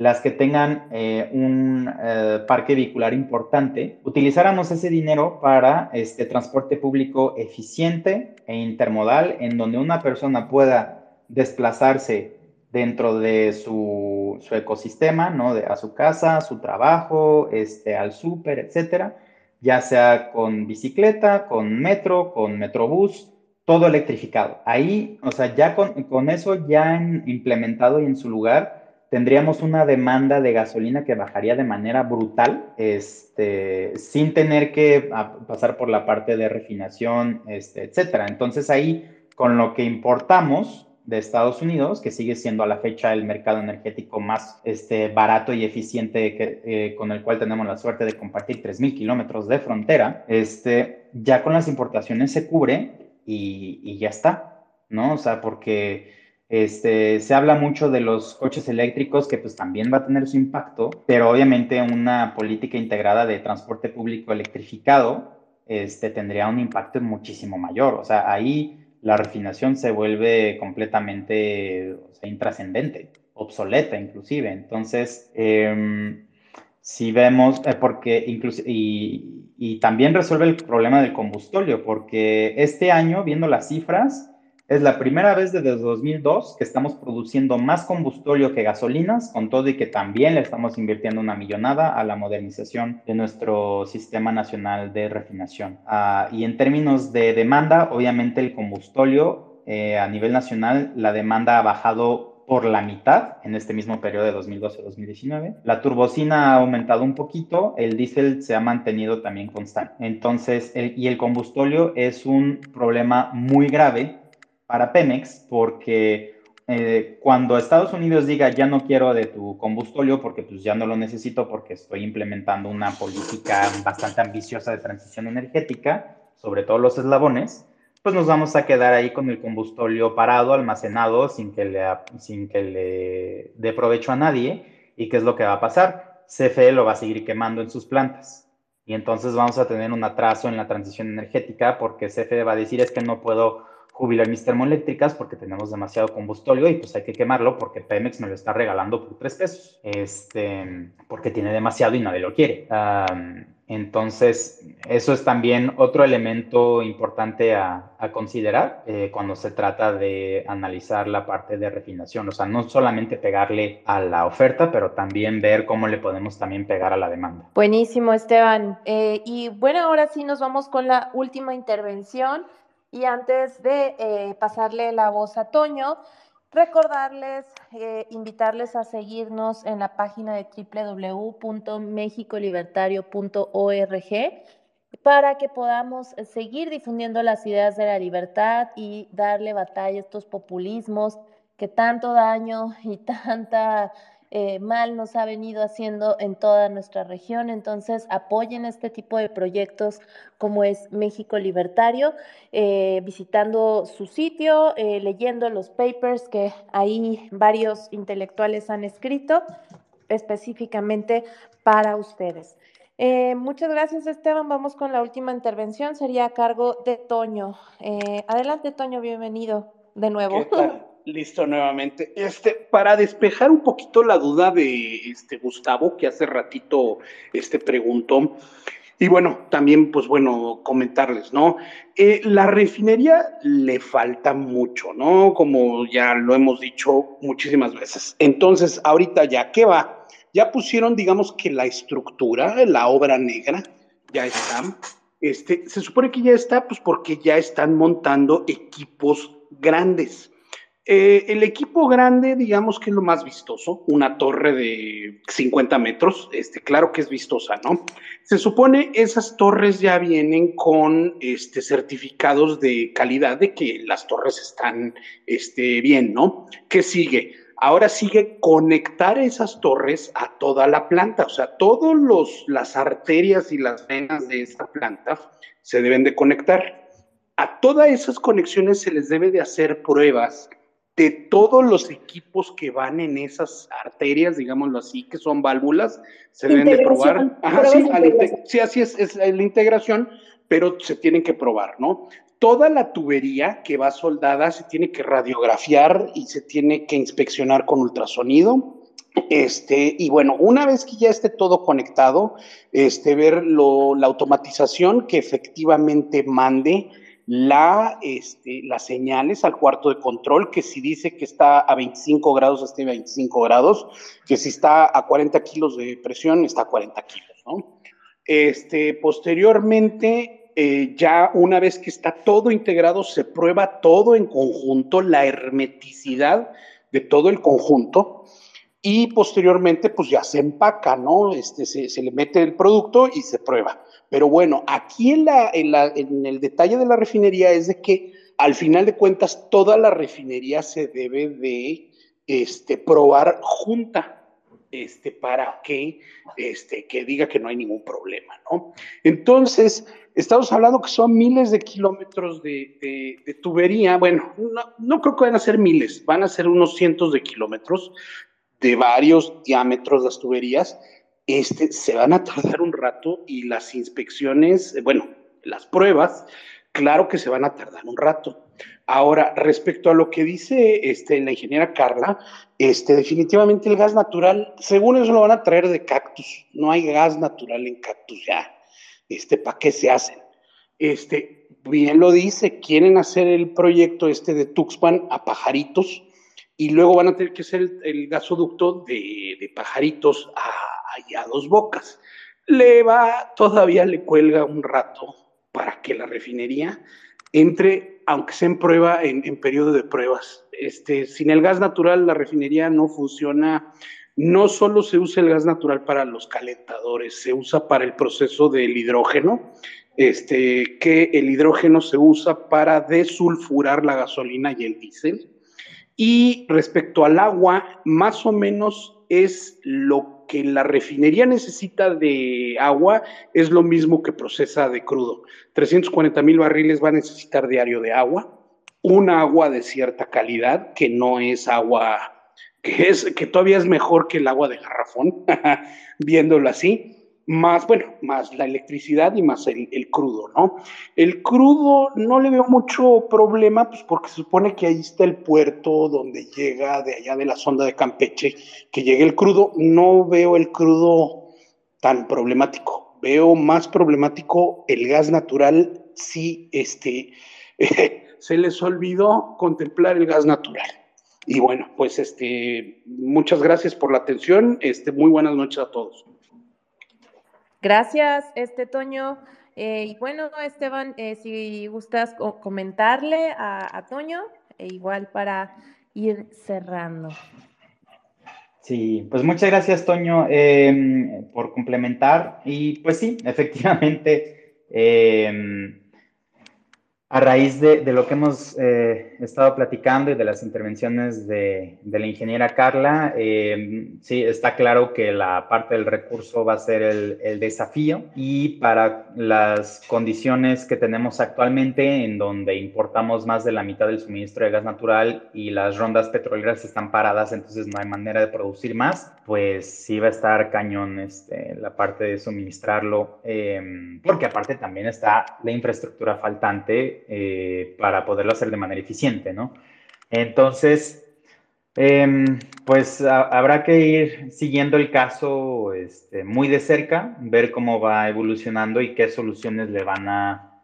las que tengan eh, un eh, parque vehicular importante, utilizáramos ese dinero para este transporte público eficiente e intermodal, en donde una persona pueda desplazarse dentro de su, ecosistema, ¿no? De, a su casa, su trabajo, este, al súper, etcétera, ya sea con bicicleta, con metro, con metrobús, todo electrificado. Ahí, o sea, ya con, con eso ya implementado y en su lugar, tendríamos una demanda de gasolina que bajaría de manera brutal, este, sin tener que pasar por la parte de refinación, este, etcétera. Entonces ahí, con lo que importamos de Estados Unidos, que sigue siendo a la fecha el mercado energético más este, barato y eficiente eh, con el cual tenemos la suerte de compartir 3.000 kilómetros de frontera, este, ya con las importaciones se cubre y, y ya está, ¿no? O sea, porque este, se habla mucho de los coches eléctricos, que pues también va a tener su impacto, pero obviamente una política integrada de transporte público electrificado este, tendría un impacto muchísimo mayor. O sea, ahí la refinación se vuelve completamente intrascendente, obsoleta inclusive. Entonces, em, si vemos, eh, porque incluso, y, y también resuelve el problema del combustóleo, porque este año, viendo las cifras, es la primera vez desde 2002 que estamos produciendo más combustorio que gasolinas, con todo y que también le estamos invirtiendo una millonada a la modernización de nuestro sistema nacional de refinación. Ah, y en términos de demanda, obviamente el combustorio eh, a nivel nacional, la demanda ha bajado por la mitad en este mismo periodo de 2012-2019. La turbocina ha aumentado un poquito, el diésel se ha mantenido también constante. Entonces, y el combustóleo es un problema muy grave para Pemex porque eh, cuando Estados Unidos diga ya no quiero de tu combustóleo porque pues ya no lo necesito porque estoy implementando una política bastante ambiciosa de transición energética sobre todos los eslabones, pues nos vamos a quedar ahí con el combustóleo parado, almacenado, sin que le, sin que le dé provecho a nadie. ¿Y qué es lo que va a pasar? CFE lo va a seguir quemando en sus plantas. Y entonces vamos a tener un atraso en la transición energética porque CFE va a decir es que no puedo jubilar termoeléctricas porque tenemos demasiado combustóleo y pues hay que quemarlo porque Pemex me lo está regalando por tres pesos, este, porque tiene demasiado y nadie lo quiere. entonces, eso es también otro elemento importante a, considerar eh, cuando se trata de analizar la parte de refinación. O sea, no solamente pegarle a la oferta, pero también ver cómo le podemos también pegar a la demanda. Buenísimo, Esteban. Eh, y bueno, ahora sí nos vamos con la última intervención. Y antes de eh, pasarle la voz a Toño, recordarles, eh, invitarles a seguirnos en la página de www.mexicolibertario.org para que podamos seguir difundiendo las ideas de la libertad y darle batalla a estos populismos que tanto daño y tanta eh, mal nos ha venido haciendo en toda nuestra región. Entonces, apoyen este tipo de proyectos como es México Libertario, eh, visitando su sitio, eh, leyendo los papers que ahí varios intelectuales han escrito específicamente para ustedes. muchas gracias, Esteban. Vamos con la última intervención. Sería a cargo de Toño. adelante, Toño, bienvenido de nuevo. Listo nuevamente. Este, para despejar un poquito la duda de este Gustavo, que hace ratito este preguntó, y bueno, también, pues bueno, comentarles, ¿no? Eh, la refinería le falta mucho, ¿no? Como ya lo hemos dicho muchísimas veces. Entonces, ahorita ya, ¿qué va? Ya pusieron, digamos que la estructura, la obra negra, ya está. Este, se supone que ya está, pues porque ya están montando equipos grandes. Eh, el equipo grande, digamos que es lo más vistoso, una torre de 50 metros, este, claro que es vistosa, ¿no? Se supone esas torres ya vienen con este, certificados de calidad de que las torres están este, bien, ¿no? ¿Qué sigue? Ahora sigue conectar esas torres a toda la planta, o sea, todas las arterias y las venas de esta planta se deben de conectar. A todas esas conexiones se les debe de hacer pruebas de todos los equipos que van en esas arterias, digámoslo así, que son válvulas, se deben de probar. sí, así es, es la integración, pero se tienen que probar, ¿no? Toda la tubería que va soldada se tiene que radiografiar y se tiene que inspeccionar con ultrasonido. Este, y bueno, una vez que ya esté todo conectado, este, ver la automatización que efectivamente mande la, este, las señales al cuarto de control, que si dice que está a 25 grados, esté a 25 grados, que si está a 40 kilos de presión, está a 40 kilos, ¿no? Este, posteriormente, eh, ya una vez que está todo integrado, se prueba todo en conjunto, la hermeticidad de todo el conjunto, y posteriormente, pues ya se empaca, ¿no? Este, se, se le mete el producto y se prueba. Pero bueno, aquí en, el detalle de la refinería es de que al final de cuentas toda la refinería se debe de este, probar junta. Este, para que, este, que diga que no hay ningún problema, ¿no? Entonces, estamos hablando que son miles de kilómetros de, tubería, bueno, no, no, creo que van a ser miles, van a ser unos cientos de kilómetros de varios diámetros las tuberías, este, se van a tardar un rato y las inspecciones, eh, bueno, las pruebas, claro que se van a tardar un rato. Ahora, respecto a lo que dice este, la ingeniera Carla, este, definitivamente el gas natural, según eso lo van a traer de cactus. No hay gas natural en cactus ya. Este, ¿Para qué se hacen? Este, bien lo dice, quieren hacer el proyecto este de Tuxpan a pajaritos y luego van a tener que hacer el, gasoducto de, pajaritos a a dos bocas. Le va, todavía le cuelga un rato para que la refinería entre, aunque sea en prueba, en, en periodo de pruebas. Este, sin el gas natural, la refinería no funciona. No solo se usa el gas natural para los calentadores, se usa para el proceso del hidrógeno, este, que el hidrógeno se usa para desulfurar la gasolina y el diésel. Y respecto al agua, más o menos es lo que la refinería necesita de agua, es lo mismo que procesa de crudo. 340 mil barriles va a necesitar diario de agua, un agua de cierta calidad, que no es agua, que, es, que todavía es mejor que el agua de garrafón, viéndolo así más, bueno, más la electricidad y más el, crudo, ¿no? El crudo no le veo mucho problema, pues porque se supone que ahí está el puerto donde llega de allá de la sonda de Campeche, que llegue el crudo. No veo el crudo tan problemático. Veo más problemático el gas natural si este, se les olvidó contemplar el gas natural. Y bueno, pues este, muchas gracias por la atención. Este, muy buenas noches a todos. Gracias, este Toño. Eh, y bueno, Esteban, eh, si gustas comentarle a, Toño, e igual para ir cerrando. Sí, pues muchas gracias, Toño, em, por complementar. Y pues sí, efectivamente, em, a raíz de, lo que hemos eh, estado platicando y de las intervenciones de, la ingeniera Carla, eh, sí, está claro que la parte del recurso va a ser el, desafío y para las condiciones que tenemos actualmente, en donde importamos más de la mitad del suministro de gas natural y las rondas petroleras están paradas, entonces no hay manera de producir más, pues sí va a estar cañón este, la parte de suministrarlo, eh, porque aparte también está la infraestructura faltante eh, para poderlo hacer de manera eficiente, Entonces, em, pues habrá que ir siguiendo el caso este, muy de cerca, ver cómo va evolucionando y qué soluciones le van a,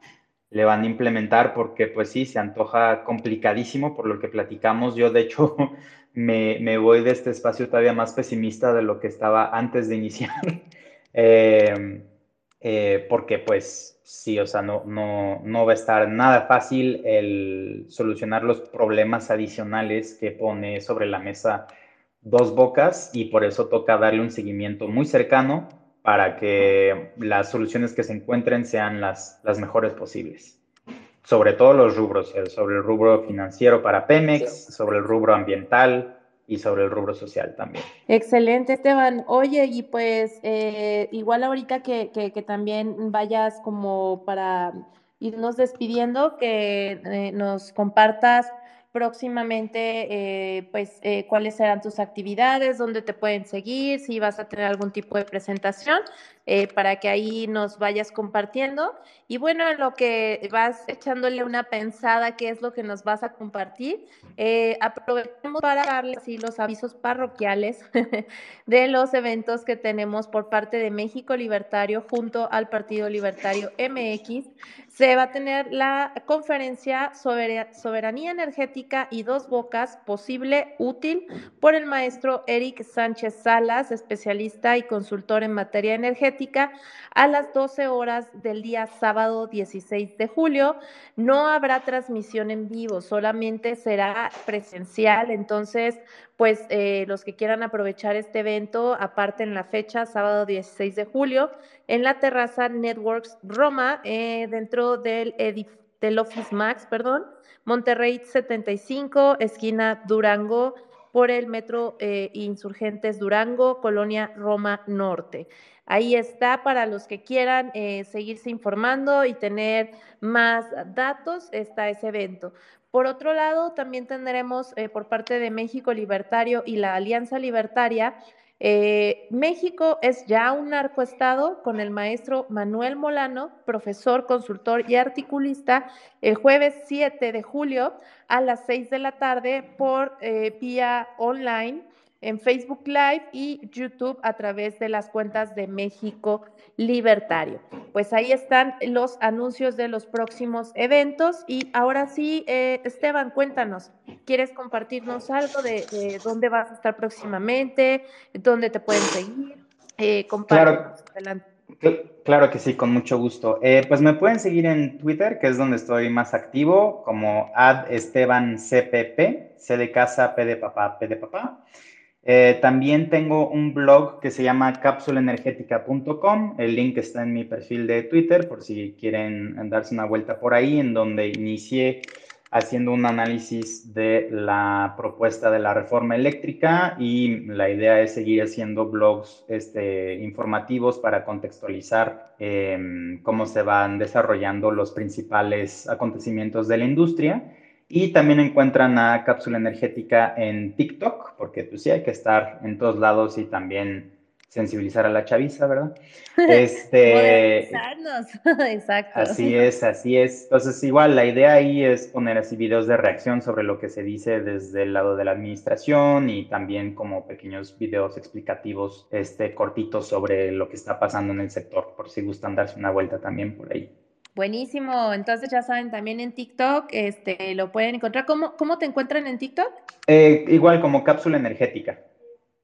le van a implementar, porque pues sí, se antoja complicadísimo por lo que platicamos. Yo, de hecho, me, me voy de este espacio todavía más pesimista de lo que estaba antes de iniciar, em, eh, porque pues sí, o sea, no, no, no va a estar nada fácil el solucionar los problemas adicionales que pone sobre la mesa dos bocas y por eso toca darle un seguimiento muy cercano para que las soluciones que se encuentren sean las, las mejores posibles. Sobre todo los rubros, sobre el rubro financiero para Pemex, sobre el rubro ambiental, y sobre el rubro social también. Excelente, Esteban. Oye, y pues eh, igual ahorita que, que, también vayas como para irnos despidiendo, que eh, nos compartas próximamente, eh, pues, eh, cuáles serán tus actividades, dónde te pueden seguir, si vas a tener algún tipo de presentación, eh, para que ahí nos vayas compartiendo. Y bueno, en lo que vas echándole una pensada, qué es lo que nos vas a compartir, aprovechemos para darles así los avisos parroquiales de los eventos que tenemos por parte de México Libertario junto al Partido Libertario MX se va a tener la conferencia sobre Soberanía Energética y Dos Bocas, posible, útil, por el maestro Eric Sánchez Salas, especialista y consultor en materia energética, a las 12 horas del día sábado 16 de julio. No habrá transmisión en vivo, solamente será presencial, entonces pues eh, los que quieran aprovechar este evento, aparte en la fecha, sábado 16 de julio, en la terraza Networks Roma, eh, dentro del, del Office Max, perdón, Monterrey 75, esquina Durango, por el Metro eh, Insurgentes Durango, Colonia Roma Norte. Ahí está para los que quieran seguirse informando y tener más datos, está ese evento. Por otro lado, también tendremos eh, por parte de México Libertario y la Alianza Libertaria, eh, México es ya un narcoestado con el maestro Manuel Molano, profesor, consultor y articulista, el jueves 7 de julio a las 6 de la tarde por eh, vía online en Facebook Live y YouTube a través de las cuentas de México Libertario. Pues ahí están los anuncios de los próximos eventos y ahora sí, eh, Esteban, cuéntanos, ¿quieres compartirnos algo de, dónde vas a estar próximamente, dónde te pueden seguir? eh, Claro. Claro que sí, con mucho gusto. Eh, pues me pueden seguir en Twitter, que es donde estoy más activo, como ad Esteban CPP, C de casa, P de papá, P de papá. Eh, también tengo un blog que se llama cápsulaenergética.com. El link está en mi perfil de Twitter por si quieren darse una vuelta por ahí, en donde inicié haciendo un análisis de la propuesta de la reforma eléctrica y la idea es seguir haciendo blogs este, informativos para contextualizar em, cómo se van desarrollando los principales acontecimientos de la industria. Y también encuentran a Cápsula Energética en TikTok, porque pues sí hay que estar en todos lados y también sensibilizar a la chaviza, ¿verdad? Este, exacto. Así es, así es. Entonces, igual, la idea ahí es poner así videos de reacción sobre lo que se dice desde el lado de la administración y también como pequeños videos explicativos, este, cortitos sobre lo que está pasando en el sector, por si gustan darse una vuelta también por ahí. Buenísimo, entonces ya saben, también en TikTok este, lo pueden encontrar. ¿Cómo, cómo te encuentran en TikTok? Eh, igual como cápsula energética.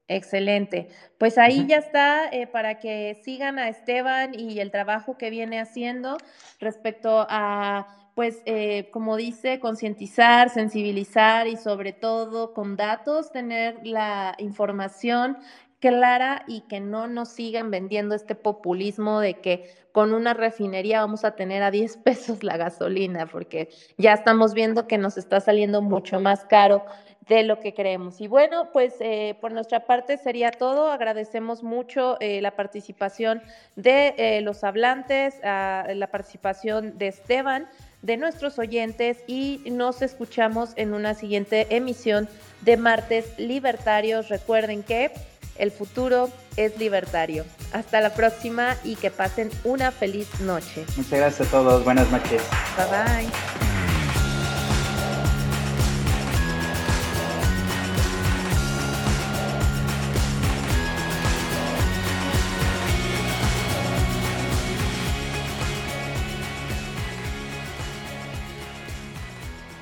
Excelente. Pues ahí ya está eh, para que sigan a Esteban y el trabajo que viene haciendo respecto a, pues, eh, como dice, concientizar, sensibilizar y sobre todo con datos tener la información clara y que no nos sigan vendiendo este populismo de que con una refinería vamos a tener a 10 pesos la gasolina, porque ya estamos viendo que nos está saliendo mucho más caro de lo que creemos. Y bueno, pues eh, por nuestra parte sería todo. Agradecemos mucho eh, la participación de eh, los hablantes, la participación de Esteban, de nuestros oyentes y nos escuchamos en una siguiente emisión de Martes Libertarios. Recuerden que el futuro es libertario. Hasta la próxima y que pasen una feliz noche. Muchas gracias a todos. Buenas noches. Bye bye.